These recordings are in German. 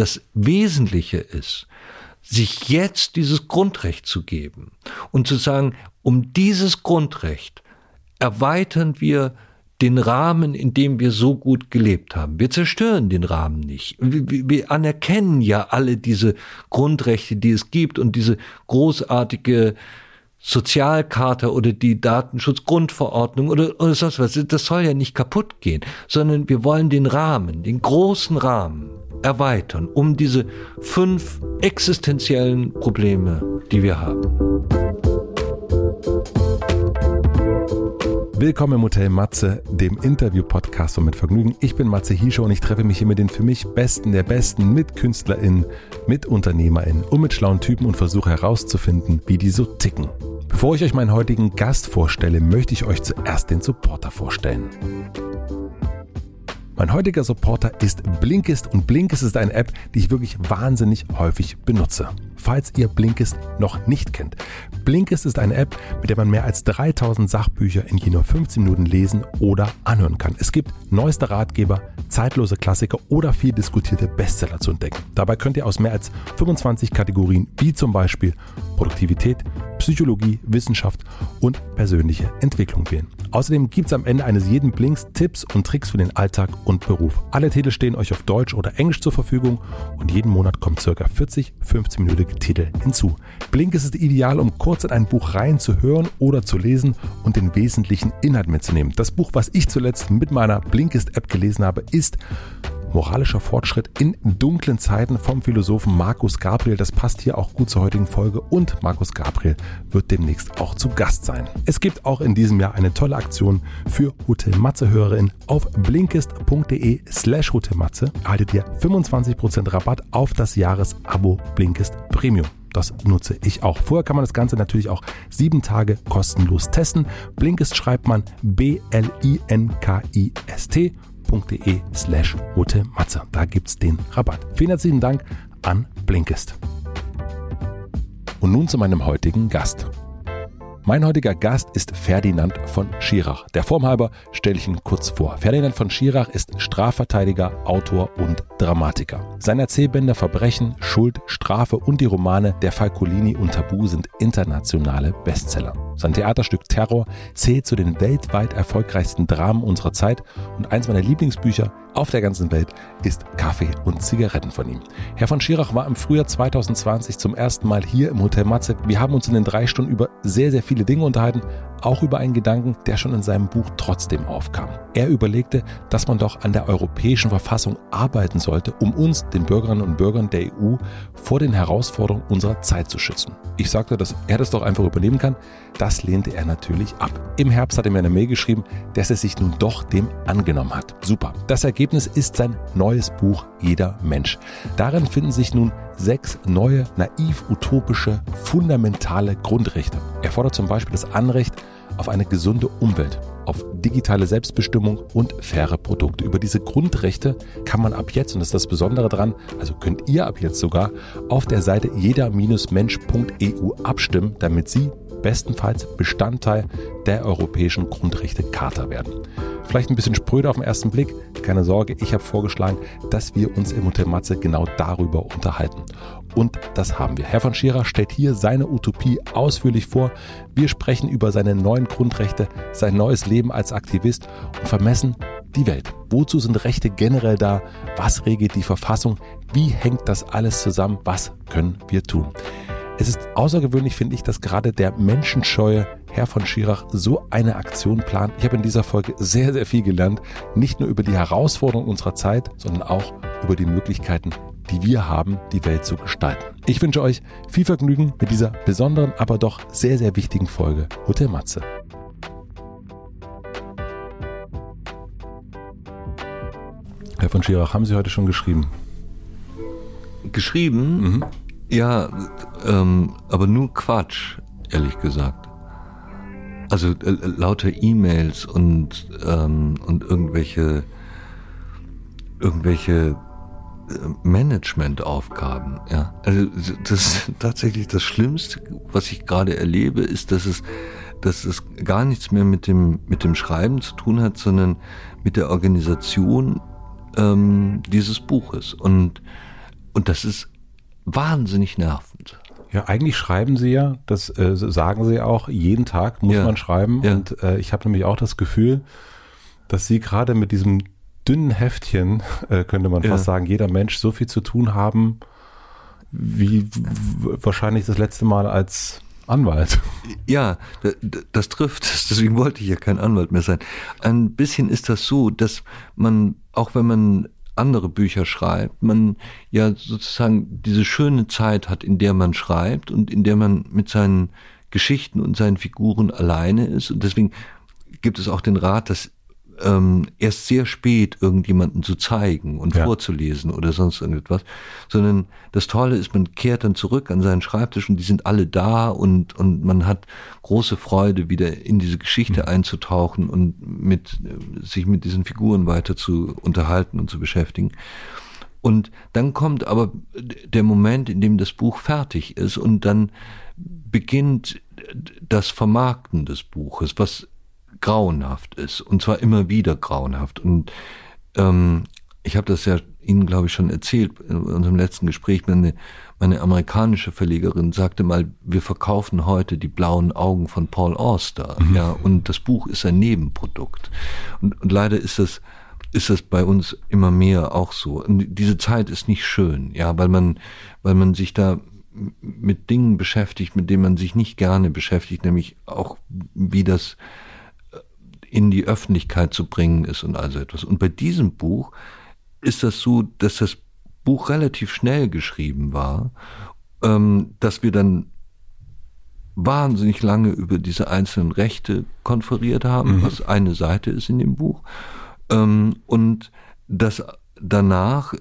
das Wesentliche ist, sich jetzt dieses Grundrecht zu geben und zu sagen, um dieses Grundrecht erweitern wir den Rahmen, in dem wir so gut gelebt haben. Wir zerstören den Rahmen nicht. Wir, wir, anerkennen ja alle diese Grundrechte, die es gibt und diese großartige Sozialcharta oder die Datenschutzgrundverordnung oder, oder sonst was. Das soll ja nicht kaputt gehen, sondern wir wollen den Rahmen, den großen Rahmen erweitern, um diese fünf existenziellen Probleme, die wir haben. Willkommen im Hotel Matze, dem Interview-Podcast von Mit Vergnügen. Ich bin Matze Hiescher und ich treffe mich hier mit den für mich Besten der Besten, mit KünstlerInnen, mit UnternehmerInnen und mit schlauen Typen und versuche herauszufinden, wie die so ticken. Bevor ich euch meinen heutigen Gast vorstelle, möchte ich euch zuerst den Supporter vorstellen. Mein heutiger Supporter ist Blinkist und Blinkist ist eine App, die ich wirklich wahnsinnig häufig benutze. Falls ihr Blinkist noch nicht kennt. Blinkist ist eine App, mit der man mehr als 3000 Sachbücher in je nur 15 Minuten lesen oder anhören kann. Es gibt neueste Ratgeber, zeitlose Klassiker oder viel diskutierte Bestseller zu entdecken. Dabei könnt ihr aus mehr als 25 Kategorien wie zum Beispiel Produktivität, Psychologie, Wissenschaft und persönliche Entwicklung wählen. Außerdem gibt es am Ende eines jeden Blinks Tipps und Tricks für den Alltag und Beruf. Alle Titel stehen euch auf Deutsch oder Englisch zur Verfügung und jeden Monat kommen ca. 40 15-minütige Titel hinzu. Blink ist es ideal, um kurz in ein Buch reinzuhören oder zu lesen und den wesentlichen Inhalt mitzunehmen. Das Buch, was ich zuletzt mit meiner Blinkist-App gelesen habe, ist Moralischer Fortschritt in dunklen Zeiten vom Philosophen Markus Gabriel. Das passt hier auch gut zur heutigen Folge und Markus Gabriel wird demnächst auch zu Gast sein. Es gibt auch in diesem Jahr eine tolle Aktion für Hotel Matze Hörerin auf blinkist.de slash Hotelmatze erhaltet ihr 25% Rabatt auf das Jahresabo Blinkist Premium. Das nutze ich auch. Vorher kann man das Ganze natürlich auch sieben Tage kostenlos testen. Blinkist schreibt man B-L-I-N-K-I-S-T blinkist.de slash Matze. Da gibt's den Rabatt. Vielen herzlichen Dank an Blinkist. Und nun zu meinem heutigen Gast. Mein heutiger Gast ist Ferdinand von Schirach. Der Form halber stelle ich ihn kurz vor. Ferdinand von Schirach ist Strafverteidiger, Autor und Dramatiker. Seine Erzählbände Verbrechen, Schuld, Strafe und die Romane Der Falcolini und Tabu sind internationale Bestseller. Sein Theaterstück Terror zählt zu den weltweit erfolgreichsten Dramen unserer Zeit und eins meiner Lieblingsbücher auf der ganzen Welt ist Kaffee und Zigaretten von ihm. Herr von Schirach war im Frühjahr 2020 zum ersten Mal hier im Hotel Matze. Wir haben uns in den drei Stunden über sehr, sehr viele Dinge unterhalten, auch über einen Gedanken, der schon in seinem Buch trotzdem aufkam. Er überlegte, dass man doch an der europäischen Verfassung arbeiten sollte, um uns, den Bürgerinnen und Bürgern der EU, vor den Herausforderungen unserer Zeit zu schützen. Ich sagte, dass er das doch einfach übernehmen kann. Das lehnte er natürlich ab. Im Herbst hat er mir eine Mail geschrieben, dass er sich nun doch dem angenommen hat. Super. Das Ergebnis ist sein neues Buch Jeder Mensch. Darin finden sich nun sechs neue, naiv utopische, fundamentale Grundrechte. Er fordert zum Beispiel das Anrecht auf eine gesunde Umwelt, auf digitale Selbstbestimmung und faire Produkte. Über diese Grundrechte kann man ab jetzt, und das ist das Besondere dran, also könnt ihr ab jetzt sogar auf der Seite jeder-mensch.eu abstimmen, damit Sie bestenfalls Bestandteil der europäischen Grundrechte-Charta werden. Vielleicht ein bisschen spröde auf den ersten Blick, keine Sorge, ich habe vorgeschlagen, dass wir uns im Hotel Matze genau darüber unterhalten. Und das haben wir. Herr von Schierer stellt hier seine Utopie ausführlich vor. Wir sprechen über seine neuen Grundrechte, sein neues Leben als Aktivist und vermessen die Welt. Wozu sind Rechte generell da? Was regelt die Verfassung? Wie hängt das alles zusammen? Was können wir tun? Es ist außergewöhnlich, finde ich, dass gerade der menschenscheue Herr von Schirach so eine Aktion plant. Ich habe in dieser Folge sehr, sehr viel gelernt. Nicht nur über die Herausforderungen unserer Zeit, sondern auch über die Möglichkeiten, die wir haben, die Welt zu gestalten. Ich wünsche euch viel Vergnügen mit dieser besonderen, aber doch sehr, sehr wichtigen Folge Hotel Matze. Herr von Schirach, haben Sie heute schon geschrieben? Geschrieben? Mhm. Ja, ähm, aber nur Quatsch, ehrlich gesagt. Also äh, lauter E-Mails und, ähm, und irgendwelche, irgendwelche äh, Managementaufgaben, ja. Also das tatsächlich das Schlimmste, was ich gerade erlebe, ist, dass es, dass es gar nichts mehr mit dem, mit dem Schreiben zu tun hat, sondern mit der Organisation ähm, dieses Buches. Und Und das ist wahnsinnig nervend. Ja, eigentlich schreiben sie ja, das äh, sagen sie auch, jeden Tag muss Ja. man schreiben. Ja. Und äh, ich habe nämlich auch das Gefühl, dass sie gerade mit diesem dünnen Heftchen, äh, könnte man Ja. fast sagen, jeder Mensch so viel zu tun haben, wie wahrscheinlich das letzte Mal als Anwalt. Ja, das trifft es. Deswegen wollte ich ja kein Anwalt mehr sein. Ein bisschen ist das so, dass man, auch wenn man andere Bücher schreibt, man ja sozusagen diese schöne Zeit hat, in der man schreibt und in der man mit seinen Geschichten und seinen Figuren alleine ist. Und deswegen gibt es auch den Rat, das ähm, erst sehr spät irgendjemanden zu zeigen und Ja. vorzulesen oder sonst irgendetwas, sondern das Tolle ist, man kehrt dann zurück an seinen Schreibtisch und die sind alle da und, und man hat große Freude, wieder in diese Geschichte einzutauchen und mit, sich mit diesen Figuren weiter zu unterhalten und zu beschäftigen. Und dann kommt aber der Moment, in dem das Buch fertig ist und dann beginnt das Vermarkten des Buches, was grauenhaft ist und zwar immer wieder grauenhaft. Und ähm, ich habe das ja Ihnen, glaube ich, schon erzählt in unserem letzten Gespräch. Meine, meine amerikanische Verlegerin sagte mal, wir verkaufen heute die blauen Augen von Paul Auster. Ja, und das Buch ist ein Nebenprodukt. Und, und leider ist das ist das bei uns immer mehr auch so. Und diese Zeit ist nicht schön, ja, weil man, weil man sich da mit Dingen beschäftigt, mit denen man sich nicht gerne beschäftigt, nämlich auch wie das in die Öffentlichkeit zu bringen ist und also etwas. Und bei diesem Buch ist das so, dass das Buch relativ schnell geschrieben war, ähm, dass wir dann wahnsinnig lange über diese einzelnen Rechte konferiert haben, was eine Seite ist in dem Buch. Ähm, und dass danach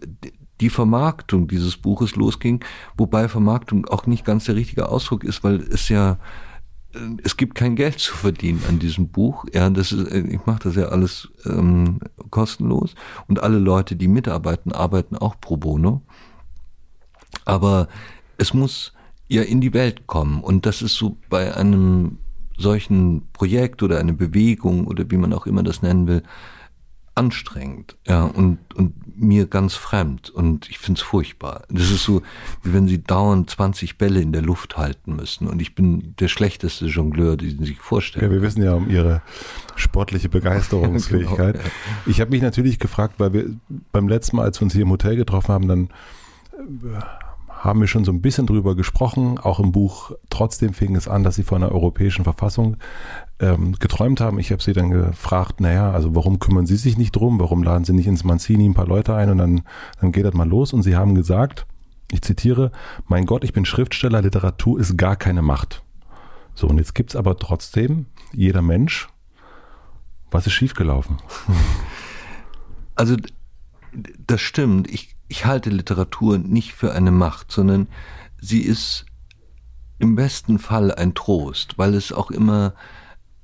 die Vermarktung dieses Buches losging, wobei Vermarktung auch nicht ganz der richtige Ausdruck ist, weil es ja es gibt kein Geld zu verdienen an diesem Buch. Ja, das ist, äh, ich mache das ja alles ähm, kostenlos und alle Leute, die mitarbeiten, arbeiten auch pro bono. Aber es muss ja in die Welt kommen und das ist so bei einem solchen Projekt oder einer Bewegung oder wie man auch immer das nennen will, anstrengend, ja, und, und mir ganz fremd. Und ich find's furchtbar. Das ist so, wie wenn sie dauernd 20 Bälle in der Luft halten müssen. Und ich bin der schlechteste Jongleur, den sie sich Ja, vorstellen. wir wissen ja um ihre sportliche Begeisterungsfähigkeit. Genau, Ich habe mich natürlich gefragt, weil wir beim letzten Mal, als wir uns hier im Hotel getroffen haben, dann äh, haben wir schon so ein bisschen drüber gesprochen, auch im Buch. Trotzdem fing es an, dass sie von einer europäischen Verfassung ähm, geträumt haben. Ich habe sie dann gefragt, naja, also warum kümmern Sie sich nicht drum? Warum laden Sie nicht ins Manzini ein paar Leute ein und dann, dann geht das mal los? Und sie haben gesagt, ich zitiere, mein Gott, ich bin Schriftsteller, Literatur ist gar keine Macht. So, und jetzt gibt's aber trotzdem, jeder Mensch, was ist schiefgelaufen? Also das stimmt. Ich, ich halte Literatur nicht für eine Macht, sondern sie ist im besten Fall ein Trost, weil es auch immer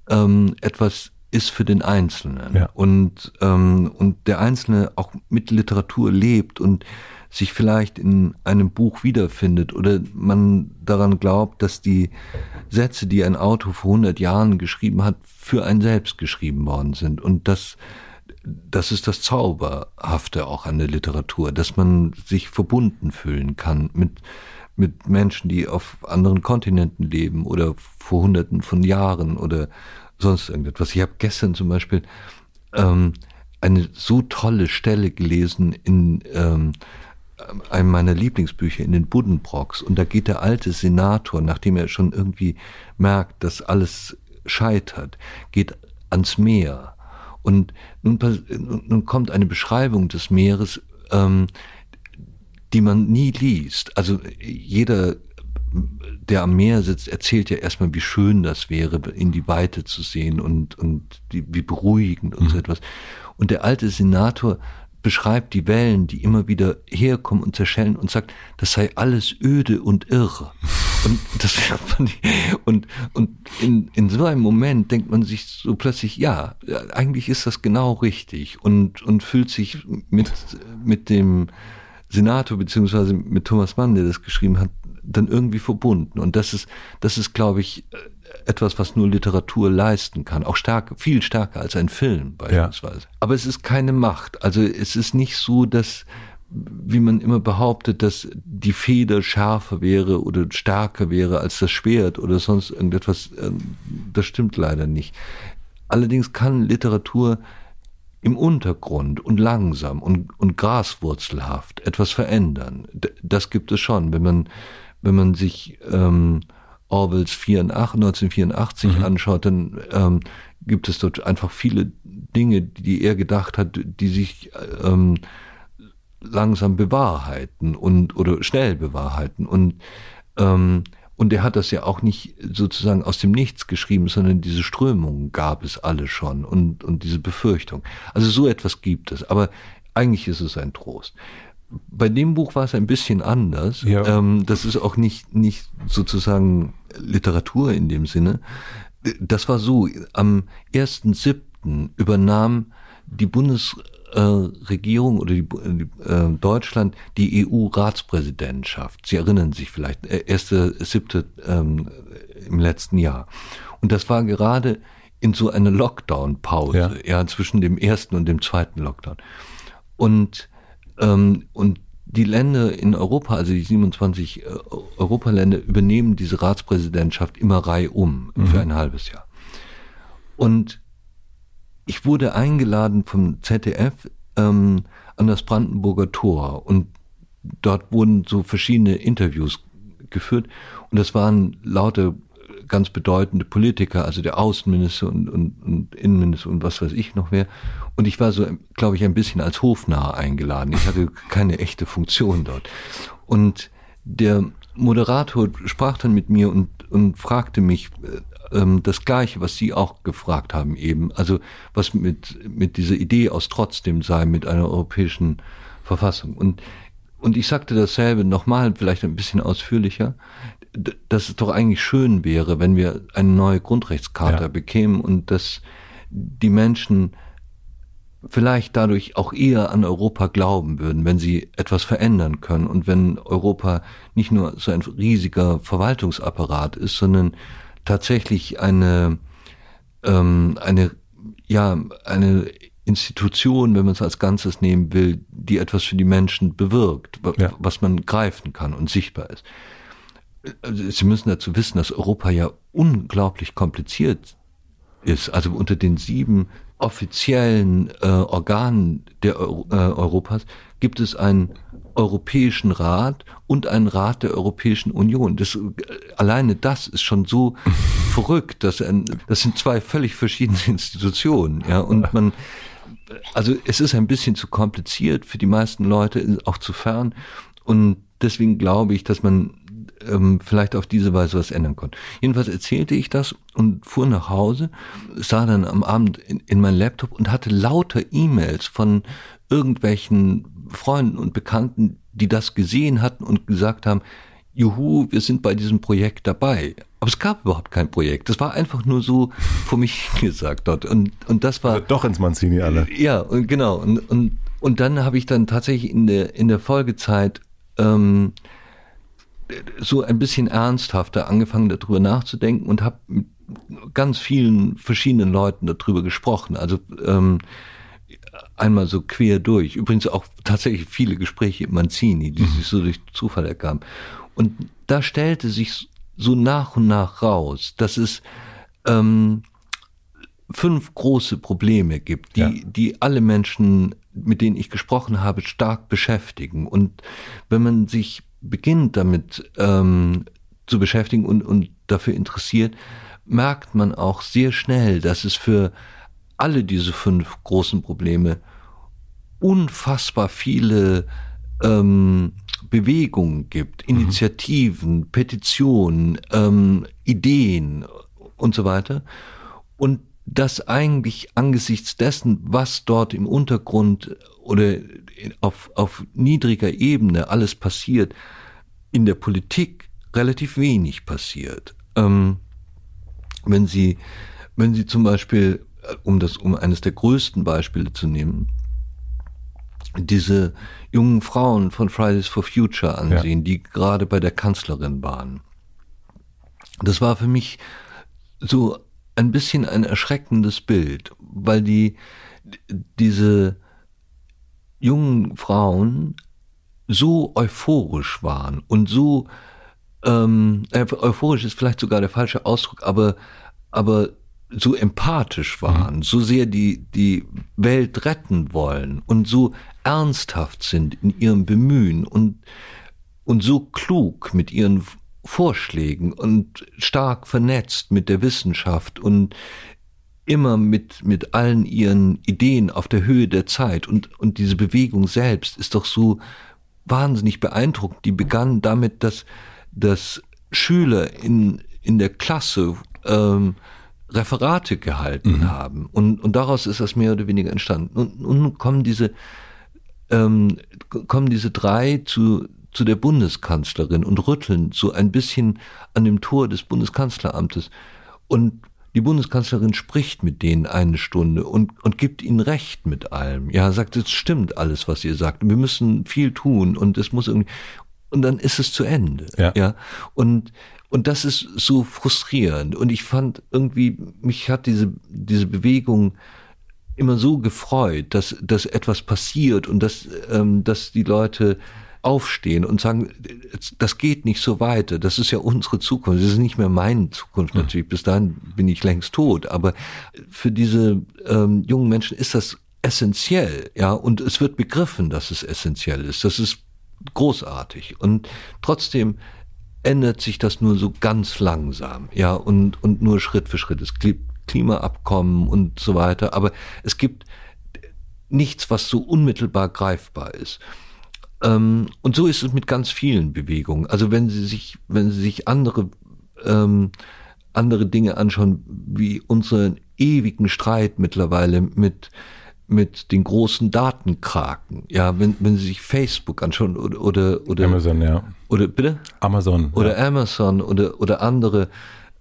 ähm, etwas ist für den Einzelnen Ja. und ähm, und der Einzelne auch mit Literatur lebt und sich vielleicht in einem Buch wiederfindet oder man daran glaubt, dass die Sätze, die ein Autor vor 100 Jahren geschrieben hat, für einen selbst geschrieben worden sind und das das ist das Zauberhafte auch an der Literatur, dass man sich verbunden fühlen kann mit, mit Menschen, die auf anderen Kontinenten leben oder vor hunderten von Jahren oder sonst irgendetwas. Ich habe gestern zum Beispiel ähm, eine so tolle Stelle gelesen in ähm, einem meiner Lieblingsbücher in den Buddenbrocks und da geht der alte Senator, nachdem er schon irgendwie merkt, dass alles scheitert, geht ans Meer und nun, nun kommt eine Beschreibung des Meeres, ähm, die man nie liest. Also jeder, der am Meer sitzt, erzählt ja erstmal, wie schön das wäre, in die Weite zu sehen und, und die, wie beruhigend und so etwas. Und der alte Senator beschreibt die Wellen, die immer wieder herkommen und zerschellen und sagt, das sei alles öde und irre. Und das fand ich, und, und in, in so einem Moment denkt man sich so plötzlich, ja, eigentlich ist das genau richtig und, und fühlt sich mit, mit dem Senator beziehungsweise mit Thomas Mann, der das geschrieben hat, dann irgendwie verbunden. Und das ist, das ist, glaube ich, etwas, was nur Literatur leisten kann. Auch stark, viel stärker als ein Film beispielsweise. Aber es ist keine Macht. Also es ist nicht so, dass wie man immer behauptet, dass die Feder schärfer wäre oder stärker wäre als das Schwert oder sonst irgendetwas. Ähm, das stimmt leider nicht. Allerdings kann Literatur im Untergrund und langsam und, und graswurzelhaft etwas verändern. Das gibt es schon, wenn man, wenn man sich ähm, Orwells 84, 1984 mhm. anschaut, dann ähm, gibt es dort einfach viele Dinge, die er gedacht hat, die sich ähm, langsam bewahrheiten und oder schnell bewahrheiten und ähm, und er hat das ja auch nicht sozusagen aus dem Nichts geschrieben, sondern diese Strömungen gab es alle schon und, und diese Befürchtung. Also so etwas gibt es, aber eigentlich ist es ein Trost. Bei dem Buch war es ein bisschen anders. Ja. Ähm, das ist auch nicht, nicht sozusagen Literatur in dem Sinne. Das war so, am 1.7. übernahm die Bundes äh, Regierung oder die, äh, Deutschland die EU-Ratspräsidentschaft. Sie erinnern sich vielleicht, äh, erste, siebte ähm, im letzten Jahr. Und das war gerade in so einer Lockdown-Pause, ja. ja, zwischen dem ersten und dem zweiten Lockdown. Und, ähm, und die Länder in Europa, also die 27 äh, Europaländer, übernehmen diese Ratspräsidentschaft immer reihum mhm. für ein halbes Jahr. Und ich wurde eingeladen vom ZDF ähm, an das Brandenburger Tor und dort wurden so verschiedene Interviews geführt und das waren lauter ganz bedeutende Politiker, also der Außenminister und, und, und Innenminister und was weiß ich noch mehr. Und ich war so, glaube ich, ein bisschen als Hofnarr eingeladen. Ich hatte keine echte Funktion dort. Und der Moderator sprach dann mit mir und, und fragte mich, äh, ähm, das Gleiche, was Sie auch gefragt haben eben, also was mit, mit dieser Idee aus trotzdem sei, mit einer europäischen Verfassung. Und, und ich sagte dasselbe nochmal, vielleicht ein bisschen ausführlicher, dass es doch eigentlich schön wäre, wenn wir eine neue Grundrechtscharta ja. bekämen und dass die Menschen vielleicht dadurch auch eher an Europa glauben würden, wenn sie etwas verändern können und wenn Europa nicht nur so ein riesiger Verwaltungsapparat ist, sondern tatsächlich eine, ähm, eine, ja, eine Institution, wenn man es als Ganzes nehmen will, die etwas für die Menschen bewirkt, ja. was man greifen kann und sichtbar ist. Sie müssen dazu wissen, dass Europa ja unglaublich kompliziert ist. Also unter den sieben offiziellen äh, Organen der Euro, äh, Europas gibt es ein Europäischen Rat und einen Rat der Europäischen Union. Das, alleine das ist schon so verrückt, dass ein, das sind zwei völlig verschiedene Institutionen, ja, und man, also es ist ein bisschen zu kompliziert für die meisten Leute, auch zu fern, und deswegen glaube ich, dass man ähm, vielleicht auf diese Weise was ändern konnte. Jedenfalls erzählte ich das und fuhr nach Hause, sah dann am Abend in, in meinen Laptop und hatte lauter E-Mails von irgendwelchen Freunden und Bekannten, die das gesehen hatten und gesagt haben, juhu, wir sind bei diesem Projekt dabei. Aber es gab überhaupt kein Projekt. Das war einfach nur so vor mich gesagt dort. Und, und das war. Also doch ins Manzini alle. Ja, und genau. Und, und, und dann habe ich dann tatsächlich in der, in der Folgezeit ähm, so ein bisschen ernsthafter angefangen, darüber nachzudenken und habe mit ganz vielen verschiedenen Leuten darüber gesprochen. Also ähm, einmal so quer durch. Übrigens auch tatsächlich viele Gespräche im Manzini, die mhm. sich so durch Zufall ergaben. Und da stellte sich so nach und nach raus, dass es ähm, fünf große Probleme gibt, die, ja. die alle Menschen, mit denen ich gesprochen habe, stark beschäftigen. Und wenn man sich beginnt damit ähm, zu beschäftigen und, und dafür interessiert, merkt man auch sehr schnell, dass es für alle diese fünf großen Probleme unfassbar viele ähm, Bewegungen gibt, mhm. Initiativen, mhm. Petitionen, ähm, Ideen und so weiter. Und dass eigentlich angesichts dessen, was dort im Untergrund oder auf, auf niedriger Ebene alles passiert, in der Politik relativ wenig passiert. Ähm, wenn Sie, wenn Sie zum Beispiel um das, um eines der größten Beispiele zu nehmen, diese jungen Frauen von Fridays for Future ansehen, ja. die gerade bei der Kanzlerin waren. Das war für mich so ein bisschen ein erschreckendes Bild, weil die, diese jungen Frauen so euphorisch waren und so ähm, äh, euphorisch ist vielleicht sogar der falsche Ausdruck, aber aber so empathisch waren, mhm. so sehr die die Welt retten wollen und so ernsthaft sind in ihrem Bemühen und und so klug mit ihren Vorschlägen und stark vernetzt mit der Wissenschaft und immer mit mit allen ihren Ideen auf der Höhe der Zeit und und diese Bewegung selbst ist doch so wahnsinnig beeindruckend. Die begann damit, dass dass Schüler in in der Klasse ähm, Referate gehalten mhm. haben und und daraus ist das mehr oder weniger entstanden und, nun kommen diese ähm, kommen diese drei zu zu der Bundeskanzlerin und rütteln so ein bisschen an dem Tor des Bundeskanzleramtes und die Bundeskanzlerin spricht mit denen eine Stunde und, und gibt ihnen recht mit allem. Ja, sagt, es stimmt alles, was ihr sagt. Wir müssen viel tun und es muss irgendwie, und dann ist es zu Ende. Ja. ja. Und, und das ist so frustrierend. Und ich fand irgendwie, mich hat diese, diese Bewegung immer so gefreut, dass, dass etwas passiert und dass, ähm, dass die Leute aufstehen und sagen, das geht nicht so weiter, das ist ja unsere Zukunft, das ist nicht mehr meine Zukunft natürlich, bis dahin bin ich längst tot, aber für diese ähm, jungen Menschen ist das essentiell, ja, und es wird begriffen, dass es essentiell ist, das ist großartig und trotzdem ändert sich das nur so ganz langsam, ja, und, und nur Schritt für Schritt. Es gibt Klimaabkommen und so weiter, aber es gibt nichts, was so unmittelbar greifbar ist. Ähm, und so ist es mit ganz vielen Bewegungen. Also wenn Sie sich, wenn Sie sich andere, ähm, andere Dinge anschauen, wie unseren ewigen Streit mittlerweile mit, mit den großen Datenkraken. Ja, wenn, wenn Sie sich Facebook anschauen oder, oder, oder Amazon, ja. Oder bitte? Amazon. Oder ja. Amazon oder, oder andere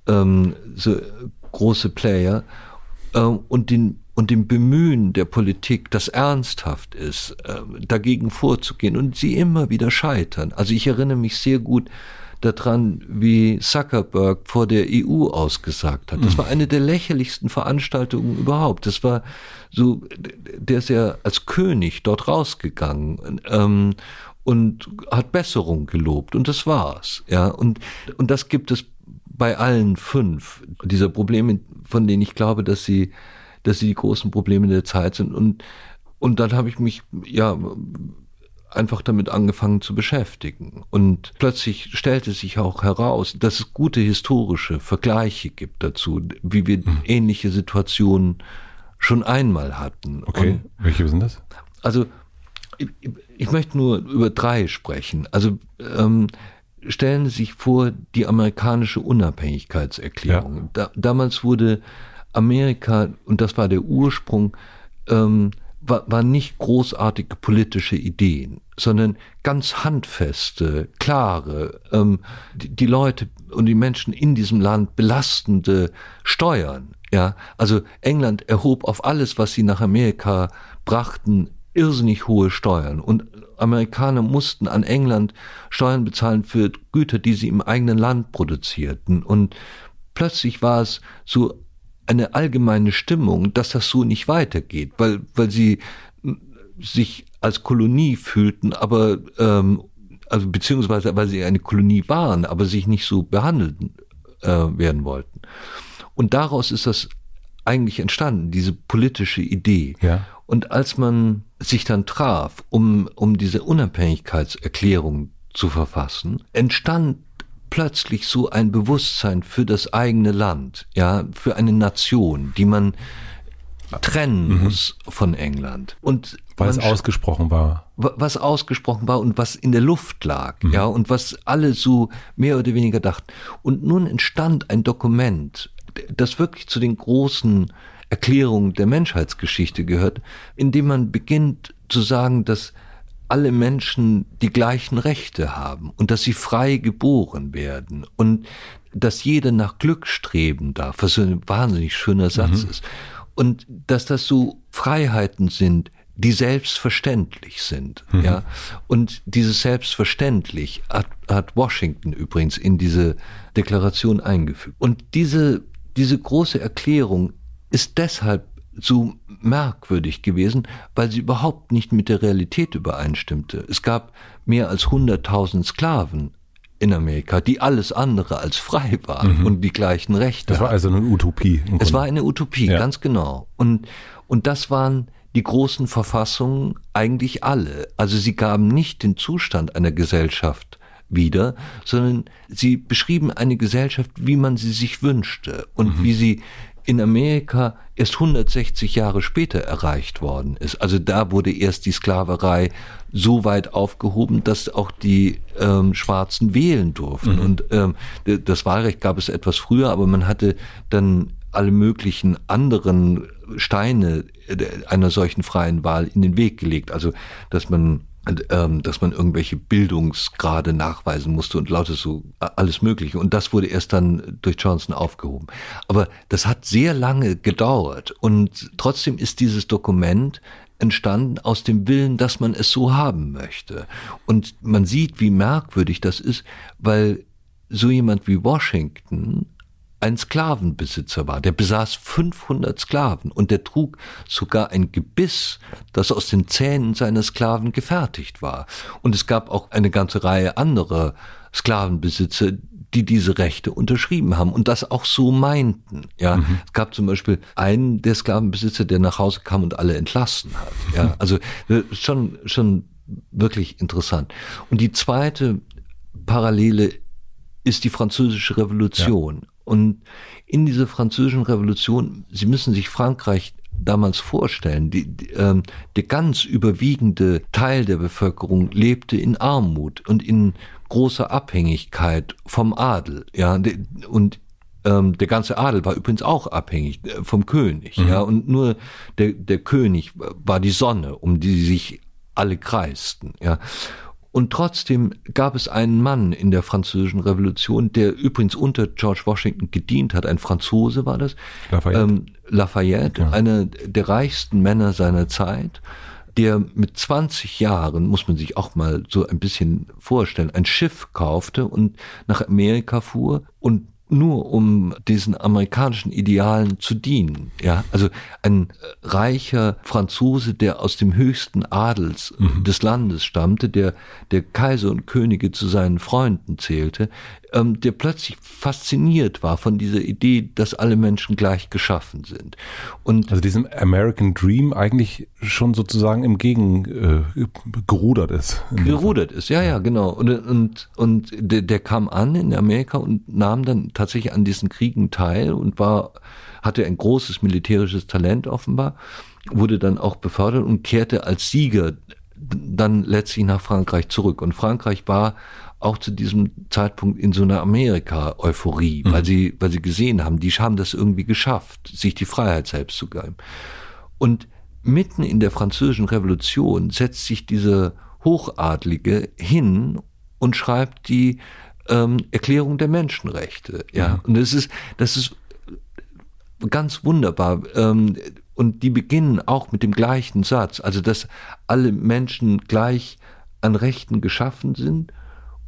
ähm, so große Player äh, und den und dem Bemühen der Politik, das ernsthaft ist, äh, dagegen vorzugehen und sie immer wieder scheitern. Also ich erinnere mich sehr gut daran, wie Zuckerberg vor der EU ausgesagt hat. Das mhm. war eine der lächerlichsten Veranstaltungen überhaupt. Das war so, der ist ja als König dort rausgegangen ähm, und hat Besserung gelobt und das war's. Ja und und das gibt es bei allen fünf dieser Probleme, von denen ich glaube, dass sie dass sie die großen Probleme der Zeit sind und und dann habe ich mich ja einfach damit angefangen zu beschäftigen und plötzlich stellte sich auch heraus, dass es gute historische Vergleiche gibt dazu, wie wir hm. ähnliche Situationen schon einmal hatten. Okay, und, welche sind das? Also ich, ich möchte nur über drei sprechen. Also ähm, stellen Sie sich vor die amerikanische Unabhängigkeitserklärung. Ja. Da, damals wurde Amerika, und das war der Ursprung, ähm, war, war nicht großartige politische Ideen, sondern ganz handfeste, klare, ähm, die, die Leute und die Menschen in diesem Land belastende Steuern. Ja, also England erhob auf alles, was sie nach Amerika brachten, irrsinnig hohe Steuern und Amerikaner mussten an England Steuern bezahlen für Güter, die sie im eigenen Land produzierten und plötzlich war es so eine allgemeine Stimmung, dass das so nicht weitergeht, weil, weil sie sich als Kolonie fühlten, aber ähm, also beziehungsweise weil sie eine Kolonie waren, aber sich nicht so behandelt äh, werden wollten. Und daraus ist das eigentlich entstanden, diese politische Idee. Ja. Und als man sich dann traf, um, um diese Unabhängigkeitserklärung zu verfassen, entstand plötzlich so ein Bewusstsein für das eigene Land, ja, für eine Nation, die man trennen mhm. muss von England. Und weil es ausgesprochen war. Was ausgesprochen war und was in der Luft lag, mhm. ja, und was alle so mehr oder weniger dachten. Und nun entstand ein Dokument, das wirklich zu den großen Erklärungen der Menschheitsgeschichte gehört, in dem man beginnt zu sagen, dass alle Menschen die gleichen Rechte haben und dass sie frei geboren werden und dass jeder nach Glück streben darf, was so ein wahnsinnig schöner Satz mhm. ist. Und dass das so Freiheiten sind, die selbstverständlich sind, mhm. ja. Und dieses selbstverständlich hat, hat Washington übrigens in diese Deklaration eingefügt. Und diese, diese große Erklärung ist deshalb so merkwürdig gewesen, weil sie überhaupt nicht mit der Realität übereinstimmte. Es gab mehr als 100.000 Sklaven in Amerika, die alles andere als frei waren mhm. und die gleichen Rechte. Das war also eine Utopie. Es war eine Utopie, ja. ganz genau. Und, und das waren die großen Verfassungen eigentlich alle. Also sie gaben nicht den Zustand einer Gesellschaft wieder, sondern sie beschrieben eine Gesellschaft, wie man sie sich wünschte und mhm. wie sie in Amerika erst 160 Jahre später erreicht worden ist. Also da wurde erst die Sklaverei so weit aufgehoben, dass auch die ähm, Schwarzen wählen durften. Mhm. Und ähm, das Wahlrecht gab es etwas früher, aber man hatte dann alle möglichen anderen Steine einer solchen freien Wahl in den Weg gelegt. Also dass man ähm, dass man irgendwelche Bildungsgrade nachweisen musste und lauter so äh, alles Mögliche. Und das wurde erst dann durch Johnson aufgehoben. Aber das hat sehr lange gedauert und trotzdem ist dieses Dokument entstanden aus dem Willen, dass man es so haben möchte. Und man sieht, wie merkwürdig das ist, weil so jemand wie Washington ein Sklavenbesitzer war. Der besaß 500 Sklaven und der trug sogar ein Gebiss, das aus den Zähnen seiner Sklaven gefertigt war. Und es gab auch eine ganze Reihe anderer Sklavenbesitzer, die diese Rechte unterschrieben haben und das auch so meinten. Ja, mhm. es gab zum Beispiel einen der Sklavenbesitzer, der nach Hause kam und alle entlassen hat. Ja, also äh, schon schon wirklich interessant. Und die zweite Parallele ist die französische Revolution. Ja. Und in dieser französischen Revolution, Sie müssen sich Frankreich damals vorstellen, die, die, ähm, der ganz überwiegende Teil der Bevölkerung lebte in Armut und in großer Abhängigkeit vom Adel, ja, und ähm, der ganze Adel war übrigens auch abhängig äh, vom König, mhm. ja, und nur der, der König war die Sonne, um die sich alle kreisten, ja. Und trotzdem gab es einen Mann in der französischen Revolution, der übrigens unter George Washington gedient hat. Ein Franzose war das. Lafayette. Ähm, Lafayette, ja. einer der reichsten Männer seiner Zeit, der mit 20 Jahren, muss man sich auch mal so ein bisschen vorstellen, ein Schiff kaufte und nach Amerika fuhr und nur um diesen amerikanischen Idealen zu dienen. Ja, also ein reicher Franzose, der aus dem höchsten Adels mhm. des Landes stammte, der der Kaiser und Könige zu seinen Freunden zählte, ähm, der plötzlich fasziniert war von dieser Idee, dass alle Menschen gleich geschaffen sind. Und also diesem American Dream eigentlich schon sozusagen im Gegen äh, gerudert ist. Gerudert ist, ja, ja, genau. Und, und, und der, der kam an in Amerika und nahm dann tatsächlich an diesen Kriegen teil und war, hatte ein großes militärisches Talent offenbar, wurde dann auch befördert und kehrte als Sieger dann letztlich nach Frankreich zurück. Und Frankreich war auch zu diesem Zeitpunkt in so einer Amerika-Euphorie, mhm. weil sie, weil sie gesehen haben, die haben das irgendwie geschafft, sich die Freiheit selbst zu geben. Und mitten in der französischen Revolution setzt sich dieser Hochadlige hin und schreibt die ähm, Erklärung der Menschenrechte. Ja, mhm. und das ist, das ist ganz wunderbar. Ähm, und die beginnen auch mit dem gleichen Satz, also dass alle Menschen gleich an Rechten geschaffen sind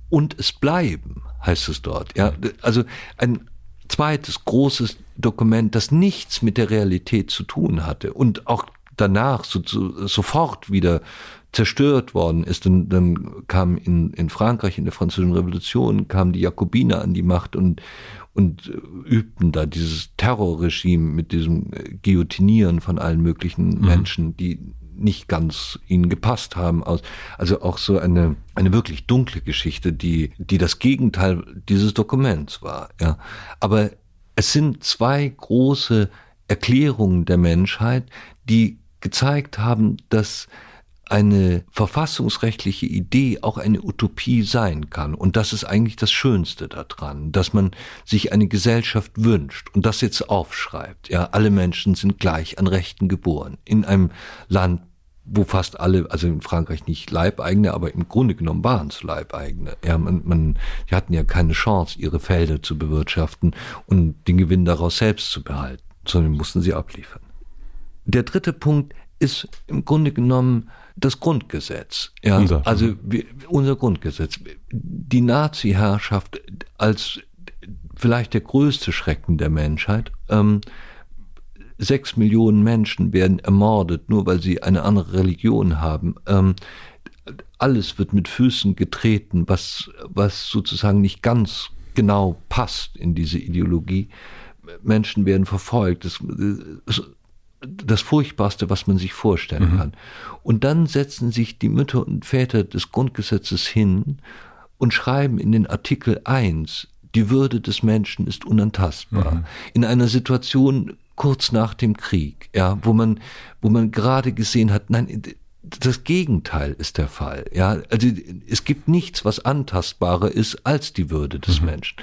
und es bleiben, heißt es dort. Ja, also ein zweites großes Dokument, das nichts mit der Realität zu tun hatte und auch danach so, so, sofort wieder zerstört worden ist. Und dann kam in, in Frankreich in der Französischen Revolution kamen die Jakobiner an die Macht und und übten da dieses Terrorregime mit diesem Guillotinieren von allen möglichen mhm. Menschen, die nicht ganz ihnen gepasst haben. Also auch so eine, eine wirklich dunkle Geschichte, die, die das Gegenteil dieses Dokuments war. Ja. Aber es sind zwei große Erklärungen der Menschheit, die gezeigt haben, dass eine verfassungsrechtliche Idee auch eine Utopie sein kann. Und das ist eigentlich das Schönste daran, dass man sich eine Gesellschaft wünscht und das jetzt aufschreibt. Ja, alle Menschen sind gleich an Rechten geboren. In einem Land, wo fast alle, also in Frankreich nicht Leibeigene, aber im Grunde genommen waren es Leibeigene. Ja, man, man, die hatten ja keine Chance, ihre Felder zu bewirtschaften und den Gewinn daraus selbst zu behalten, sondern mussten sie abliefern. Der dritte Punkt ist im Grunde genommen das Grundgesetz. Ja, unser. also wir, unser Grundgesetz. Die Nazi-Herrschaft als vielleicht der größte Schrecken der Menschheit ähm, sechs Millionen Menschen werden ermordet, nur weil sie eine andere Religion haben. Ähm, alles wird mit Füßen getreten, was, was sozusagen nicht ganz genau passt in diese Ideologie. Menschen werden verfolgt. Das, das Furchtbarste, was man sich vorstellen mhm. kann. Und dann setzen sich die Mütter und Väter des Grundgesetzes hin und schreiben in den Artikel 1, die Würde des Menschen ist unantastbar. Mhm. In einer Situation kurz nach dem Krieg, ja, wo man, wo man gerade gesehen hat, nein, das Gegenteil ist der Fall. Ja, also es gibt nichts, was antastbarer ist als die Würde des mhm. Menschen.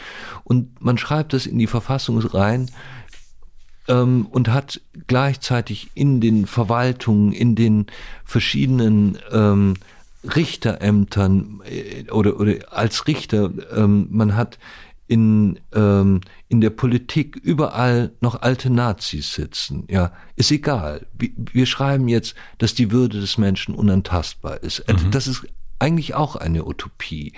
Und man schreibt das in die Verfassung rein ähm, und hat gleichzeitig in den Verwaltungen, in den verschiedenen ähm, Richterämtern äh, oder, oder als Richter, ähm, man hat in, ähm, in der Politik überall noch alte Nazis sitzen. Ja, ist egal. Wir schreiben jetzt, dass die Würde des Menschen unantastbar ist. Mhm. Das ist eigentlich auch eine Utopie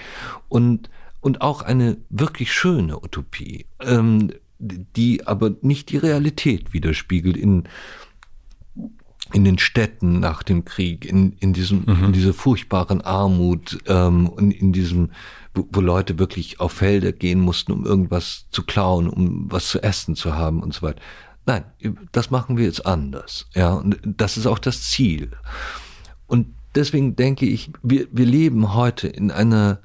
und und auch eine wirklich schöne Utopie, ähm, die aber nicht die Realität widerspiegelt in in den Städten nach dem Krieg, in, in diesem, mhm. in dieser furchtbaren Armut, ähm, und in diesem wo, wo Leute wirklich auf Felder gehen mussten, um irgendwas zu klauen, um was zu essen zu haben und so weiter. Nein, das machen wir jetzt anders. Ja, und das ist auch das Ziel. Und deswegen denke ich, wir, wir leben heute in einer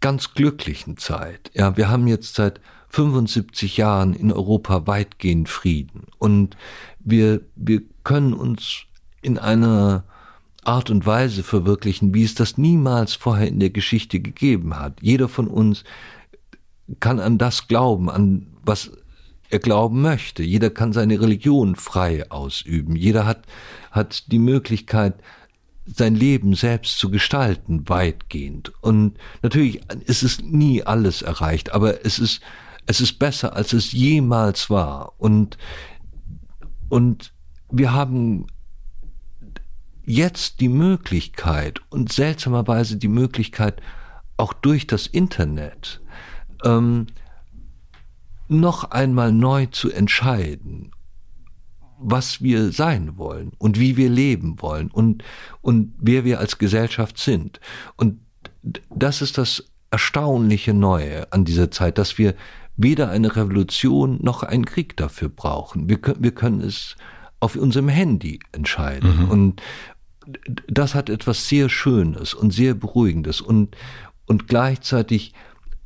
ganz glücklichen Zeit. Ja, wir haben jetzt seit 75 Jahren in Europa weitgehend Frieden und wir, wir können uns in einer Art und Weise verwirklichen, wie es das niemals vorher in der Geschichte gegeben hat. Jeder von uns kann an das glauben, an was er glauben möchte. Jeder kann seine Religion frei ausüben. Jeder hat, hat die Möglichkeit, sein Leben selbst zu gestalten, weitgehend. Und natürlich ist es nie alles erreicht, aber es ist, es ist besser, als es jemals war. Und, und wir haben jetzt die Möglichkeit und seltsamerweise die Möglichkeit, auch durch das Internet ähm, noch einmal neu zu entscheiden, was wir sein wollen und wie wir leben wollen und, und wer wir als Gesellschaft sind. Und das ist das erstaunliche Neue an dieser Zeit, dass wir weder eine Revolution noch einen Krieg dafür brauchen. Wir können, wir können es auf unserem Handy entscheiden. Mhm. Und, das hat etwas sehr Schönes und sehr Beruhigendes und, und gleichzeitig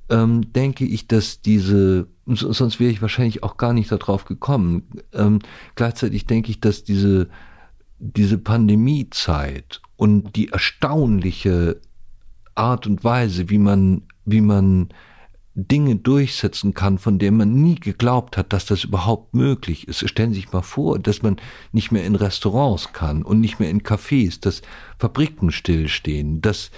ähm, denke ich, dass diese, sonst wäre ich wahrscheinlich auch gar nicht darauf gekommen, ähm, gleichzeitig denke ich, dass diese, diese Pandemiezeit und die erstaunliche Art und Weise, wie man, wie man Dinge durchsetzen kann, von denen man nie geglaubt hat, dass das überhaupt möglich ist. Stellen Sie sich mal vor, dass man nicht mehr in Restaurants kann und nicht mehr in Cafés, dass Fabriken stillstehen, dass,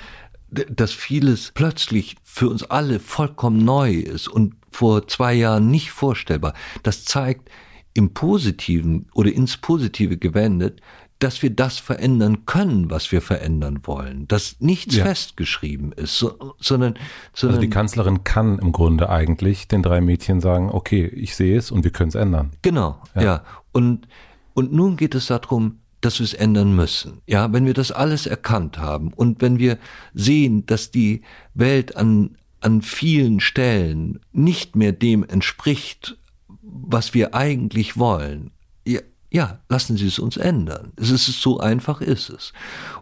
dass vieles plötzlich für uns alle vollkommen neu ist und vor zwei Jahren nicht vorstellbar. Das zeigt im Positiven oder ins Positive gewendet, dass wir das verändern können, was wir verändern wollen, dass nichts ja. festgeschrieben ist, so, sondern, sondern also die Kanzlerin kann im Grunde eigentlich den drei Mädchen sagen, okay, ich sehe es und wir können es ändern. Genau, ja. ja. Und und nun geht es darum, dass wir es ändern müssen. Ja, wenn wir das alles erkannt haben und wenn wir sehen, dass die Welt an an vielen Stellen nicht mehr dem entspricht, was wir eigentlich wollen, ja, ja, lassen Sie es uns ändern. Es ist so einfach ist es.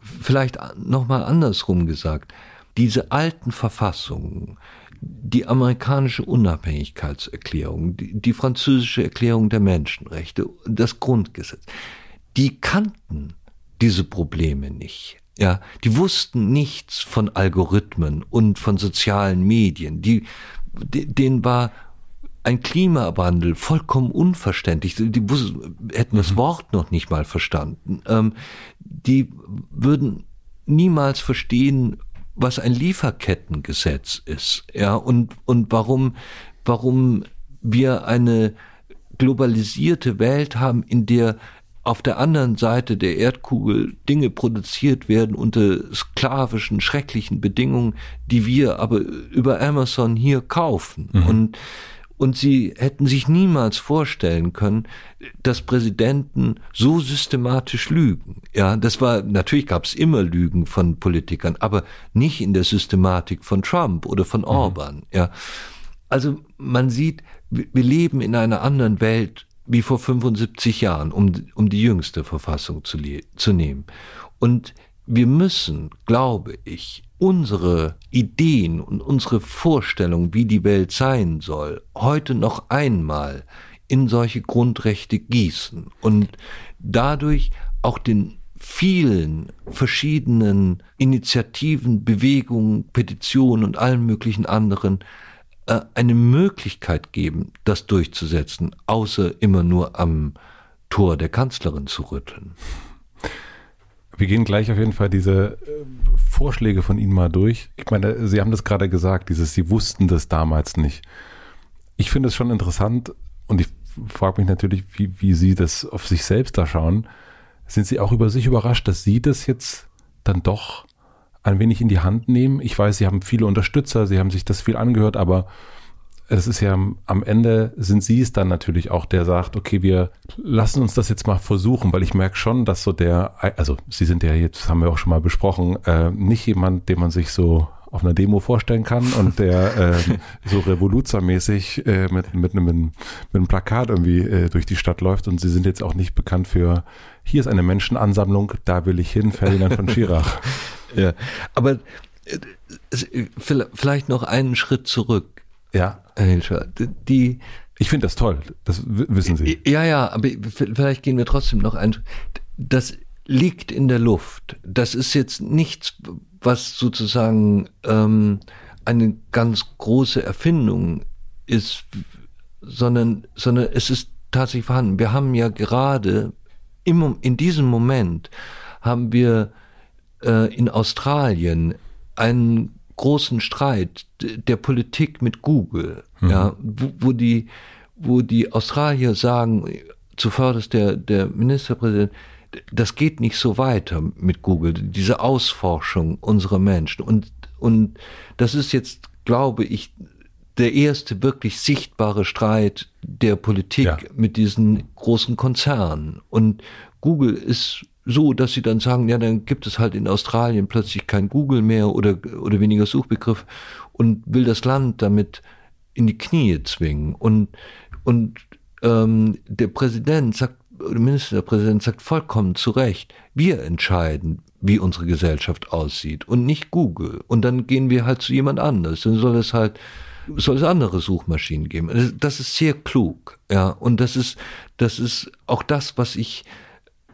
Vielleicht nochmal andersrum gesagt. Diese alten Verfassungen, die amerikanische Unabhängigkeitserklärung, die, die französische Erklärung der Menschenrechte, das Grundgesetz, die kannten diese Probleme nicht. Ja, die wussten nichts von Algorithmen und von sozialen Medien. Die, denen war ein Klimawandel vollkommen unverständlich. Die hätten das mhm. Wort noch nicht mal verstanden. Ähm, die würden niemals verstehen, was ein Lieferkettengesetz ist, ja, und, und warum, warum wir eine globalisierte Welt haben, in der auf der anderen Seite der Erdkugel Dinge produziert werden unter sklavischen, schrecklichen Bedingungen, die wir aber über Amazon hier kaufen. Mhm. Und Und sie hätten sich niemals vorstellen können, dass Präsidenten so systematisch lügen. Ja, das war, natürlich gab es immer Lügen von Politikern, aber nicht in der Systematik von Trump oder von mhm. Orban. Ja. Also man sieht, wir leben in einer anderen Welt wie vor 75 Jahren, um, um die jüngste Verfassung zu, zu nehmen. Und wir müssen, glaube ich, unsere Ideen und unsere Vorstellungen, wie die Welt sein soll, heute noch einmal in solche Grundrechte gießen und dadurch auch den vielen verschiedenen Initiativen, Bewegungen, Petitionen und allen möglichen anderen äh, eine Möglichkeit geben, das durchzusetzen, außer immer nur am Tor der Kanzlerin zu rütteln. Wir gehen gleich auf jeden Fall diese äh, Vorschläge von Ihnen mal durch. Ich meine, Sie haben das gerade gesagt, dieses, Sie wussten das damals nicht. Ich finde es schon interessant und ich frage mich natürlich, wie, wie Sie das auf sich selbst da schauen. Sind Sie auch über sich überrascht, dass Sie das jetzt dann doch ein wenig in die Hand nehmen? Ich weiß, Sie haben viele Unterstützer, Sie haben sich das viel angehört, aber es ist ja am Ende sind Sie es dann natürlich auch, der sagt, okay, wir lassen uns das jetzt mal versuchen, weil ich merke schon, dass so der, also Sie sind ja jetzt, haben wir auch schon mal besprochen, äh, nicht jemand, den man sich so auf einer Demo vorstellen kann und der äh, so revoluzermäßig äh, mit, mit, einem, mit einem Plakat irgendwie äh, durch die Stadt läuft und sie sind jetzt auch nicht bekannt für, hier ist eine Menschenansammlung, da will ich hin, Ferdinand von Schirach. ja, aber äh, vielleicht noch einen Schritt zurück. Ja. Hilscher, die, ich finde das toll, das wissen Sie. Ja, ja, aber vielleicht gehen wir trotzdem noch ein. Das liegt in der Luft. Das ist jetzt nichts, was sozusagen ähm, eine ganz große Erfindung ist, sondern, sondern es ist tatsächlich vorhanden. Wir haben ja gerade im, in diesem Moment haben wir äh, in Australien einen großen Streit der Politik mit Google, mhm. ja, wo, wo, die, wo die Australier sagen, zuvörderst der, der Ministerpräsident, das geht nicht so weiter mit Google, diese Ausforschung unserer Menschen. Und, und das ist jetzt, glaube ich, der erste wirklich sichtbare Streit der Politik ja. mit diesen großen Konzernen. Und Google ist so, dass sie dann sagen, ja, dann gibt es halt in Australien plötzlich kein Google mehr oder, oder weniger Suchbegriff und will das Land damit in die Knie zwingen. Und, und ähm, der Präsident sagt, der Ministerpräsident sagt vollkommen zu Recht, wir entscheiden, wie unsere Gesellschaft aussieht und nicht Google. Und dann gehen wir halt zu jemand anders. Dann soll es halt soll es andere Suchmaschinen geben. Das ist sehr klug, ja. Und das ist, das ist auch das, was ich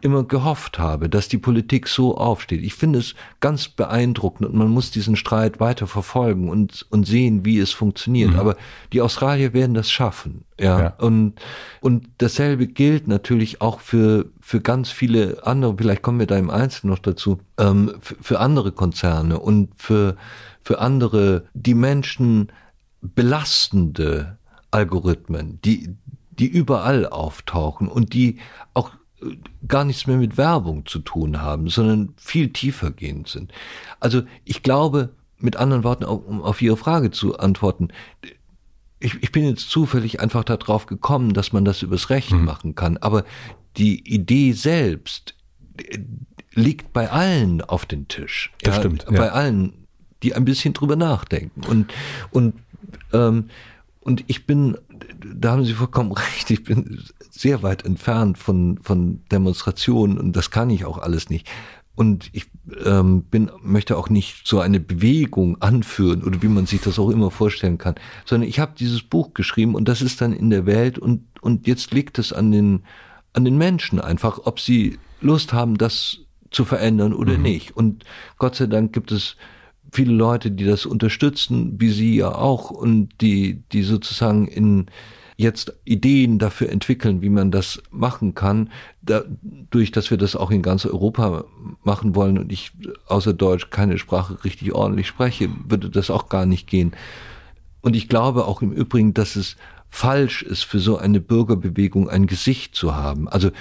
immer gehofft habe, dass die Politik so aufsteht. Ich finde es ganz beeindruckend und man muss diesen Streit weiter verfolgen und, und sehen, wie es funktioniert. Mhm. Aber die Australier werden das schaffen. Ja. ja. Und, und dasselbe gilt natürlich auch für, für ganz viele andere, vielleicht kommen wir da im Einzelnen noch dazu, ähm, für, für andere Konzerne und für, für andere, die Menschen belastende Algorithmen, die, die überall auftauchen und die auch gar nichts mehr mit Werbung zu tun haben, sondern viel tiefer gehend sind. Also ich glaube, mit anderen Worten, um auf Ihre Frage zu antworten, ich, ich bin jetzt zufällig einfach darauf gekommen, dass man das übers Recht mhm. machen kann, aber die Idee selbst liegt bei allen auf den Tisch. Das ja, stimmt. Bei ja. allen, die ein bisschen drüber nachdenken. Und, und, ähm, und ich bin, da haben Sie vollkommen recht, ich bin sehr weit entfernt von, von Demonstrationen und das kann ich auch alles nicht. Und ich ähm, bin, möchte auch nicht so eine Bewegung anführen oder wie man sich das auch immer vorstellen kann, sondern ich habe dieses Buch geschrieben und das ist dann in der Welt und, und jetzt liegt es an den, an den Menschen einfach, ob sie Lust haben, das zu verändern oder mhm. nicht. Und Gott sei Dank gibt es viele Leute, die das unterstützen, wie Sie ja auch, und die, die sozusagen in, jetzt Ideen dafür entwickeln, wie man das machen kann, dadurch, dass wir das auch in ganz Europa machen wollen und ich außer Deutsch keine Sprache richtig ordentlich spreche, würde das auch gar nicht gehen. Und ich glaube auch im Übrigen, dass es falsch ist, für so eine Bürgerbewegung ein Gesicht zu haben. Also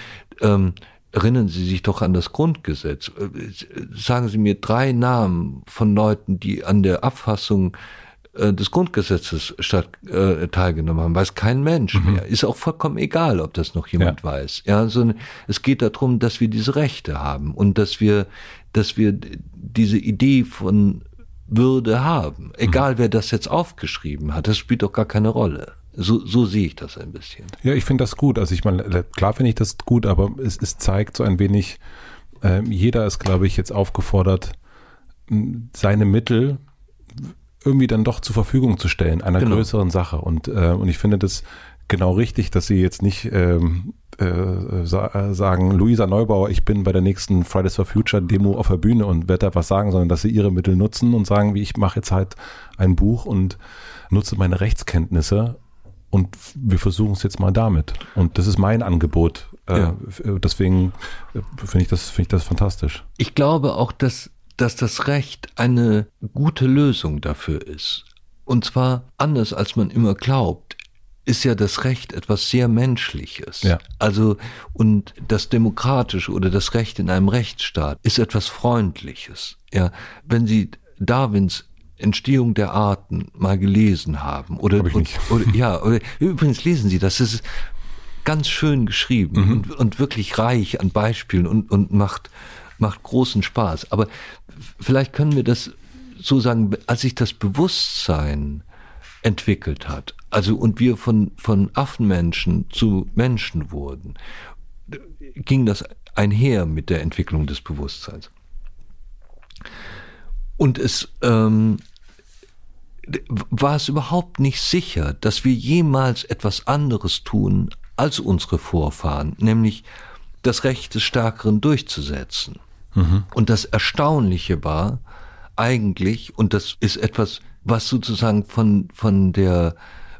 ähm, erinnern Sie sich doch an das Grundgesetz. Sagen Sie mir drei Namen von Leuten, die an der Abfassung äh, des Grundgesetzes statt, äh, teilgenommen haben, weiß kein Mensch mhm. mehr. Ist auch vollkommen egal, ob das noch jemand ja. weiß. Ja, sondern es geht darum, dass wir diese Rechte haben und dass wir, dass wir diese Idee von Würde haben. Egal, mhm. wer das jetzt aufgeschrieben hat, das spielt doch gar keine Rolle. So, so sehe ich das ein bisschen. Ja, ich finde das gut. Also ich meine, klar finde ich das gut, aber es, es zeigt so ein wenig, äh, jeder ist, glaube ich, jetzt aufgefordert, seine Mittel irgendwie dann doch zur Verfügung zu stellen, einer genau. größeren Sache. Und, äh, und ich finde das genau richtig, dass sie jetzt nicht ähm, äh, sa sagen, Luisa Neubauer, ich bin bei der nächsten Fridays for Future Demo auf der Bühne und werde da was sagen, sondern dass sie ihre Mittel nutzen und sagen, wie ich mache jetzt halt ein Buch und nutze meine Rechtskenntnisse und wir versuchen es jetzt mal damit. Und das ist mein Angebot. Äh, ja. Deswegen äh, finde ich das, finde ich das fantastisch. Ich glaube auch, dass, dass das Recht eine gute Lösung dafür ist. Und zwar anders, als man immer glaubt ist ja das Recht etwas sehr Menschliches. Ja. Also, und das Demokratische oder das Recht in einem Rechtsstaat ist etwas Freundliches. Ja, wenn Sie Darwins Entstehung der Arten mal gelesen haben oder, Hab und, oder ja oder, übrigens lesen Sie das ist ganz schön geschrieben mhm. und, und wirklich reich an Beispielen und und macht macht großen Spaß. Aber vielleicht können wir das so sagen als sich das Bewusstsein entwickelt hat also und wir von von Affenmenschen zu Menschen wurden ging das einher mit der Entwicklung des Bewusstseins und es ähm, war es überhaupt nicht sicher, dass wir jemals etwas anderes tun als unsere Vorfahren, nämlich das Recht des Stärkeren durchzusetzen. Mhm. Und das Erstaunliche war eigentlich, und das ist etwas, was sozusagen von, von der,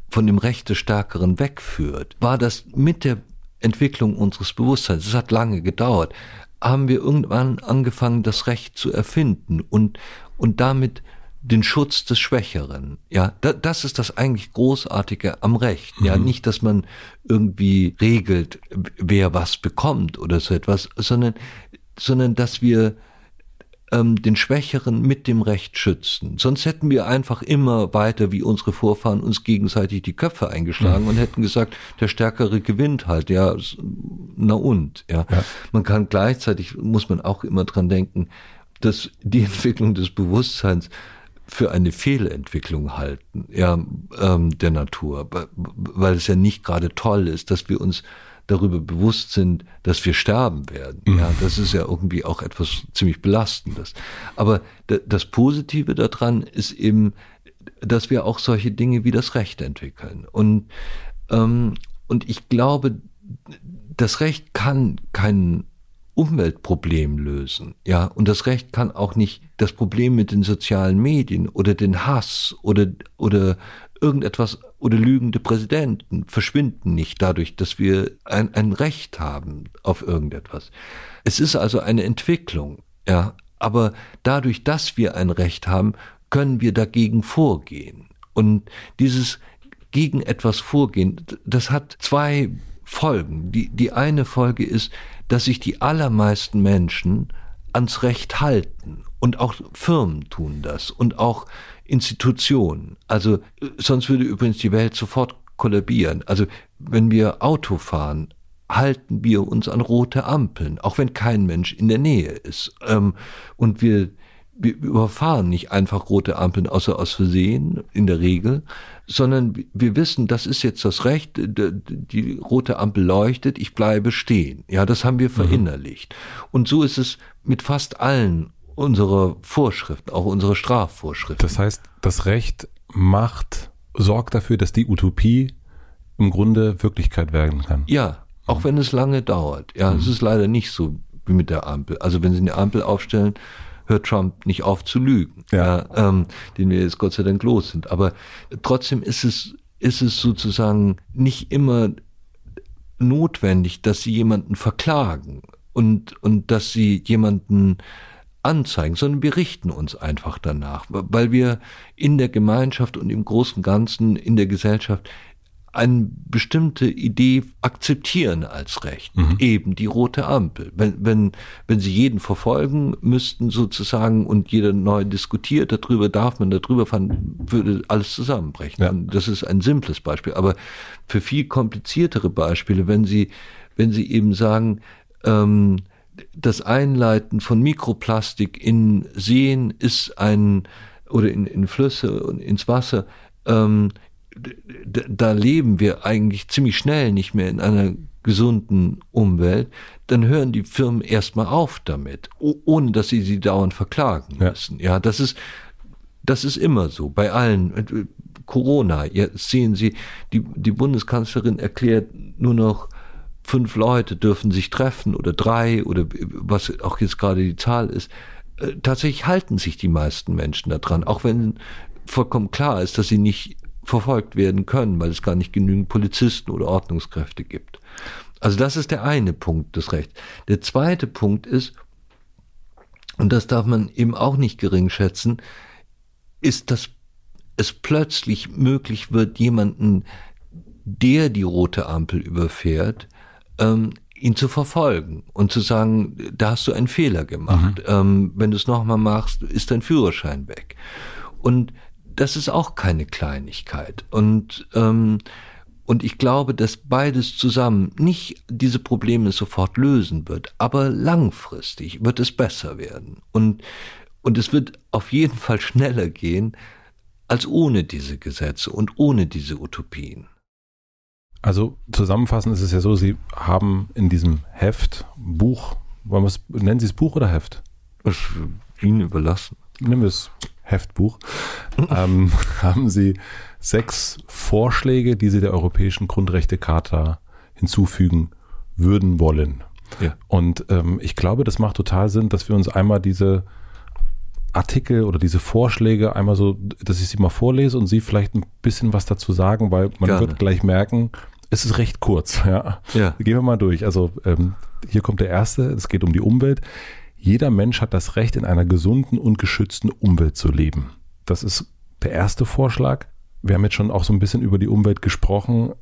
von dem Recht des Stärkeren wegführt, war das mit der Entwicklung unseres Bewusstseins, es hat lange gedauert, haben wir irgendwann angefangen, das Recht zu erfinden und, und damit den Schutz des Schwächeren. Ja, da, das ist das eigentlich Großartige am Recht. Mhm. Ja, nicht, dass man irgendwie regelt, wer was bekommt oder so etwas, sondern, sondern dass wir ähm, den Schwächeren mit dem Recht schützen. Sonst hätten wir einfach immer weiter wie unsere Vorfahren uns gegenseitig die Köpfe eingeschlagen mhm. und hätten gesagt, der Stärkere gewinnt halt. Ja, na und. Ja. ja. Man kann gleichzeitig, muss man auch immer dran denken, dass die Entwicklung des Bewusstseins für eine Fehlentwicklung halten, ja, ähm, der Natur, weil es ja nicht gerade toll ist, dass wir uns darüber bewusst sind, dass wir sterben werden. Mhm. Ja, das ist ja irgendwie auch etwas ziemlich belastendes. Aber das Positive daran ist eben, dass wir auch solche Dinge wie das Recht entwickeln. Und, ähm, und ich glaube, das Recht kann keinen Umweltproblem lösen. Ja, und das Recht kann auch nicht das Problem mit den sozialen Medien oder den Hass oder, oder irgendetwas oder lügende Präsidenten verschwinden nicht dadurch, dass wir ein, ein Recht haben auf irgendetwas. Es ist also eine Entwicklung, ja, aber dadurch, dass wir ein Recht haben, können wir dagegen vorgehen. Und dieses gegen etwas vorgehen, das hat zwei Folgen. Die, die eine Folge ist, dass sich die allermeisten Menschen ans Recht halten. Und auch Firmen tun das und auch Institutionen. Also sonst würde übrigens die Welt sofort kollabieren. Also wenn wir Auto fahren, halten wir uns an rote Ampeln, auch wenn kein Mensch in der Nähe ist. Ähm, und wir wir überfahren nicht einfach rote Ampeln außer aus Versehen in der Regel, sondern wir wissen, das ist jetzt das Recht, die rote Ampel leuchtet, ich bleibe stehen. Ja, das haben wir mhm. verinnerlicht. Mhm. Und so ist es mit fast allen unserer Vorschriften, auch unsere Strafvorschriften. Das heißt, das Recht macht, sorgt dafür, dass die Utopie im Grunde Wirklichkeit werden kann. Ja, auch mhm. wenn es lange dauert. Ja, mhm. es ist leider nicht so wie mit der Ampel. Also wenn Sie eine Ampel aufstellen, hört Trump nicht auf zu lügen, ja. ja ähm, den wir jetzt Gott sei Dank los sind. Aber trotzdem ist es, ist es sozusagen nicht immer notwendig, dass sie jemanden verklagen und, und dass sie jemanden anzeigen, sondern wir richten uns einfach danach, weil wir in der Gemeinschaft und im großen Ganzen in der Gesellschaft eine bestimmte Idee akzeptieren als Recht, mhm. eben die rote Ampel. Wenn, wenn, wenn sie jeden verfolgen müssten sozusagen und jeder neu diskutiert, darüber darf man darüber fahren, würde alles zusammenbrechen. Ja. Das ist ein simples Beispiel. Aber für viel kompliziertere Beispiele, wenn Sie, wenn Sie eben sagen, ähm, das Einleiten von Mikroplastik in Seen ist ein oder in, in Flüsse und ins Wasser, ähm, da leben wir eigentlich ziemlich schnell nicht mehr in einer gesunden Umwelt, dann hören die Firmen erstmal auf damit, ohne dass sie sie dauernd verklagen müssen. Ja, ja das ist, das ist immer so bei allen. Corona, jetzt sehen Sie, die, die Bundeskanzlerin erklärt nur noch, fünf Leute dürfen sich treffen oder drei oder was auch jetzt gerade die Zahl ist. Äh, tatsächlich halten sich die meisten Menschen daran, auch wenn vollkommen klar ist, dass sie nicht verfolgt werden können, weil es gar nicht genügend Polizisten oder Ordnungskräfte gibt. Also das ist der eine Punkt des Rechts. Der zweite Punkt ist, und das darf man eben auch nicht gering schätzen, ist, dass es plötzlich möglich wird, jemanden, der die rote Ampel überfährt, ähm, ihn zu verfolgen und zu sagen, da hast du einen Fehler gemacht. Mhm. Ähm, wenn du es nochmal machst, ist dein Führerschein weg. Und das ist auch keine Kleinigkeit. Und, ähm, und ich glaube, dass beides zusammen nicht diese Probleme sofort lösen wird, aber langfristig wird es besser werden. Und, und es wird auf jeden Fall schneller gehen als ohne diese Gesetze und ohne diese Utopien. Also zusammenfassend ist es ja so, Sie haben in diesem Heft, Buch, nennen Sie es Buch oder Heft? Ihnen überlassen. Nehmen wir es Heftbuch. ähm, haben Sie sechs Vorschläge, die Sie der Europäischen Grundrechtecharta hinzufügen würden wollen. Ja. Und ähm, ich glaube, das macht total Sinn, dass wir uns einmal diese Artikel oder diese Vorschläge einmal so, dass ich sie mal vorlese und Sie vielleicht ein bisschen was dazu sagen, weil man Gerne. wird gleich merken, es ist recht kurz. Ja. ja. Gehen wir mal durch. Also ähm, hier kommt der erste. Es geht um die Umwelt. Jeder Mensch hat das Recht, in einer gesunden und geschützten Umwelt zu leben. Das ist der erste Vorschlag. Wir haben jetzt schon auch so ein bisschen über die Umwelt gesprochen.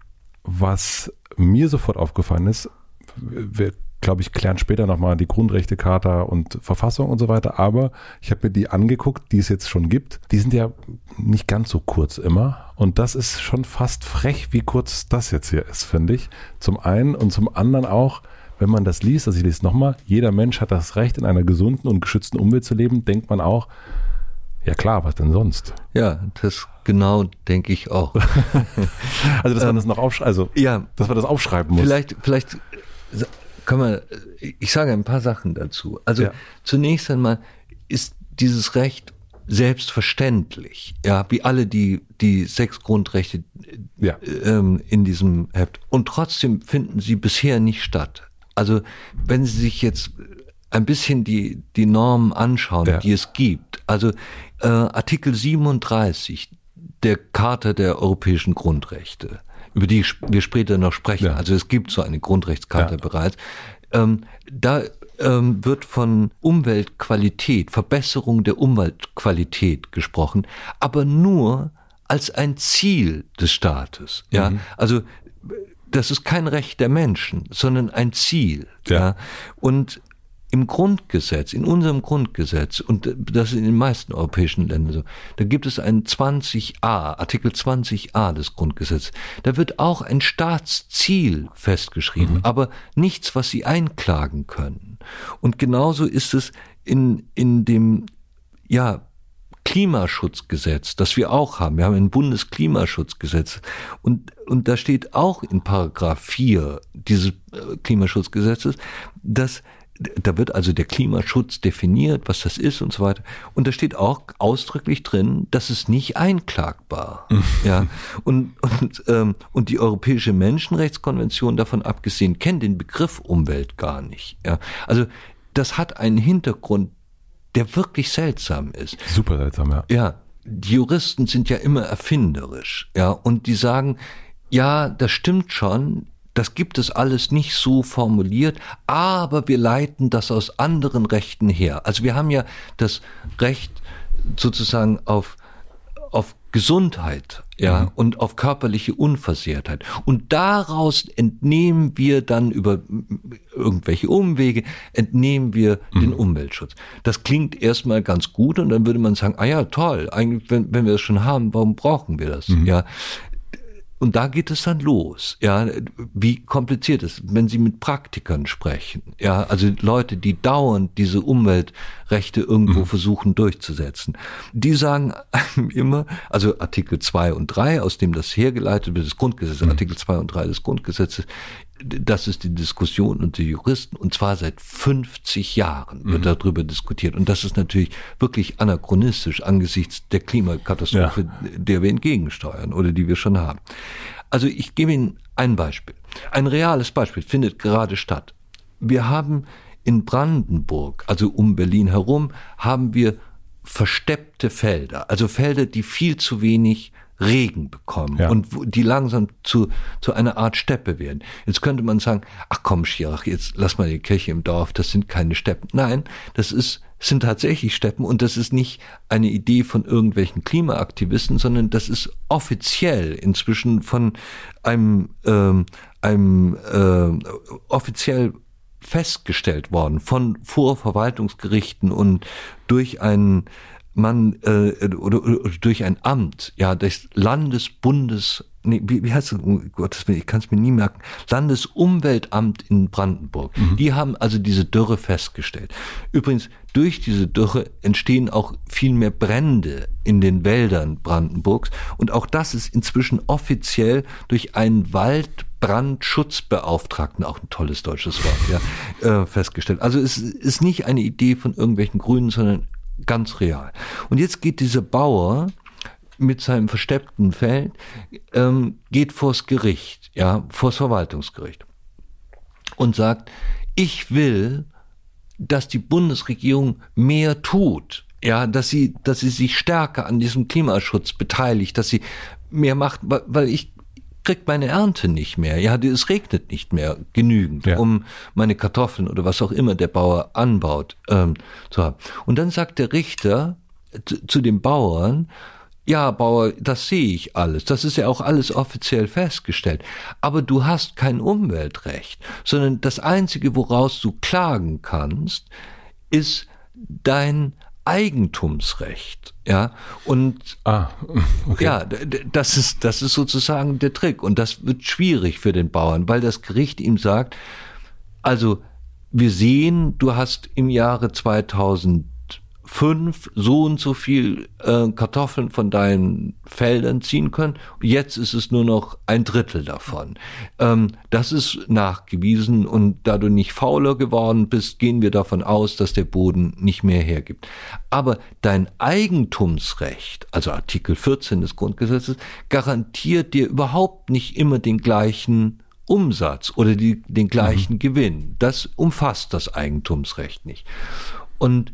Was mir sofort aufgefallen ist, wir glaube ich, klären später nochmal die Grundrechtecharta und Verfassung und so weiter. Aber ich habe mir die angeguckt, die es jetzt schon gibt. Die sind ja nicht ganz so kurz immer. Und das ist schon fast frech, wie kurz das jetzt hier ist, finde ich. Zum einen und zum anderen auch, wenn man das liest, also ich lese nochmal, jeder Mensch hat das Recht, in einer gesunden und geschützten Umwelt zu leben, denkt man auch, ja klar, was denn sonst? Ja, das genau denke ich auch. also dass man ähm, das noch aufschreiben, also ja, dass man das aufschreiben muss. Vielleicht, vielleicht kann man, ich sage ein paar Sachen dazu. Also ja. zunächst einmal ist dieses Recht selbstverständlich, ja, wie alle die, die sechs Grundrechte ja. ähm, in diesem Heft. Und trotzdem finden sie bisher nicht statt. Also wenn Sie sich jetzt ein bisschen die, die Normen anschauen, ja. die es gibt, also äh, Artikel 37 der Charta der europäischen Grundrechte, über die wir später noch sprechen. Ja. Also es gibt so eine Grundrechtskarte ja. bereits. Ähm, da ähm, wird von Umweltqualität, Verbesserung der Umweltqualität gesprochen, aber nur als ein Ziel des Staates. Ja, mhm. also das ist kein Recht der Menschen, sondern ein Ziel. Ja. ja. Und im Grundgesetz, in unserem Grundgesetz, und das ist in den meisten europäischen Ländern so, da gibt es einen 20a, Artikel 20a des Grundgesetzes. Da wird auch ein Staatsziel festgeschrieben, mhm. aber nichts, was sie einklagen können. Und genauso ist es in, in dem, ja, Klimaschutzgesetz, das wir auch haben. Wir haben ein Bundesklimaschutzgesetz. Und, und da steht auch in Paragraph 4 dieses äh, Klimaschutzgesetzes, dass da wird also der Klimaschutz definiert, was das ist und so weiter. Und da steht auch ausdrücklich drin, dass es nicht einklagbar. ja. Und, und, ähm, und die Europäische Menschenrechtskonvention davon abgesehen kennt den Begriff Umwelt gar nicht. Ja. Also das hat einen Hintergrund, der wirklich seltsam ist. Super seltsam, ja. Ja. Die Juristen sind ja immer erfinderisch, ja, und die sagen, ja, das stimmt schon, das gibt es alles nicht so formuliert, aber wir leiten das aus anderen Rechten her. Also wir haben ja das Recht sozusagen auf, auf Gesundheit ja, mhm. und auf körperliche Unversehrtheit. Und daraus entnehmen wir dann über irgendwelche Umwege, entnehmen wir mhm. den Umweltschutz. Das klingt erstmal ganz gut und dann würde man sagen, ah ja, toll, eigentlich, wenn, wenn wir es schon haben, warum brauchen wir das? Mhm. Ja, und da geht es dann los, ja, wie kompliziert es, wenn Sie mit Praktikern sprechen, ja, also Leute, die dauernd diese Umweltrechte irgendwo mhm. versuchen durchzusetzen, die sagen immer, also Artikel 2 und 3, aus dem das hergeleitet wird, das Grundgesetz, mhm. Artikel 2 und 3 des Grundgesetzes, das ist die Diskussion unter Juristen und zwar seit 50 Jahren wird mhm. darüber diskutiert und das ist natürlich wirklich anachronistisch angesichts der Klimakatastrophe, ja. der wir entgegensteuern oder die wir schon haben. Also ich gebe Ihnen ein Beispiel. Ein reales Beispiel findet gerade statt. Wir haben in Brandenburg, also um Berlin herum, haben wir versteppte Felder, also Felder, die viel zu wenig Regen bekommen ja. und die langsam zu, zu einer Art Steppe werden. Jetzt könnte man sagen, ach komm, Schirach, jetzt lass mal die Kirche im Dorf, das sind keine Steppen. Nein, das ist, sind tatsächlich Steppen und das ist nicht eine Idee von irgendwelchen Klimaaktivisten, sondern das ist offiziell inzwischen von einem, ähm, einem äh, offiziell festgestellt worden von Vorverwaltungsgerichten und durch einen man äh, oder, oder durch ein Amt, ja, des Landesbundes, nee, wie, wie heißt das? Oh Gott, ich kann es mir nie merken. Landesumweltamt in Brandenburg. Mhm. Die haben also diese Dürre festgestellt. Übrigens, durch diese Dürre entstehen auch viel mehr Brände in den Wäldern Brandenburgs. Und auch das ist inzwischen offiziell durch einen Waldbrandschutzbeauftragten, auch ein tolles deutsches Wort, ja, äh, festgestellt. Also es ist nicht eine Idee von irgendwelchen Grünen, sondern Ganz real. Und jetzt geht dieser Bauer mit seinem versteppten Feld, ähm, geht vors Gericht, ja, vors Verwaltungsgericht und sagt, ich will, dass die Bundesregierung mehr tut, ja, dass sie, dass sie sich stärker an diesem Klimaschutz beteiligt, dass sie mehr macht, weil ich kriegt meine Ernte nicht mehr. Ja, es regnet nicht mehr genügend, ja. um meine Kartoffeln oder was auch immer der Bauer anbaut ähm, zu haben. Und dann sagt der Richter zu, zu dem Bauern, ja, Bauer, das sehe ich alles. Das ist ja auch alles offiziell festgestellt. Aber du hast kein Umweltrecht, sondern das Einzige, woraus du klagen kannst, ist dein Eigentumsrecht. Ja, und ah, okay. ja, das ist, das ist sozusagen der Trick. Und das wird schwierig für den Bauern, weil das Gericht ihm sagt, also wir sehen, du hast im Jahre 2000 fünf so und so viel äh, Kartoffeln von deinen Feldern ziehen können. Jetzt ist es nur noch ein Drittel davon. Ähm, das ist nachgewiesen und da du nicht fauler geworden bist, gehen wir davon aus, dass der Boden nicht mehr hergibt. Aber dein Eigentumsrecht, also Artikel 14 des Grundgesetzes, garantiert dir überhaupt nicht immer den gleichen Umsatz oder die, den gleichen mhm. Gewinn. Das umfasst das Eigentumsrecht nicht. Und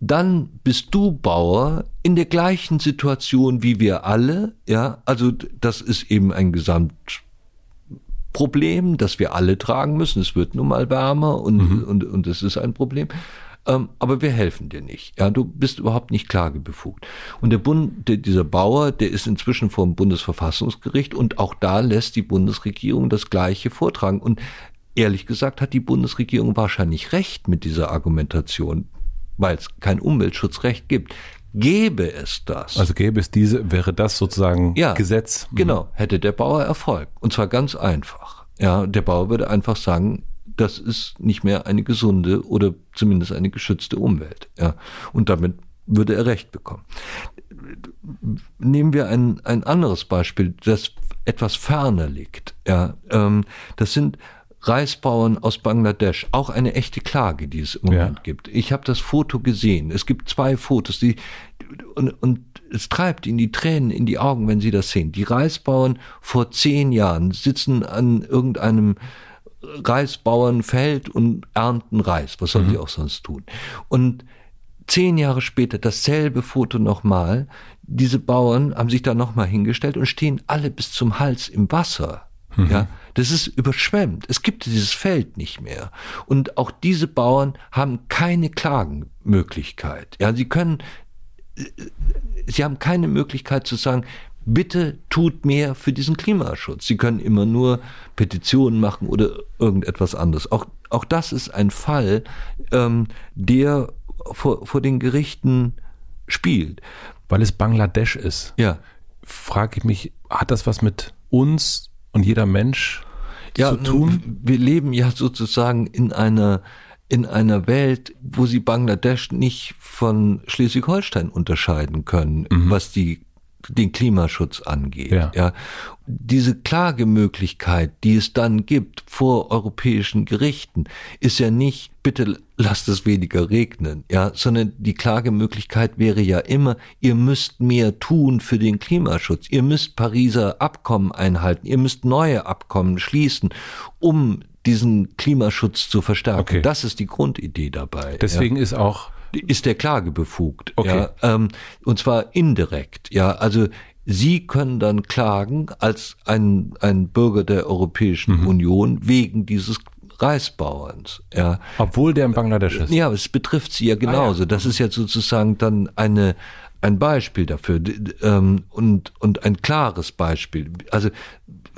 dann bist du Bauer in der gleichen Situation wie wir alle, ja, also das ist eben ein Gesamtproblem, das wir alle tragen müssen. Es wird nun mal wärmer und, mhm. und, und es ist ein Problem. Ähm, aber wir helfen dir nicht. Ja, du bist überhaupt nicht klagebefugt. Und der Bund, der, dieser Bauer, der ist inzwischen vor dem Bundesverfassungsgericht und auch da lässt die Bundesregierung das Gleiche vortragen. Und ehrlich gesagt hat die Bundesregierung wahrscheinlich recht mit dieser Argumentation weil es kein Umweltschutzrecht gibt. Gäbe es das. Also gäbe es diese, wäre das sozusagen ja, Gesetz. Mhm. Genau, hätte der Bauer Erfolg. Und zwar ganz einfach. Ja, der Bauer würde einfach sagen, das ist nicht mehr eine gesunde oder zumindest eine geschützte Umwelt. Ja, und damit würde er Recht bekommen. Nehmen wir ein, ein anderes Beispiel, das etwas ferner liegt. Ja, ähm, das sind Reisbauern aus Bangladesch, auch eine echte Klage, die es im Moment ja. gibt. Ich habe das Foto gesehen. Es gibt zwei Fotos, die und, und es treibt ihnen die Tränen in die Augen, wenn sie das sehen. Die Reisbauern vor zehn Jahren sitzen an irgendeinem Reisbauernfeld und ernten Reis. Was sollen mhm. die auch sonst tun? Und zehn Jahre später dasselbe Foto nochmal. Diese Bauern haben sich da nochmal hingestellt und stehen alle bis zum Hals im Wasser. Mhm. Ja, das ist überschwemmt. Es gibt dieses Feld nicht mehr. Und auch diese Bauern haben keine Klagenmöglichkeit. Ja, sie können, sie haben keine Möglichkeit zu sagen, bitte tut mehr für diesen Klimaschutz. Sie können immer nur Petitionen machen oder irgendetwas anderes. Auch, auch das ist ein Fall, ähm, der vor, vor den Gerichten spielt. Weil es Bangladesch ist. Ja. Frage ich mich, hat das was mit uns und jeder Mensch ja, zu tun? Wir leben ja sozusagen in einer in einer Welt, wo sie Bangladesch nicht von Schleswig-Holstein unterscheiden können, mhm. was die den Klimaschutz angeht. Ja. ja. Diese Klagemöglichkeit, die es dann gibt vor europäischen Gerichten, ist ja nicht, bitte lasst es weniger regnen, ja, sondern die Klagemöglichkeit wäre ja immer, ihr müsst mehr tun für den Klimaschutz, ihr müsst Pariser Abkommen einhalten, ihr müsst neue Abkommen schließen, um diesen Klimaschutz zu verstärken. Okay. Das ist die Grundidee dabei. Deswegen ja. ist auch ist der Klage befugt. Okay. Ja, ähm, und zwar indirekt. Ja, also Sie können dann klagen als ein, ein Bürger der Europäischen mhm. Union wegen dieses Reisbauerns. Ja. Obwohl der in Bangladesch ist. Ja, es betrifft Sie ja genauso. Ah, ja. Das ist ja sozusagen dann eine, ein Beispiel dafür ähm, und, und ein klares Beispiel. Also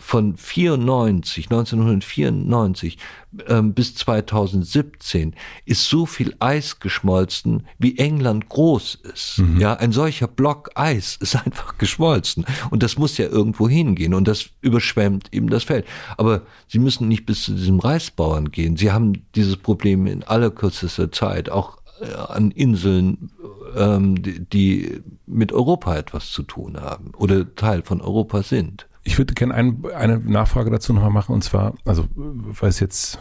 von 94, 1994 ähm, bis 2017 ist so viel Eis geschmolzen, wie England groß ist. Mhm. Ja, ein solcher Block Eis ist einfach geschmolzen und das muss ja irgendwo hingehen und das überschwemmt eben das Feld. Aber Sie müssen nicht bis zu diesem Reisbauern gehen. Sie haben dieses Problem in aller kürzester Zeit, auch äh, an Inseln, ähm, die, die mit Europa etwas zu tun haben oder Teil von Europa sind. Ich würde gerne ein, eine Nachfrage dazu nochmal machen und zwar, also weil es jetzt,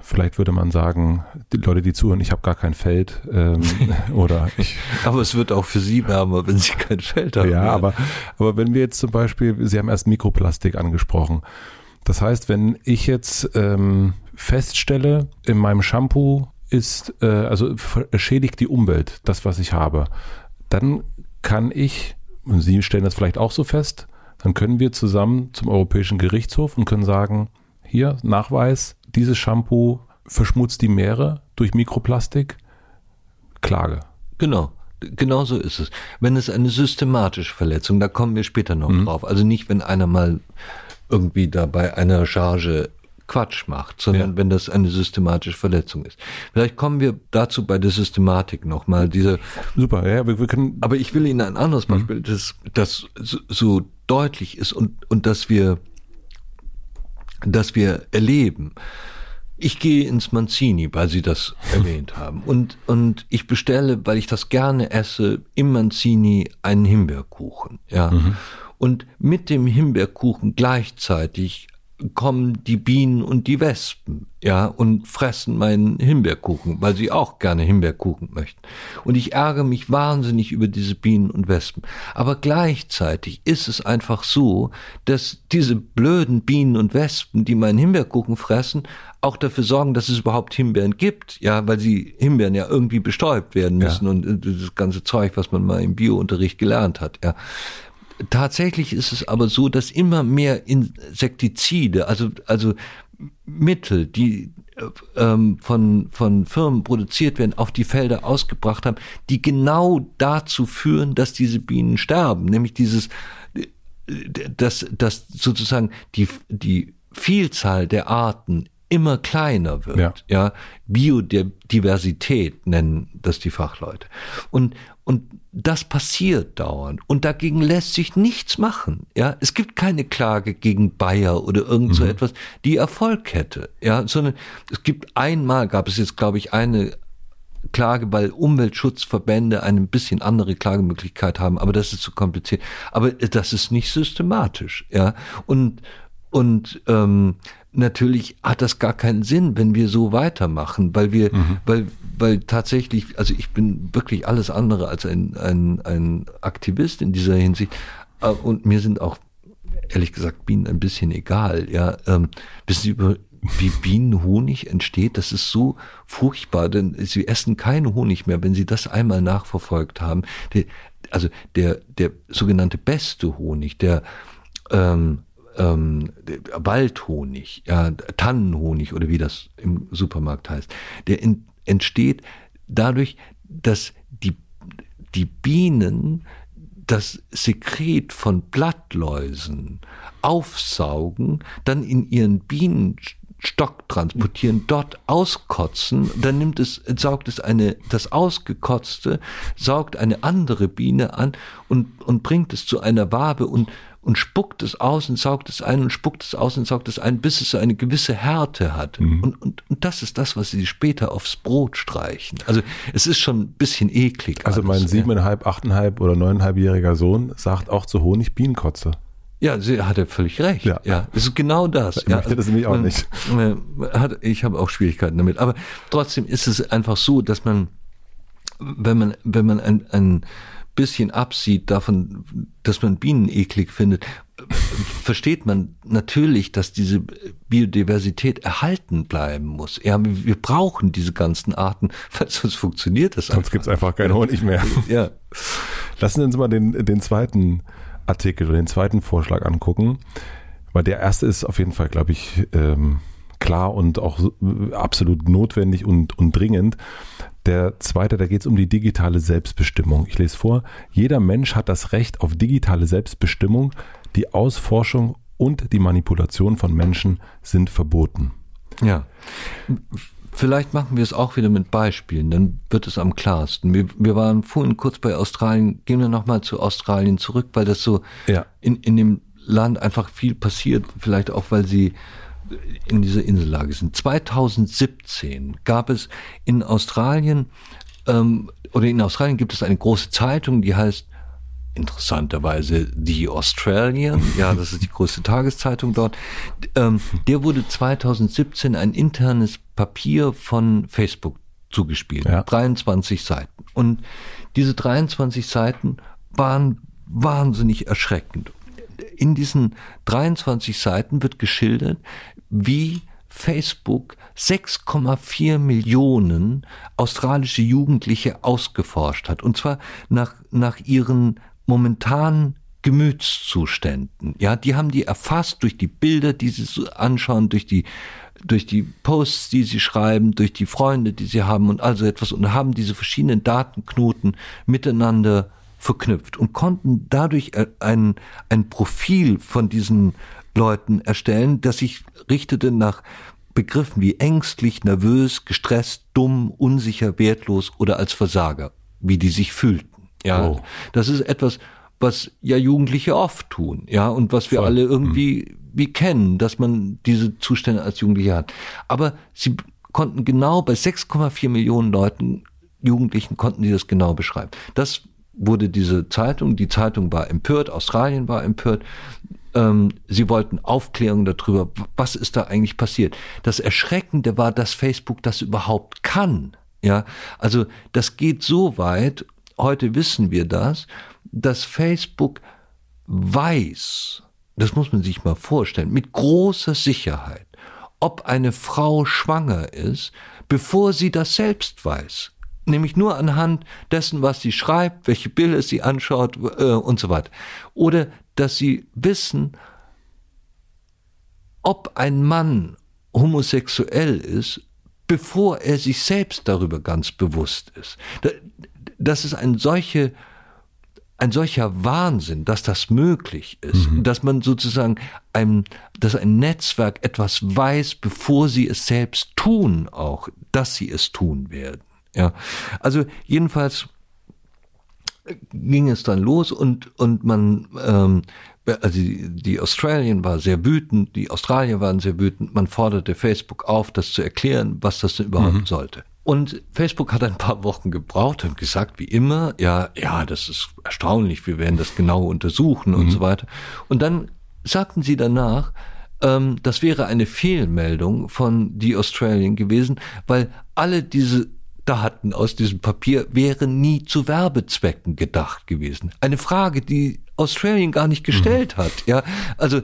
vielleicht würde man sagen, die Leute, die zuhören, ich habe gar kein Feld ähm, oder ich. aber es wird auch für Sie wärmer, wenn Sie kein Feld haben. Ja, aber, aber wenn wir jetzt zum Beispiel, Sie haben erst Mikroplastik angesprochen. Das heißt, wenn ich jetzt ähm, feststelle, in meinem Shampoo ist, äh, also schädigt die Umwelt, das, was ich habe, dann kann ich, und Sie stellen das vielleicht auch so fest, dann können wir zusammen zum Europäischen Gerichtshof und können sagen, hier Nachweis, dieses Shampoo verschmutzt die Meere durch Mikroplastik, Klage. Genau. Genau so ist es. Wenn es eine systematische Verletzung, da kommen wir später noch mhm. drauf. Also nicht, wenn einer mal irgendwie da bei einer Charge Quatsch macht, sondern ja. wenn das eine systematische Verletzung ist. Vielleicht kommen wir dazu bei der Systematik nochmal. Diese Super, ja, wir, wir können. Aber ich will Ihnen ein anderes mhm. Beispiel, mhm. das, das so deutlich ist und, und dass wir, dass wir erleben. Ich gehe ins Manzini, weil Sie das erwähnt haben. Und, und ich bestelle, weil ich das gerne esse, im Manzini einen Himbeerkuchen. Ja. Mhm. Und mit dem Himbeerkuchen gleichzeitig kommen die Bienen und die Wespen, ja, und fressen meinen Himbeerkuchen, weil sie auch gerne Himbeerkuchen möchten. Und ich ärgere mich wahnsinnig über diese Bienen und Wespen. Aber gleichzeitig ist es einfach so, dass diese blöden Bienen und Wespen, die meinen Himbeerkuchen fressen, auch dafür sorgen, dass es überhaupt Himbeeren gibt, ja, weil sie Himbeeren ja irgendwie bestäubt werden müssen ja. und äh, das ganze Zeug, was man mal im Biounterricht gelernt hat, ja. Tatsächlich ist es aber so, dass immer mehr Insektizide, also, also Mittel, die ähm, von, von Firmen produziert werden, auf die Felder ausgebracht haben, die genau dazu führen, dass diese Bienen sterben, nämlich dieses, dass, dass sozusagen die, die Vielzahl der Arten immer kleiner wird. Ja. ja. Biodiversität nennen das die Fachleute. Und, und das passiert dauernd. Und dagegen lässt sich nichts machen. Ja, es gibt keine Klage gegen Bayer oder irgend mhm. so etwas, die Erfolg hätte. Ja, sondern es gibt einmal, gab es jetzt, glaube ich, eine Klage, weil Umweltschutzverbände eine bisschen andere Klagemöglichkeit haben, aber das ist zu kompliziert. Aber das ist nicht systematisch, ja. Und und ähm, natürlich hat das gar keinen Sinn, wenn wir so weitermachen, weil wir, mhm. weil, weil tatsächlich, also ich bin wirklich alles andere als ein, ein, ein Aktivist in dieser Hinsicht. Äh, und mir sind auch, ehrlich gesagt, Bienen ein bisschen egal, ja. Ähm, wissen Sie über, wie Bienenhonig entsteht, das ist so furchtbar, denn sie essen keinen Honig mehr, wenn sie das einmal nachverfolgt haben. Also der, der sogenannte beste Honig, der ähm, ähm, Waldhonig, ja, Tannenhonig oder wie das im Supermarkt heißt, der in, entsteht dadurch, dass die, die Bienen das Sekret von Blattläusen aufsaugen, dann in ihren Bienenstock transportieren, dort auskotzen, dann nimmt es, saugt es eine, das Ausgekotzte, saugt eine andere Biene an und, und bringt es zu einer Wabe und und spuckt es aus und saugt es ein und spuckt es aus und saugt es ein, bis es so eine gewisse Härte hat. Mhm. Und, und, und das ist das, was sie später aufs Brot streichen. Also es ist schon ein bisschen eklig. Also mein siebeneinhalb, achteinhalb oder neuneinhalbjähriger Sohn sagt auch zu Honig Bienenkotze. Ja, sie hatte völlig recht. Ja, ja es ist genau das. Ich ja, möchte das nämlich auch nicht. Hat, ich habe auch Schwierigkeiten damit. Aber trotzdem ist es einfach so, dass man, wenn man, wenn man ein, ein bisschen absieht davon, dass man Bienen eklig findet, versteht man natürlich, dass diese Biodiversität erhalten bleiben muss. Ja, wir brauchen diese ganzen Arten, weil sonst funktioniert das Sonst gibt es einfach keinen Honig mehr. Ja. Lassen Sie uns mal den, den zweiten Artikel oder den zweiten Vorschlag angucken, weil der erste ist auf jeden Fall, glaube ich, ähm, klar und auch absolut notwendig und, und dringend. Der zweite, da geht es um die digitale Selbstbestimmung. Ich lese vor, jeder Mensch hat das Recht auf digitale Selbstbestimmung. Die Ausforschung und die Manipulation von Menschen sind verboten. Ja. Vielleicht machen wir es auch wieder mit Beispielen, dann wird es am klarsten. Wir, wir waren vorhin kurz bei Australien, gehen wir nochmal zu Australien zurück, weil das so ja. in, in dem Land einfach viel passiert, vielleicht auch, weil sie in dieser Insellage sind. 2017 gab es in Australien ähm, oder in Australien gibt es eine große Zeitung, die heißt interessanterweise The Australian, ja, das ist die größte Tageszeitung dort. Ähm, der wurde 2017 ein internes Papier von Facebook zugespielt, ja. 23 Seiten. Und diese 23 Seiten waren wahnsinnig erschreckend. In diesen 23 Seiten wird geschildert, wie Facebook 6,4 Millionen australische Jugendliche ausgeforscht hat. Und zwar nach, nach ihren momentanen Gemütszuständen. Ja, die haben die erfasst durch die Bilder, die sie anschauen, durch die, durch die Posts, die sie schreiben, durch die Freunde, die sie haben und also etwas und haben diese verschiedenen Datenknoten miteinander verknüpft und konnten dadurch ein, ein Profil von diesen Leuten erstellen, das sich richtete nach Begriffen wie ängstlich, nervös, gestresst, dumm, unsicher, wertlos oder als Versager, wie die sich fühlten. Ja, oh. das ist etwas, was ja Jugendliche oft tun, ja, und was wir Voll. alle irgendwie mhm. wie kennen, dass man diese Zustände als Jugendliche hat. Aber sie konnten genau bei 6,4 Millionen Leuten, Jugendlichen, konnten sie das genau beschreiben. Das wurde diese Zeitung, die Zeitung war empört, Australien war empört, sie wollten Aufklärung darüber, was ist da eigentlich passiert. Das Erschreckende war, dass Facebook das überhaupt kann. Ja, also das geht so weit, heute wissen wir das, dass Facebook weiß, das muss man sich mal vorstellen, mit großer Sicherheit, ob eine Frau schwanger ist, bevor sie das selbst weiß. Nämlich nur anhand dessen, was sie schreibt, welche Bilder sie anschaut äh, und so weiter. Oder dass sie wissen, ob ein Mann homosexuell ist, bevor er sich selbst darüber ganz bewusst ist. Das ist ein solche ein solcher Wahnsinn, dass das möglich ist, mhm. dass man sozusagen ein, dass ein Netzwerk etwas weiß, bevor sie es selbst tun, auch, dass sie es tun werden. Ja, also jedenfalls ging es dann los und, und man, ähm, also die, die Australien war sehr wütend, die Australier waren sehr wütend, man forderte Facebook auf, das zu erklären, was das denn überhaupt mhm. sollte. Und Facebook hat ein paar Wochen gebraucht und gesagt, wie immer, ja, ja, das ist erstaunlich, wir werden das genau untersuchen mhm. und so weiter. Und dann sagten sie danach, ähm, das wäre eine Fehlmeldung von The Australian gewesen, weil alle diese Daten aus diesem Papier wären nie zu Werbezwecken gedacht gewesen. Eine Frage, die Australien gar nicht gestellt mhm. hat. Ja, also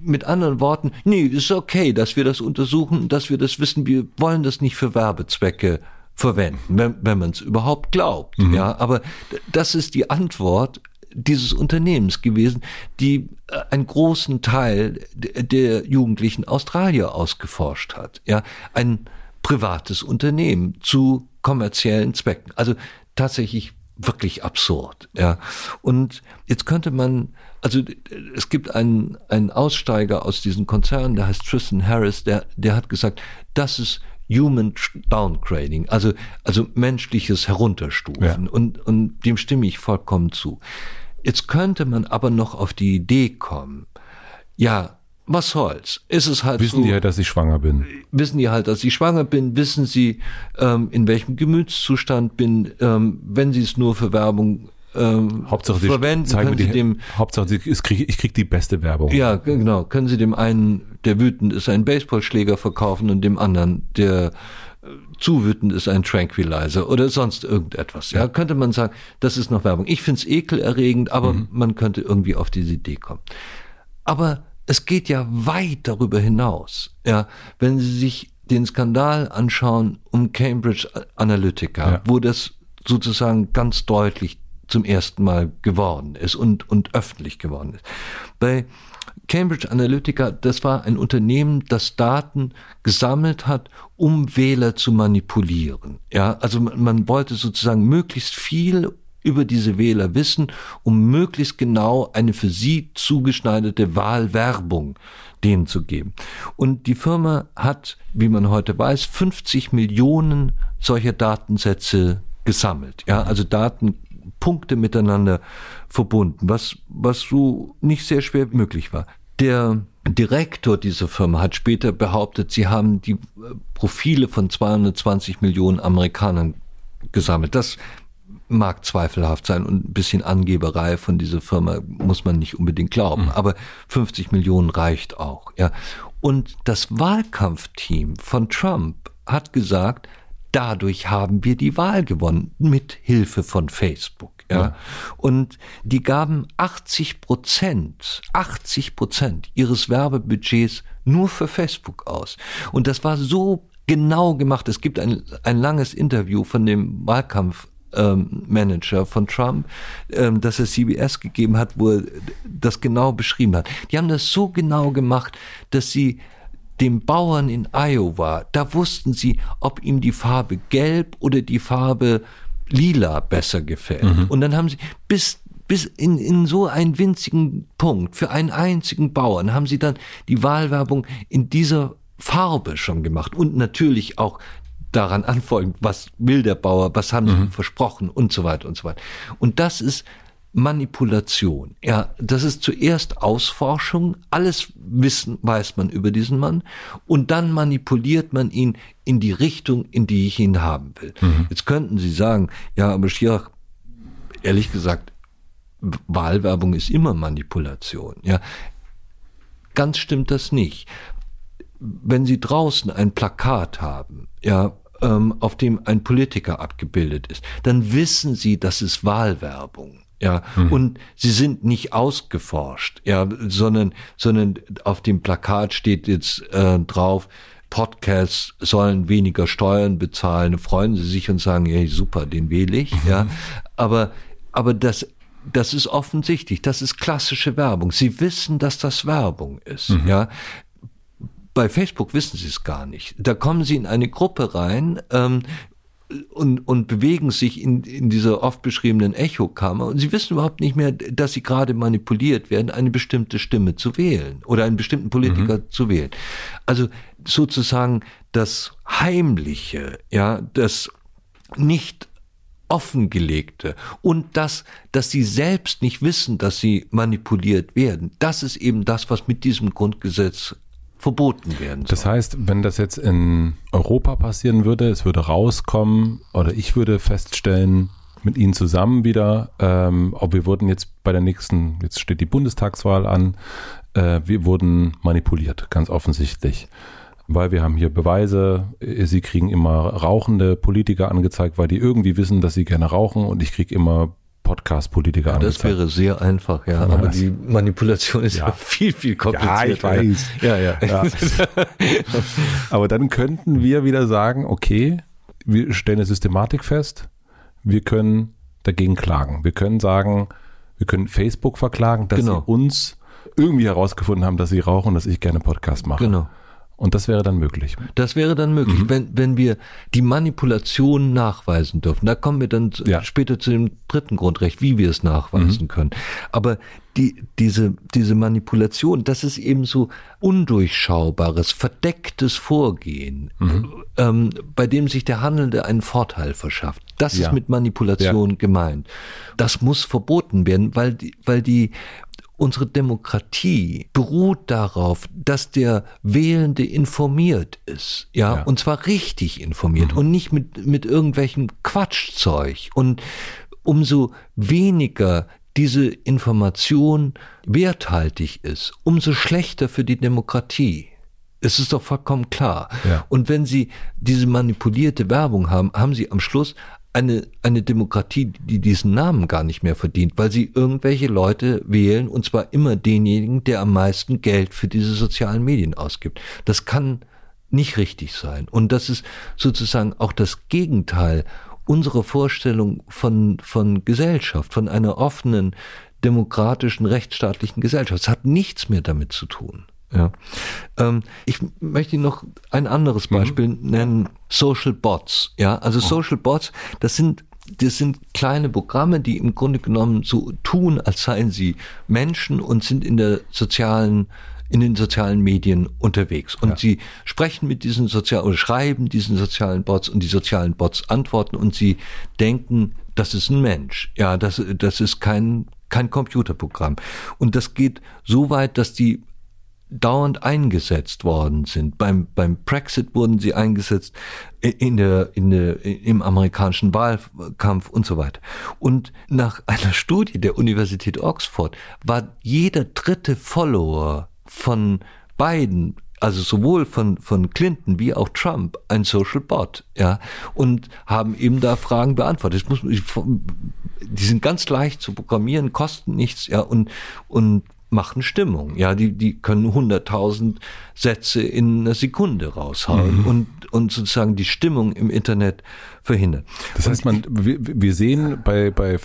mit anderen Worten, nee, ist okay, dass wir das untersuchen, dass wir das wissen. Wir wollen das nicht für Werbezwecke verwenden, wenn, wenn man es überhaupt glaubt. Mhm. Ja, aber das ist die Antwort dieses Unternehmens gewesen, die äh, einen großen Teil der jugendlichen Australier ausgeforscht hat. Ja, ein privates Unternehmen zu kommerziellen Zwecken. Also tatsächlich wirklich absurd. Ja. Und jetzt könnte man, also es gibt einen, einen Aussteiger aus diesem Konzern, der heißt Tristan Harris, der, der hat gesagt, das ist Human Downgrading, also, also menschliches Herunterstufen. Ja. Und, und dem stimme ich vollkommen zu. Jetzt könnte man aber noch auf die Idee kommen, ja, was soll's? Ist es halt wissen so, die halt, dass ich schwanger bin? Wissen die halt, dass ich schwanger bin? Wissen sie, ähm, in welchem Gemütszustand bin? Ähm, wenn sie es nur für Werbung ähm, Hauptsache sie verwenden, können die, sie dem Hauptsache sie, ich kriege ich krieg die beste Werbung. Ja, genau. Können sie dem einen, der wütend ist, einen Baseballschläger verkaufen und dem anderen, der äh, zu wütend ist, ein Tranquilizer oder sonst irgendetwas. Ja, ja könnte man sagen, das ist noch Werbung. Ich finde es ekelerregend, aber mhm. man könnte irgendwie auf diese Idee kommen. Aber es geht ja weit darüber hinaus. Ja, wenn Sie sich den Skandal anschauen um Cambridge Analytica, ja. wo das sozusagen ganz deutlich zum ersten Mal geworden ist und, und öffentlich geworden ist. Bei Cambridge Analytica, das war ein Unternehmen, das Daten gesammelt hat, um Wähler zu manipulieren. Ja, also man, man wollte sozusagen möglichst viel über diese Wähler wissen, um möglichst genau eine für sie zugeschneiderte Wahlwerbung denen zu geben. Und die Firma hat, wie man heute weiß, 50 Millionen solcher Datensätze gesammelt. Ja, also Datenpunkte miteinander verbunden, was, was so nicht sehr schwer möglich war. Der Direktor dieser Firma hat später behauptet, sie haben die Profile von 220 Millionen Amerikanern gesammelt. Das mag zweifelhaft sein und ein bisschen Angeberei von dieser Firma muss man nicht unbedingt glauben, mhm. aber 50 Millionen reicht auch, ja. Und das Wahlkampfteam von Trump hat gesagt, dadurch haben wir die Wahl gewonnen mit Hilfe von Facebook. Ja. ja. Und die gaben 80 Prozent, 80 Prozent ihres Werbebudgets nur für Facebook aus. Und das war so genau gemacht. Es gibt ein, ein langes Interview von dem Wahlkampf Manager von Trump, ähm, dass er CBS gegeben hat, wo er das genau beschrieben hat. Die haben das so genau gemacht, dass sie dem Bauern in Iowa, da wussten sie, ob ihm die Farbe gelb oder die Farbe lila besser gefällt. Mhm. Und dann haben sie bis bis in, in so einen winzigen Punkt für einen einzigen Bauern haben sie dann die Wahlwerbung in dieser Farbe schon gemacht und natürlich auch daran anfolgend, was will der Bauer, was haben sie mhm. versprochen und so weiter und so weiter. Und das ist Manipulation. Ja, das ist zuerst Ausforschung, alles Wissen weiß man über diesen Mann und dann manipuliert man ihn in die Richtung, in die ich ihn haben will. Mhm. Jetzt könnten Sie sagen, ja, aber Schirach, ehrlich gesagt, Wahlwerbung ist immer Manipulation. Ja, ganz stimmt das nicht. Wenn Sie draußen ein Plakat haben, ja, ähm, auf dem ein Politiker abgebildet ist, dann wissen Sie, das ist Wahlwerbung. Ja, mhm. und sie sind nicht ausgeforscht, ja, sondern, sondern auf dem Plakat steht jetzt äh, drauf, Podcasts sollen weniger Steuern bezahlen, freuen sie sich und sagen, hey, super, den wähle ich, ja. Aber, aber das, das ist offensichtlich, das ist klassische Werbung. Sie wissen, dass das Werbung ist, mhm. ja. Bei Facebook wissen sie es gar nicht. Da kommen sie in eine Gruppe rein ähm, und, und bewegen sich in, in dieser oft beschriebenen Echokammer und sie wissen überhaupt nicht mehr, dass sie gerade manipuliert werden, eine bestimmte Stimme zu wählen oder einen bestimmten Politiker mhm. zu wählen. Also sozusagen das Heimliche, ja, das nicht offengelegte und das, dass sie selbst nicht wissen, dass sie manipuliert werden. Das ist eben das, was mit diesem Grundgesetz verboten werden soll. Das heißt, wenn das jetzt in Europa passieren würde, es würde rauskommen oder ich würde feststellen, mit Ihnen zusammen wieder, ähm, ob wir wurden jetzt bei der nächsten, jetzt steht die Bundestagswahl an, äh, wir wurden manipuliert, ganz offensichtlich. Weil wir haben hier Beweise, Sie kriegen immer rauchende Politiker angezeigt, weil die irgendwie wissen, dass sie gerne rauchen und ich kriege immer Podcast-Politiker ja, Das wäre sehr einfach, ja. Aber die Manipulation ist ja. ja, viel, viel komplizierter. Ja, ich weiß. Ja, ja. ja. Aber dann könnten wir wieder sagen, okay, wir stellen eine Systematik fest, wir können dagegen klagen. Wir können sagen, wir können Facebook verklagen, dass genau. sie uns irgendwie herausgefunden haben, dass sie rauchen, dass ich gerne Podcast mache. Genau. Und das wäre dann möglich. Das wäre dann möglich, mhm. wenn, wenn wir die Manipulation nachweisen dürfen. Da kommen wir dann ja. später zu dem dritten Grundrecht, wie wir es nachweisen mhm. können. Aber die, diese, diese Manipulation, das ist eben so undurchschaubares, verdecktes Vorgehen, mhm. ähm, bei dem sich der Handelnde einen Vorteil verschafft. Das ja. ist mit Manipulation ja. gemeint. Das muss verboten werden, weil die, weil die Unsere Demokratie beruht darauf, dass der Wählende informiert ist, ja, ja. und zwar richtig informiert mhm. und nicht mit, mit irgendwelchem Quatschzeug. Und umso weniger diese Information werthaltig ist, umso schlechter für die Demokratie. Es ist doch vollkommen klar. Ja. Und wenn Sie diese manipulierte Werbung haben, haben Sie am Schluss eine, eine Demokratie, die diesen Namen gar nicht mehr verdient, weil sie irgendwelche Leute wählen und zwar immer denjenigen, der am meisten Geld für diese sozialen Medien ausgibt. Das kann nicht richtig sein. Und das ist sozusagen auch das Gegenteil unserer Vorstellung von, von Gesellschaft, von einer offenen, demokratischen, rechtsstaatlichen Gesellschaft. Es hat nichts mehr damit zu tun. Ja. Ähm, ich möchte noch ein anderes mhm. Beispiel mhm. nennen, Social Bots. Ja, also oh. Social Bots, das sind das sind kleine Programme, die im Grunde genommen so tun, als seien sie Menschen und sind in der sozialen in den sozialen Medien unterwegs. Und ja. sie sprechen mit diesen sozialen oder schreiben diesen sozialen Bots und die sozialen Bots antworten und sie denken, das ist ein Mensch. Ja, das, das ist kein, kein Computerprogramm. Und das geht so weit, dass die dauernd eingesetzt worden sind. Beim, beim Brexit wurden sie eingesetzt, in der, in der, im amerikanischen Wahlkampf und so weiter. Und nach einer Studie der Universität Oxford war jeder dritte Follower von Biden also sowohl von, von Clinton wie auch Trump ein Social Bot, ja, und haben eben da Fragen beantwortet. Das muss, die sind ganz leicht zu programmieren, kosten nichts, ja, und, und machen Stimmung. Ja, die, die können 100.000 Sätze in einer Sekunde raushauen mhm. und, und sozusagen die Stimmung im Internet verhindern. Das heißt, man, wir, wir sehen bei, bei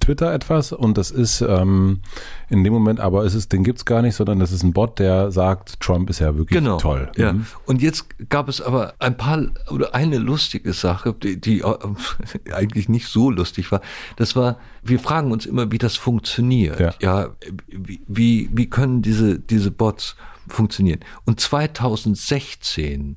Twitter etwas und das ist ähm, in dem Moment, aber es ist, den gibt's gar nicht, sondern das ist ein Bot, der sagt, Trump ist ja wirklich genau, toll. Ja. Mhm. Und jetzt gab es aber ein paar oder eine lustige Sache, die, die eigentlich nicht so lustig war. Das war, wir fragen uns immer, wie das funktioniert. Ja, ja wie, wie können diese, diese Bots funktionieren. Und 2016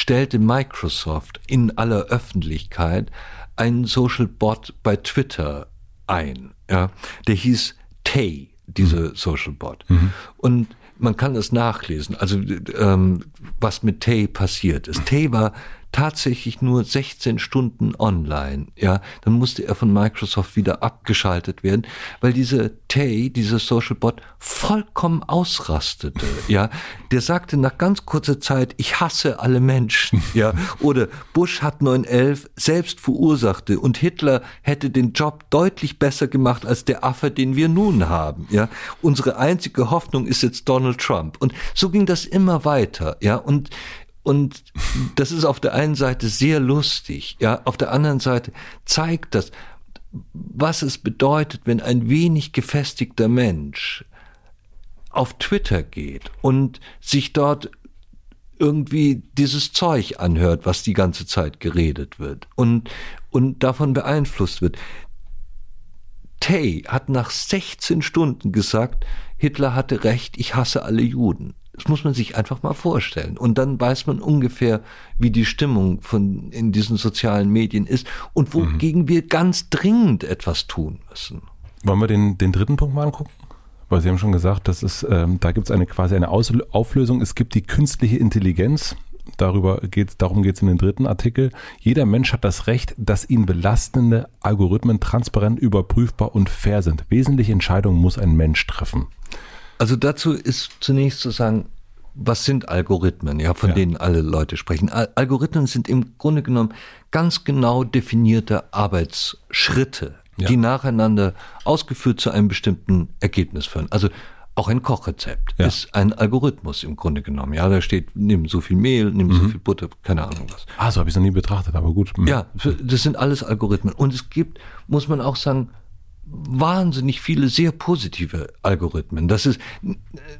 stellte Microsoft in aller Öffentlichkeit einen Social Bot bei Twitter ein. Ja, der hieß Tay, diese mhm. Social Bot. Mhm. Und man kann es nachlesen, also ähm, was mit Tay passiert ist. Tay war tatsächlich nur 16 Stunden online. Ja, dann musste er von Microsoft wieder abgeschaltet werden, weil diese Tay, dieser Social Bot, vollkommen ausrastete. Ja, der sagte nach ganz kurzer Zeit, ich hasse alle Menschen. Ja, oder Bush hat 9/11 selbst verursachte und Hitler hätte den Job deutlich besser gemacht als der Affe, den wir nun haben. Ja, unsere einzige Hoffnung ist jetzt Donald Trump. Und so ging das immer weiter. Ja, und und das ist auf der einen Seite sehr lustig, ja, auf der anderen Seite zeigt das, was es bedeutet, wenn ein wenig gefestigter Mensch auf Twitter geht und sich dort irgendwie dieses Zeug anhört, was die ganze Zeit geredet wird und, und davon beeinflusst wird. Tay hat nach 16 Stunden gesagt, Hitler hatte recht, ich hasse alle Juden. Das muss man sich einfach mal vorstellen. Und dann weiß man ungefähr, wie die Stimmung von, in diesen sozialen Medien ist und wogegen mhm. wir ganz dringend etwas tun müssen. Wollen wir den, den dritten Punkt mal angucken? Weil Sie haben schon gesagt, das ist, ähm, da gibt es eine quasi eine Aus Auflösung. Es gibt die künstliche Intelligenz. Darüber geht's, darum geht es in den dritten Artikel. Jeder Mensch hat das Recht, dass ihn belastende Algorithmen transparent überprüfbar und fair sind. Wesentliche Entscheidungen muss ein Mensch treffen. Also dazu ist zunächst zu sagen, was sind Algorithmen, ja, von ja. denen alle Leute sprechen. Algorithmen sind im Grunde genommen ganz genau definierte Arbeitsschritte, ja. die nacheinander ausgeführt zu einem bestimmten Ergebnis führen. Also auch ein Kochrezept ja. ist ein Algorithmus im Grunde genommen. Ja, da steht, nimm so viel Mehl, nimm mhm. so viel Butter, keine Ahnung was. Ah, so habe ich es noch nie betrachtet, aber gut. Mhm. Ja, das sind alles Algorithmen. Und es gibt, muss man auch sagen, wahnsinnig viele sehr positive Algorithmen. Das ist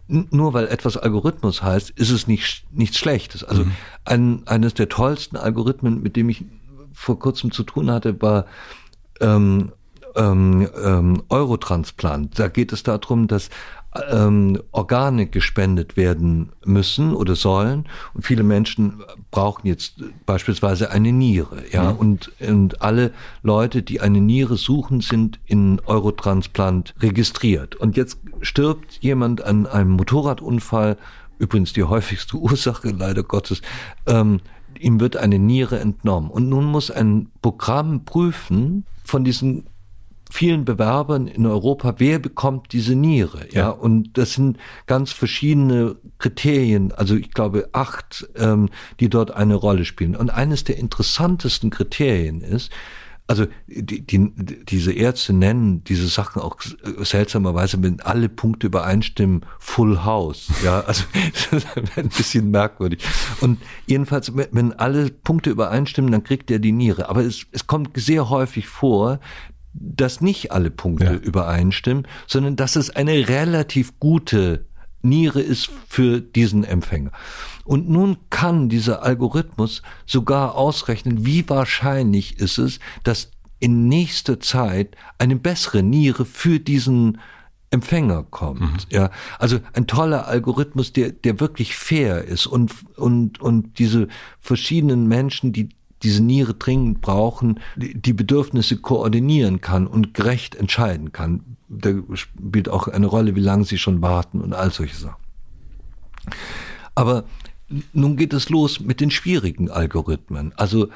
nur weil etwas Algorithmus heißt, ist es nicht nichts Schlechtes. Also mhm. ein, eines der tollsten Algorithmen, mit dem ich vor kurzem zu tun hatte, war ähm, ähm, ähm, Eurotransplant. Da geht es darum, dass ähm, Organe gespendet werden müssen oder sollen. Und viele Menschen brauchen jetzt beispielsweise eine Niere. Ja, mhm. und, und alle Leute, die eine Niere suchen, sind in Eurotransplant registriert. Und jetzt stirbt jemand an einem Motorradunfall, übrigens die häufigste Ursache leider Gottes, ähm, ihm wird eine Niere entnommen. Und nun muss ein Programm prüfen von diesen vielen Bewerbern in Europa, wer bekommt diese Niere? Ja, ja und das sind ganz verschiedene Kriterien, also ich glaube acht, ähm, die dort eine Rolle spielen. Und eines der interessantesten Kriterien ist, also die, die, diese Ärzte nennen diese Sachen auch seltsamerweise, wenn alle Punkte übereinstimmen, Full House. Ja, also das ist ein bisschen merkwürdig. Und jedenfalls, wenn alle Punkte übereinstimmen, dann kriegt er die Niere. Aber es, es kommt sehr häufig vor, dass nicht alle Punkte ja. übereinstimmen, sondern dass es eine relativ gute Niere ist für diesen Empfänger. Und nun kann dieser Algorithmus sogar ausrechnen, wie wahrscheinlich ist es, dass in nächster Zeit eine bessere Niere für diesen Empfänger kommt. Mhm. Ja, also ein toller Algorithmus, der der wirklich fair ist und und und diese verschiedenen Menschen, die diese Niere dringend brauchen, die Bedürfnisse koordinieren kann und gerecht entscheiden kann. Da spielt auch eine Rolle, wie lange sie schon warten und all solche Sachen. Aber nun geht es los mit den schwierigen Algorithmen. Also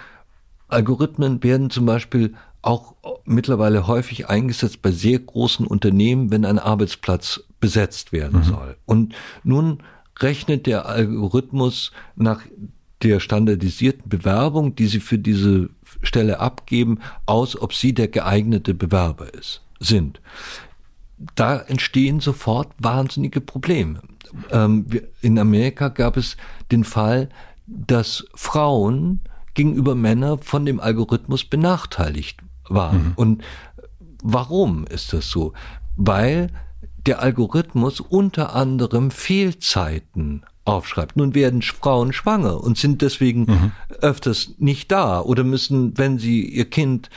Algorithmen werden zum Beispiel auch mittlerweile häufig eingesetzt bei sehr großen Unternehmen, wenn ein Arbeitsplatz besetzt werden mhm. soll. Und nun rechnet der Algorithmus nach der standardisierten Bewerbung, die sie für diese Stelle abgeben, aus, ob sie der geeignete Bewerber ist, sind. Da entstehen sofort wahnsinnige Probleme. Ähm, in Amerika gab es den Fall, dass Frauen gegenüber Männern von dem Algorithmus benachteiligt waren. Mhm. Und warum ist das so? Weil der Algorithmus unter anderem Fehlzeiten aufschreibt. Nun werden Frauen schwanger und sind deswegen mhm. öfters nicht da oder müssen, wenn sie ihr Kind